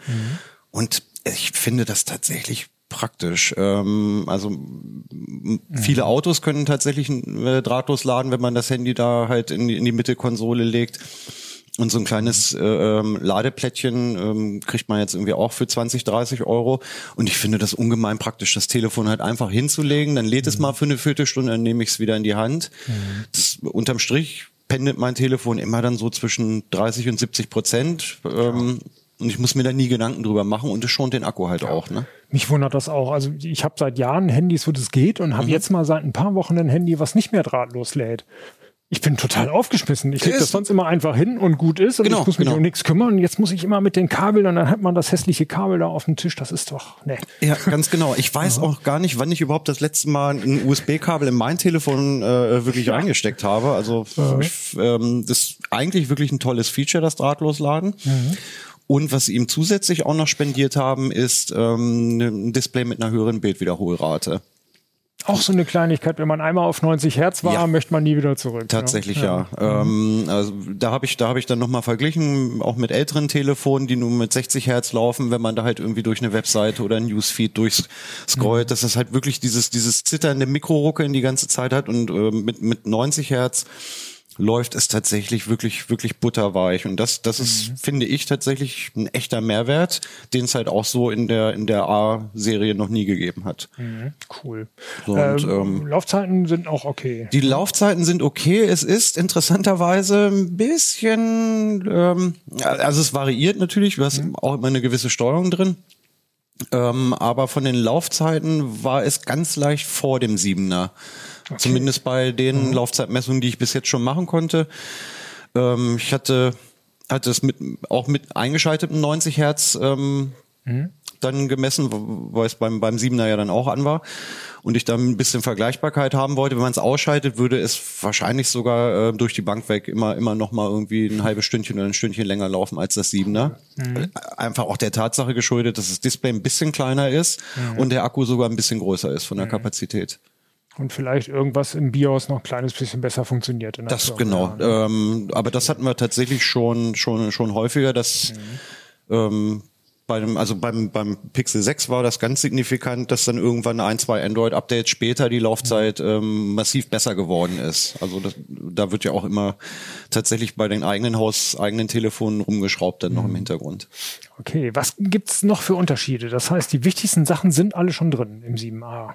Und ich finde das tatsächlich praktisch. Ähm, also m- viele Autos können tatsächlich äh, drahtlos laden, wenn man das Handy da halt in die, in die Mittelkonsole legt. Und so ein kleines äh, ähm, Ladeplättchen ähm, kriegt man jetzt irgendwie auch für 20, 30 Euro. Und ich finde das ungemein praktisch, das Telefon halt einfach hinzulegen. Dann lädt es mal für eine Viertelstunde, dann nehme ich es wieder in die Hand. Das, unterm Strich pendelt mein Telefon immer dann so zwischen 30 und 70 Prozent. Ähm, und ich muss mir da nie Gedanken drüber machen und es schont den Akku halt auch. Ne? Mich wundert das auch. Also ich habe seit Jahren Handys, wo das geht und Mhm. habe jetzt mal seit ein paar Wochen ein Handy, was nicht mehr drahtlos lädt. Ich bin total aufgeschmissen. Ich lege das sonst immer einfach hin und gut ist und Genau, ich muss mich genau. um nichts kümmern. Und jetzt muss ich immer mit den Kabeln und dann hat man das hässliche Kabel da auf dem Tisch. Das ist doch, ne. Ja, ganz genau. Ich weiß auch gar nicht, wann ich überhaupt das letzte Mal ein USB-Kabel in mein Telefon äh, wirklich reingesteckt habe. Also ich, ähm, das ist eigentlich wirklich ein tolles Feature, das Drahtlosladen. Und was sie ihm zusätzlich auch noch spendiert haben, ist ähm, ein Display mit einer höheren Bildwiederholrate. Auch so eine Kleinigkeit, wenn man einmal auf 90 Hertz war, Ja. möchte man nie wieder zurück. Tatsächlich ja. Ähm, also da habe ich, da habe ich dann nochmal verglichen, auch mit älteren Telefonen, die nur mit 60 Hertz laufen, wenn man da halt irgendwie durch eine Webseite oder ein Newsfeed durchscrollt, dass das halt wirklich dieses, dieses zitternde Mikroruckeln die ganze Zeit hat und ähm, mit, mit 90 Hertz läuft es tatsächlich wirklich, wirklich butterweich. Und das, das ist, finde ich, tatsächlich ein echter Mehrwert, den es halt auch so in der, in der A-Serie noch nie gegeben hat. Cool. So, und, ähm, ähm, Laufzeiten sind auch okay. Die Laufzeiten sind okay. Es ist interessanterweise ein bisschen, ähm, also es variiert natürlich, du hast auch immer eine gewisse Steuerung drin. Ähm, aber von den Laufzeiten war es ganz leicht vor dem Siebener. Zumindest bei den Laufzeitmessungen, die ich bis jetzt schon machen konnte. Ähm, ich hatte, hatte es mit, auch mit eingeschaltetem 90 Hertz ähm, dann gemessen, weil es beim, beim Siebener ja dann auch an war. Und ich dann ein bisschen Vergleichbarkeit haben wollte. Wenn man es ausschaltet, würde es wahrscheinlich sogar äh, durch die Bank weg immer, immer noch mal irgendwie ein halbes Stündchen oder ein Stündchen länger laufen als das Siebener. Äh, Einfach auch der Tatsache geschuldet, dass das Display ein bisschen kleiner ist und der Akku sogar ein bisschen größer ist von der Kapazität. Und vielleicht irgendwas im BIOS noch ein kleines bisschen besser funktioniert. in der Das Firma. genau. Ja. Ähm, aber das hatten wir tatsächlich schon schon schon häufiger, dass ähm, bei dem, also beim, beim Pixel 6 war das ganz signifikant, dass dann irgendwann ein, zwei Android-Updates später die Laufzeit ähm, massiv besser geworden ist. Also das, da wird ja auch immer tatsächlich bei den eigenen Haus, eigenen Telefonen rumgeschraubt dann noch im Hintergrund. Okay, was gibt's noch für Unterschiede? Das heißt, die wichtigsten Sachen sind alle schon drin im 7a.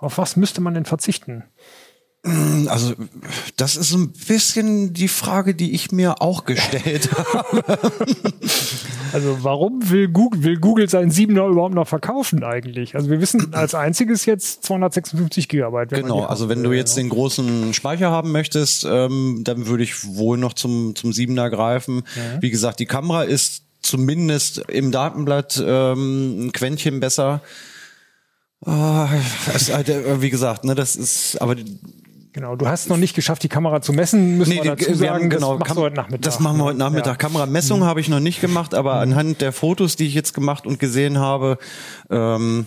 Auf was müsste man denn verzichten? Also das ist ein bisschen die Frage, die ich mir auch gestellt habe. Also warum will Google, will Google seinen 7er überhaupt noch verkaufen eigentlich? Also wir wissen als einziges jetzt 256 Gigabyte. Genau, also wenn du will, jetzt den großen Speicher haben möchtest, ähm, dann würde ich wohl noch zum, zum Siebener greifen. Wie gesagt, die Kamera ist zumindest im Datenblatt ähm, ein Quäntchen besser. Ah, das, ist halt, äh, wie gesagt, ne, das ist, aber Genau, du hast noch nicht geschafft, die Kamera zu messen, müssen wir die- dazu sagen, genau, das machst du heute Nachmittag. Das machen wir heute? Nachmittag. Ja. Mhm. Kameramessung habe ich noch nicht gemacht, aber anhand der Fotos, die ich jetzt gemacht und gesehen habe, ähm,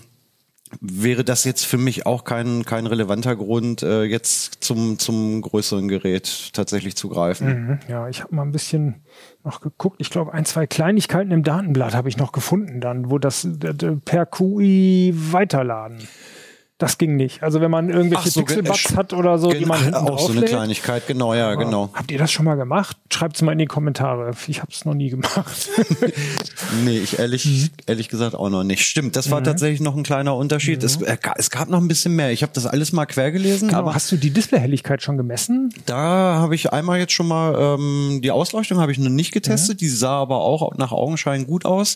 wäre das jetzt für mich auch kein, kein relevanter Grund, äh, jetzt zum, zum größeren Gerät tatsächlich zu greifen. Mhm, Ja, ich habe mal ein bisschen noch geguckt. Ich glaube, ein, zwei Kleinigkeiten im Datenblatt habe ich noch gefunden, dann, wo das d- d- per QI weiterladen. Das ging nicht. Also wenn man irgendwelche so, äh, hat oder so, die Genau, man hinten auch so eine. Kleinigkeit, genau, ja, genau. Habt ihr das schon mal gemacht? Schreibt es mal in die Kommentare. Ich habe es noch nie gemacht. Nee, ich ehrlich, Mhm. ehrlich gesagt auch noch nicht. Stimmt, das war tatsächlich noch ein kleiner Unterschied. Es, äh, es gab noch ein bisschen mehr. Ich habe das alles mal quer gelesen, Aber aber hast du die Displayhelligkeit schon gemessen? Da habe ich einmal jetzt schon mal ähm, die Ausleuchtung habe ich noch nicht getestet. Die sah aber auch nach Augenschein gut aus.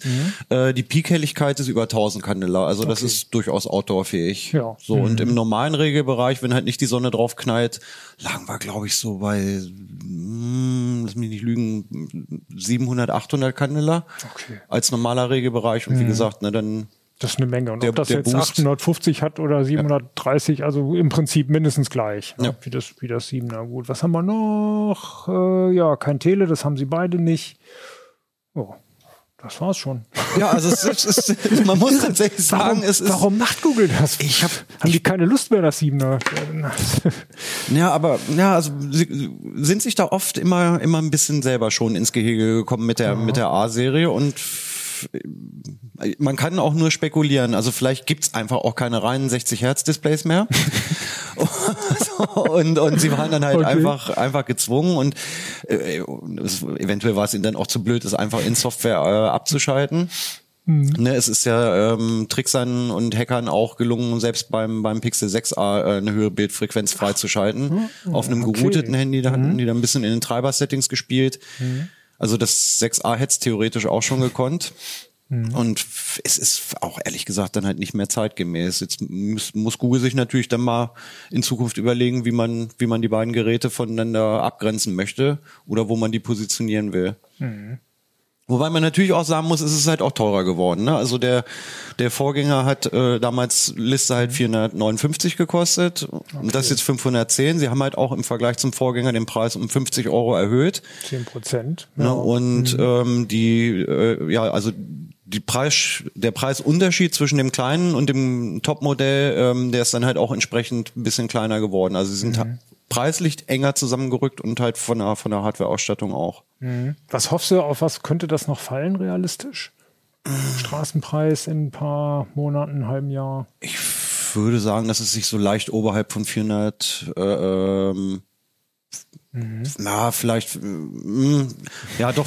Äh, die Peak-Helligkeit ist über 1000 Candela, also das ist durchaus outdoorfähig. Ja. So und im normalen Regelbereich, wenn halt nicht die Sonne drauf knallt, lagen wir glaube ich so bei, hm, lass mich nicht lügen, 700, 800 Candela Okay. als normaler Regelbereich. Und wie gesagt, ne, dann Das ist eine Menge. Und Der- ob das jetzt Boost- 850 hat oder 730, also im Prinzip mindestens gleich. Ne? Ja. Wie, das, wie das 7er. Gut, was haben wir noch? Äh, ja, kein Tele, das haben sie beide nicht. Oh, das war's schon. ja, also es es ist man muss tatsächlich sagen, warum, es ist warum macht Google das? Ich hab- haben die keine Lust mehr, das 7er? Ja, aber ja, also sie sind sich da oft immer immer ein bisschen selber schon ins Gehege gekommen mit der mit der A-Serie und man kann auch nur spekulieren. Also vielleicht gibt's einfach auch keine reinen 60 Hertz Displays mehr. und, und sie waren dann halt Okay. einfach einfach gezwungen und äh, es, eventuell war es ihnen dann auch zu blöd, das einfach in Software äh, abzuschalten. Ne, es ist ja ähm, Tricksern und Hackern auch gelungen, selbst beim, beim Pixel 6a äh, eine höhere Bildfrequenz freizuschalten. Auf einem okay. gerouteten Handy, da hatten die dann ein bisschen in den Treiber-Settings gespielt. Also das 6a hätte es theoretisch auch schon gekonnt. Und f- es ist auch ehrlich gesagt dann halt nicht mehr zeitgemäß. Jetzt muss, muss Google sich natürlich dann mal in Zukunft überlegen, wie man, wie man die beiden Geräte voneinander abgrenzen möchte oder wo man die positionieren will. Wobei man natürlich auch sagen muss, es ist halt auch teurer geworden. Ne? Also der, der Vorgänger hat äh, damals Liste halt 459 gekostet und das jetzt 510. Sie haben halt auch im Vergleich zum Vorgänger den Preis um 50 Euro erhöht. 10 Prozent. Ne? Und ähm, die, äh, ja, also die Preis, der Preisunterschied zwischen dem kleinen und dem Topmodell, ähm, der ist dann halt auch entsprechend ein bisschen kleiner geworden. Also sie sind ha- preislich enger zusammengerückt und halt von der, von der Hardware-Ausstattung auch. Was hoffst du, auf was könnte das noch fallen, realistisch? Straßenpreis in ein paar Monaten, einem halben Jahr. Ich würde sagen, dass es sich so leicht oberhalb von 400, äh, ähm, na, vielleicht, mm, ja doch,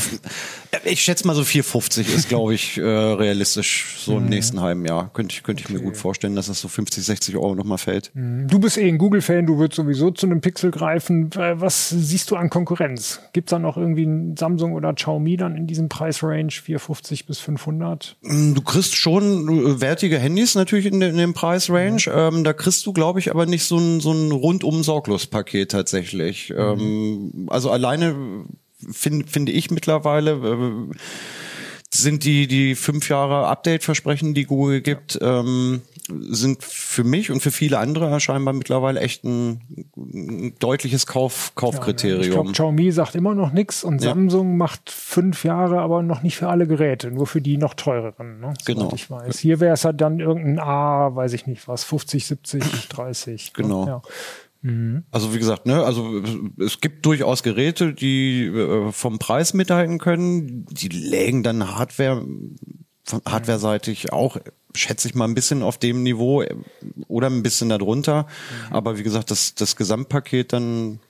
ich schätze mal so 450 ist, glaube ich, äh, realistisch so im nächsten halben Jahr. Könnte ich, könnte ich mir gut vorstellen, dass das so 50, 60 Euro nochmal fällt. Du bist eh ein Google-Fan, du würdest sowieso zu einem Pixel greifen. Was siehst du an Konkurrenz? Gibt es da noch irgendwie ein Samsung oder Xiaomi dann in diesem Preisrange 450 bis 500? Mm, Du kriegst schon äh, wertige Handys natürlich in, in dem Preisrange. Ähm, da kriegst du, glaube ich, aber nicht so ein, so ein rundum sorglos Paket tatsächlich. Ähm, also alleine finde finde ich mittlerweile äh, sind die die fünf Jahre Update-Versprechen, die Google gibt, ähm, sind für mich und für viele andere scheinbar mittlerweile echt ein, ein deutliches Kauf, Ich glaube, Kaufkriterium. Xiaomi sagt immer noch nichts und Ja. Samsung macht fünf Jahre, aber noch nicht für alle Geräte, nur für die noch teureren. Ne? Genau. Ich weiß. Hier wäre es halt dann irgendein A, weiß ich nicht was, 50, 70, 30. ne? Genau. Ja. Also wie gesagt, ne, also es gibt durchaus Geräte, die äh, vom Preis mithalten können. Die lägen dann Hardware von Hardware-seitig auch, schätze ich mal, ein bisschen auf dem Niveau äh, oder ein bisschen darunter. Aber wie gesagt, das, das Gesamtpaket dann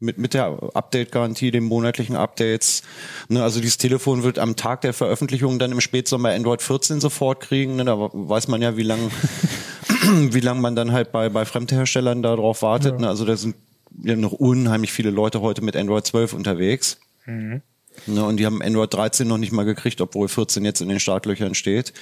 mit, mit der Update-Garantie, den monatlichen Updates. Ne, also dieses Telefon wird am Tag der Veröffentlichung dann im Spätsommer Android 14 sofort kriegen. Ne, da weiß man ja, wie lang, wie lang man dann halt bei, bei Fremdherstellern darauf wartet. Ne, also da sind ja noch unheimlich viele Leute heute mit Android 12 unterwegs. Ne, und die haben Android 13 noch nicht mal gekriegt, obwohl 14 jetzt in den Startlöchern steht.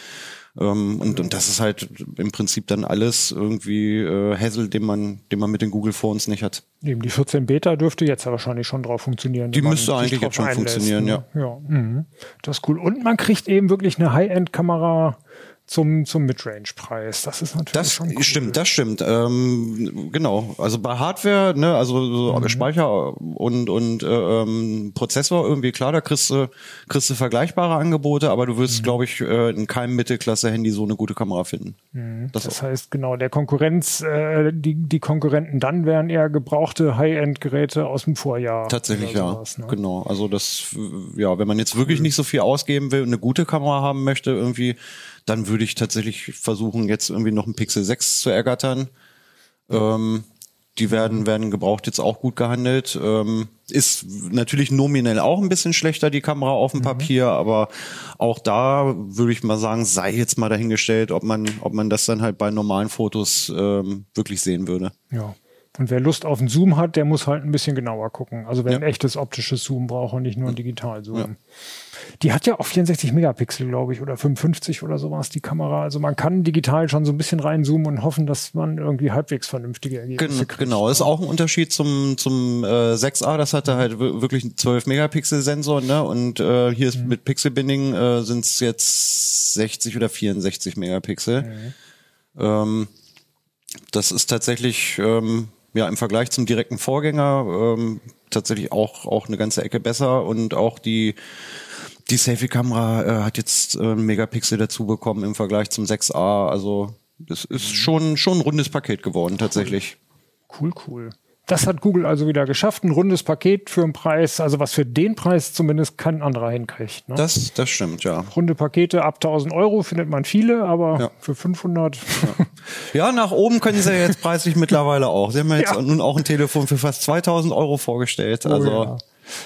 Ähm, und, und das ist halt im Prinzip dann alles irgendwie äh, Hassel, den man, den man mit den Google Phones nicht hat. Eben die 14 Beta dürfte jetzt ja wahrscheinlich schon drauf funktionieren. Die müsste eigentlich jetzt schon einlässt, funktionieren, ne? ja. Mhm. Das ist cool. Und man kriegt eben wirklich eine High-End-Kamera zum, zum Midrange-Preis. Das ist natürlich Das schon cool. stimmt, das stimmt. Ähm, genau. Also bei Hardware, ne, also so Mhm. Speicher und und äh, ähm, Prozessor irgendwie klar, da kriegst du kriegst du vergleichbare Angebote, aber du Mhm. wirst, glaube ich, äh, in keinem Mittelklasse-Handy so eine gute Kamera finden. Das, Das heißt, genau, der Konkurrenz, äh, die, die Konkurrenten dann wären eher gebrauchte High-End-Geräte aus dem Vorjahr. Tatsächlich ja, sowas, ne? genau. Also das, äh, ja, wenn man jetzt wirklich nicht so viel ausgeben will und eine gute Kamera haben möchte, irgendwie, dann würde ich tatsächlich versuchen, jetzt irgendwie noch ein Pixel 6 zu ergattern. Ähm, die werden, werden gebraucht jetzt auch gut gehandelt. Ähm, ist natürlich nominell auch ein bisschen schlechter, die Kamera auf dem Papier, aber auch da würde ich mal sagen, sei jetzt mal dahingestellt, ob man, ob man das dann halt bei normalen Fotos ähm, wirklich sehen würde. Ja. Und wer Lust auf einen Zoom hat, der muss halt ein bisschen genauer gucken. Also wer Ja. ein echtes optisches Zoom braucht und nicht nur ein Digital-Zoom. Die hat ja auch 64 Megapixel, glaube ich, oder 55 oder sowas, die Kamera. Also man kann digital schon so ein bisschen reinzoomen und hoffen, dass man irgendwie halbwegs vernünftige Ergebnisse Gen kriegt. genau, ist auch ein Unterschied zum zum äh, 6a. Das hatte halt wir- wirklich einen 12 Megapixel Sensor, ne? Und äh, hier ist mit Pixelbinding äh, sind es jetzt 60 oder 64 Megapixel. Ähm, das ist tatsächlich ähm, ja im Vergleich zum direkten Vorgänger ähm, tatsächlich auch auch eine ganze Ecke besser und auch die die Selfie-Kamera äh, hat jetzt äh, einen Megapixel dazu bekommen im Vergleich zum 6a. Also das ist schon schon ein rundes Paket geworden tatsächlich. Cool, cool. Das hat Google also wieder geschafft. Ein rundes Paket für einen Preis, also was für den Preis zumindest kein anderer hinkriegt. Ne? Das, das stimmt, ja. Runde Pakete ab 1000 Euro findet man viele, aber Ja. für 500 Ja, nach oben können sie jetzt preislich mittlerweile auch. Sie haben ja jetzt Ja. nun auch ein Telefon für fast 2000 Euro vorgestellt. Also, Oh ja.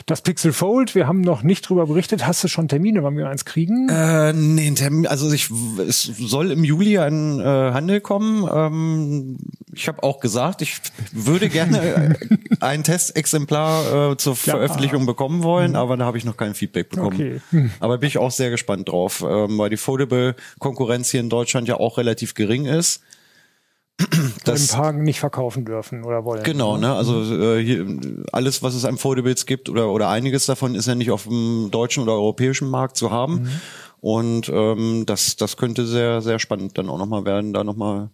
Das Pixel Fold, wir haben noch nicht drüber berichtet. Hast du schon Termine, wann wir eins kriegen? äh, nee, Termin, also ich, es soll im Juli ein äh, Handel kommen. Ähm, Ich habe auch gesagt, ich würde gerne äh, ein Testexemplar äh, zur Veröffentlichung bekommen wollen, aber da habe ich noch kein Feedback bekommen. Okay. Hm. Aber bin ich auch sehr gespannt drauf, ähm, weil die Foldable-Konkurrenz hier in Deutschland ja auch relativ gering ist. Im Das, Park nicht verkaufen dürfen oder wollen. genau, ne? Also äh, hier, alles, was es an Foldables gibt oder oder einiges davon ist ja nicht auf dem deutschen oder europäischen Markt zu haben. Und ähm, das das könnte sehr sehr spannend dann auch nochmal werden, da nochmal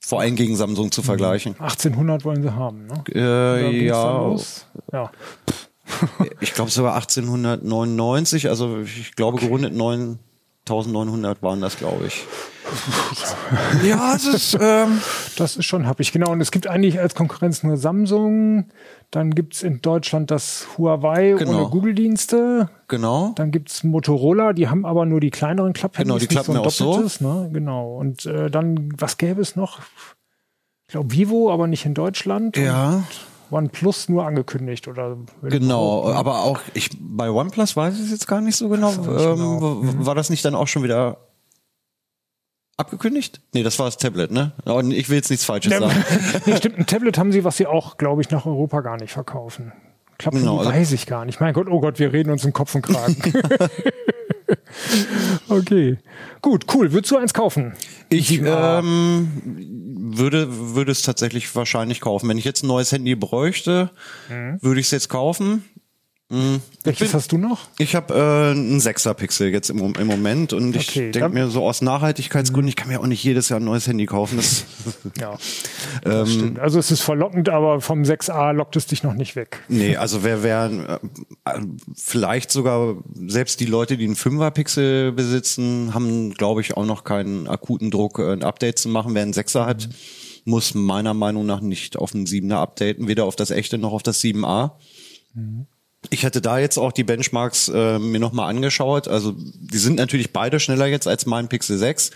vor allem gegen Samsung zu vergleichen. 1800 wollen sie haben, ne? Äh, ja? Ja. ich glaube sogar 1899, also ich glaube gerundet 9900 waren das, glaube ich. ja, es ist, ähm, Das ist schon happig, genau. Und es gibt eigentlich als Konkurrenz nur Samsung. Dann gibt's in Deutschland das Huawei Genau. ohne Google-Dienste. genau. Dann gibt's Motorola, die haben aber nur die kleineren Klapphandys. Genau, die klappen so auch so. doppeltes, Ne? Genau. Und äh, dann, was gäbe es noch? Ich glaube Vivo, aber nicht in Deutschland. Ja, Und OnePlus nur angekündigt oder genau. Aber auch ich bei OnePlus weiß ich es jetzt gar nicht so genau. nicht Ähm, genau. w- War das nicht dann auch schon wieder abgekündigt? Nee, das war das Tablet, ne? Und ich will jetzt nichts Falsches Ja, sagen. nee, stimmt, ein Tablet haben sie, was sie auch, glaube ich, nach Europa gar nicht verkaufen. Klappt Genau, also- weiß ich gar nicht. Mein Gott, oh Gott, wir reden uns in Kopf und Kragen. okay. Gut, cool. Würdest du eins kaufen? Ich 7a. ähm, würde, würde es tatsächlich wahrscheinlich kaufen. Wenn ich jetzt ein neues Handy bräuchte, Mhm. würde ich es jetzt kaufen. Welches hast du noch? Ich habe äh, einen 6er Pixel jetzt im, im Moment und ich Okay, denke mir so aus Nachhaltigkeitsgründen, ich kann mir auch nicht jedes Jahr ein neues Handy kaufen. Das, Ja. ähm, Das stimmt. Also es ist verlockend, aber vom 6a lockt es dich noch nicht weg. nee, also wer wer äh, vielleicht sogar selbst die Leute, die einen 5er Pixel besitzen, haben glaube ich auch noch keinen akuten Druck, äh, ein Update zu machen. Wer einen 6er hat, muss meiner Meinung nach nicht auf einen 7er updaten, weder auf das echte noch auf das 7a. Ich hatte da jetzt auch die Benchmarks äh, mir nochmal angeschaut. Also die sind natürlich beide schneller jetzt als mein Pixel 6.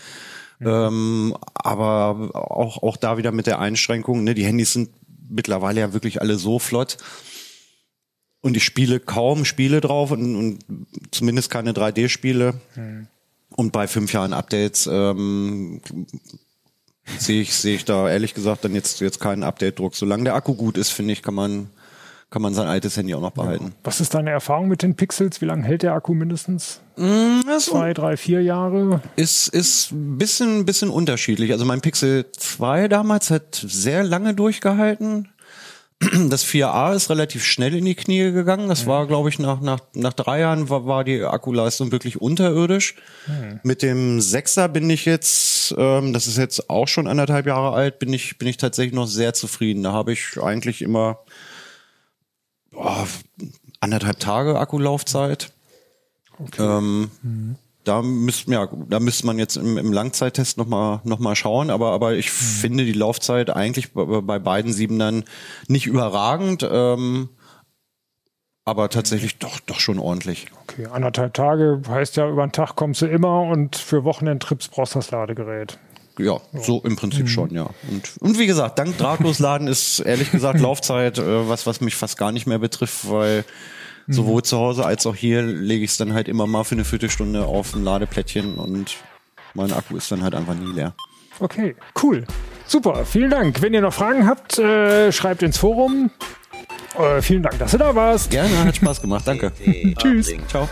Ähm, aber auch, auch da wieder mit der Einschränkung, ne, die Handys sind mittlerweile ja wirklich alle so flott. Und ich spiele kaum Spiele drauf und, und zumindest keine 3D-Spiele. Und bei fünf Jahren Updates ähm, sehe ich, sehe ich da ehrlich gesagt dann jetzt, jetzt keinen Update-Druck. Solange der Akku gut ist, finde ich, kann man, kann man sein altes Handy auch noch behalten. Was ist deine Erfahrung mit den Pixels? Wie lange hält der Akku mindestens? Also, Zwei, drei, vier Jahre? ist, ist ein bisschen, bisschen unterschiedlich. Also mein Pixel 2 damals hat sehr lange durchgehalten. Das 4a ist relativ schnell in die Knie gegangen. Das war, glaube ich, nach, nach, nach drei Jahren war, war die Akkuleistung wirklich unterirdisch. Mit dem 6er bin ich jetzt, ähm, das ist jetzt auch schon anderthalb Jahre alt, bin ich, bin ich tatsächlich noch sehr zufrieden. Da habe ich eigentlich immer boah, anderthalb Tage Akkulaufzeit. Ähm, da müsste ja, da müsste man jetzt im, im Langzeittest noch mal noch mal schauen, aber aber ich finde die Laufzeit eigentlich bei, bei beiden Siebenern nicht überragend, ähm, aber tatsächlich doch doch schon ordentlich. Okay, anderthalb Tage heißt ja, über den Tag kommst du immer und für Wochenendtrips brauchst du das Ladegerät. Ja, so im Prinzip schon, ja. Und, und wie gesagt, dank Drahtlosladen ist ehrlich gesagt Laufzeit äh, was, was mich fast gar nicht mehr betrifft, weil sowohl zu Hause als auch hier lege ich es dann halt immer mal für eine Viertelstunde auf ein Ladeplättchen und mein Akku ist dann halt einfach nie leer. Okay, cool. Super, vielen Dank. Wenn ihr noch Fragen habt, äh, schreibt ins Forum. Äh, vielen Dank, dass du da warst. Gerne, hat Spaß gemacht, danke. Tschüss. Ciao.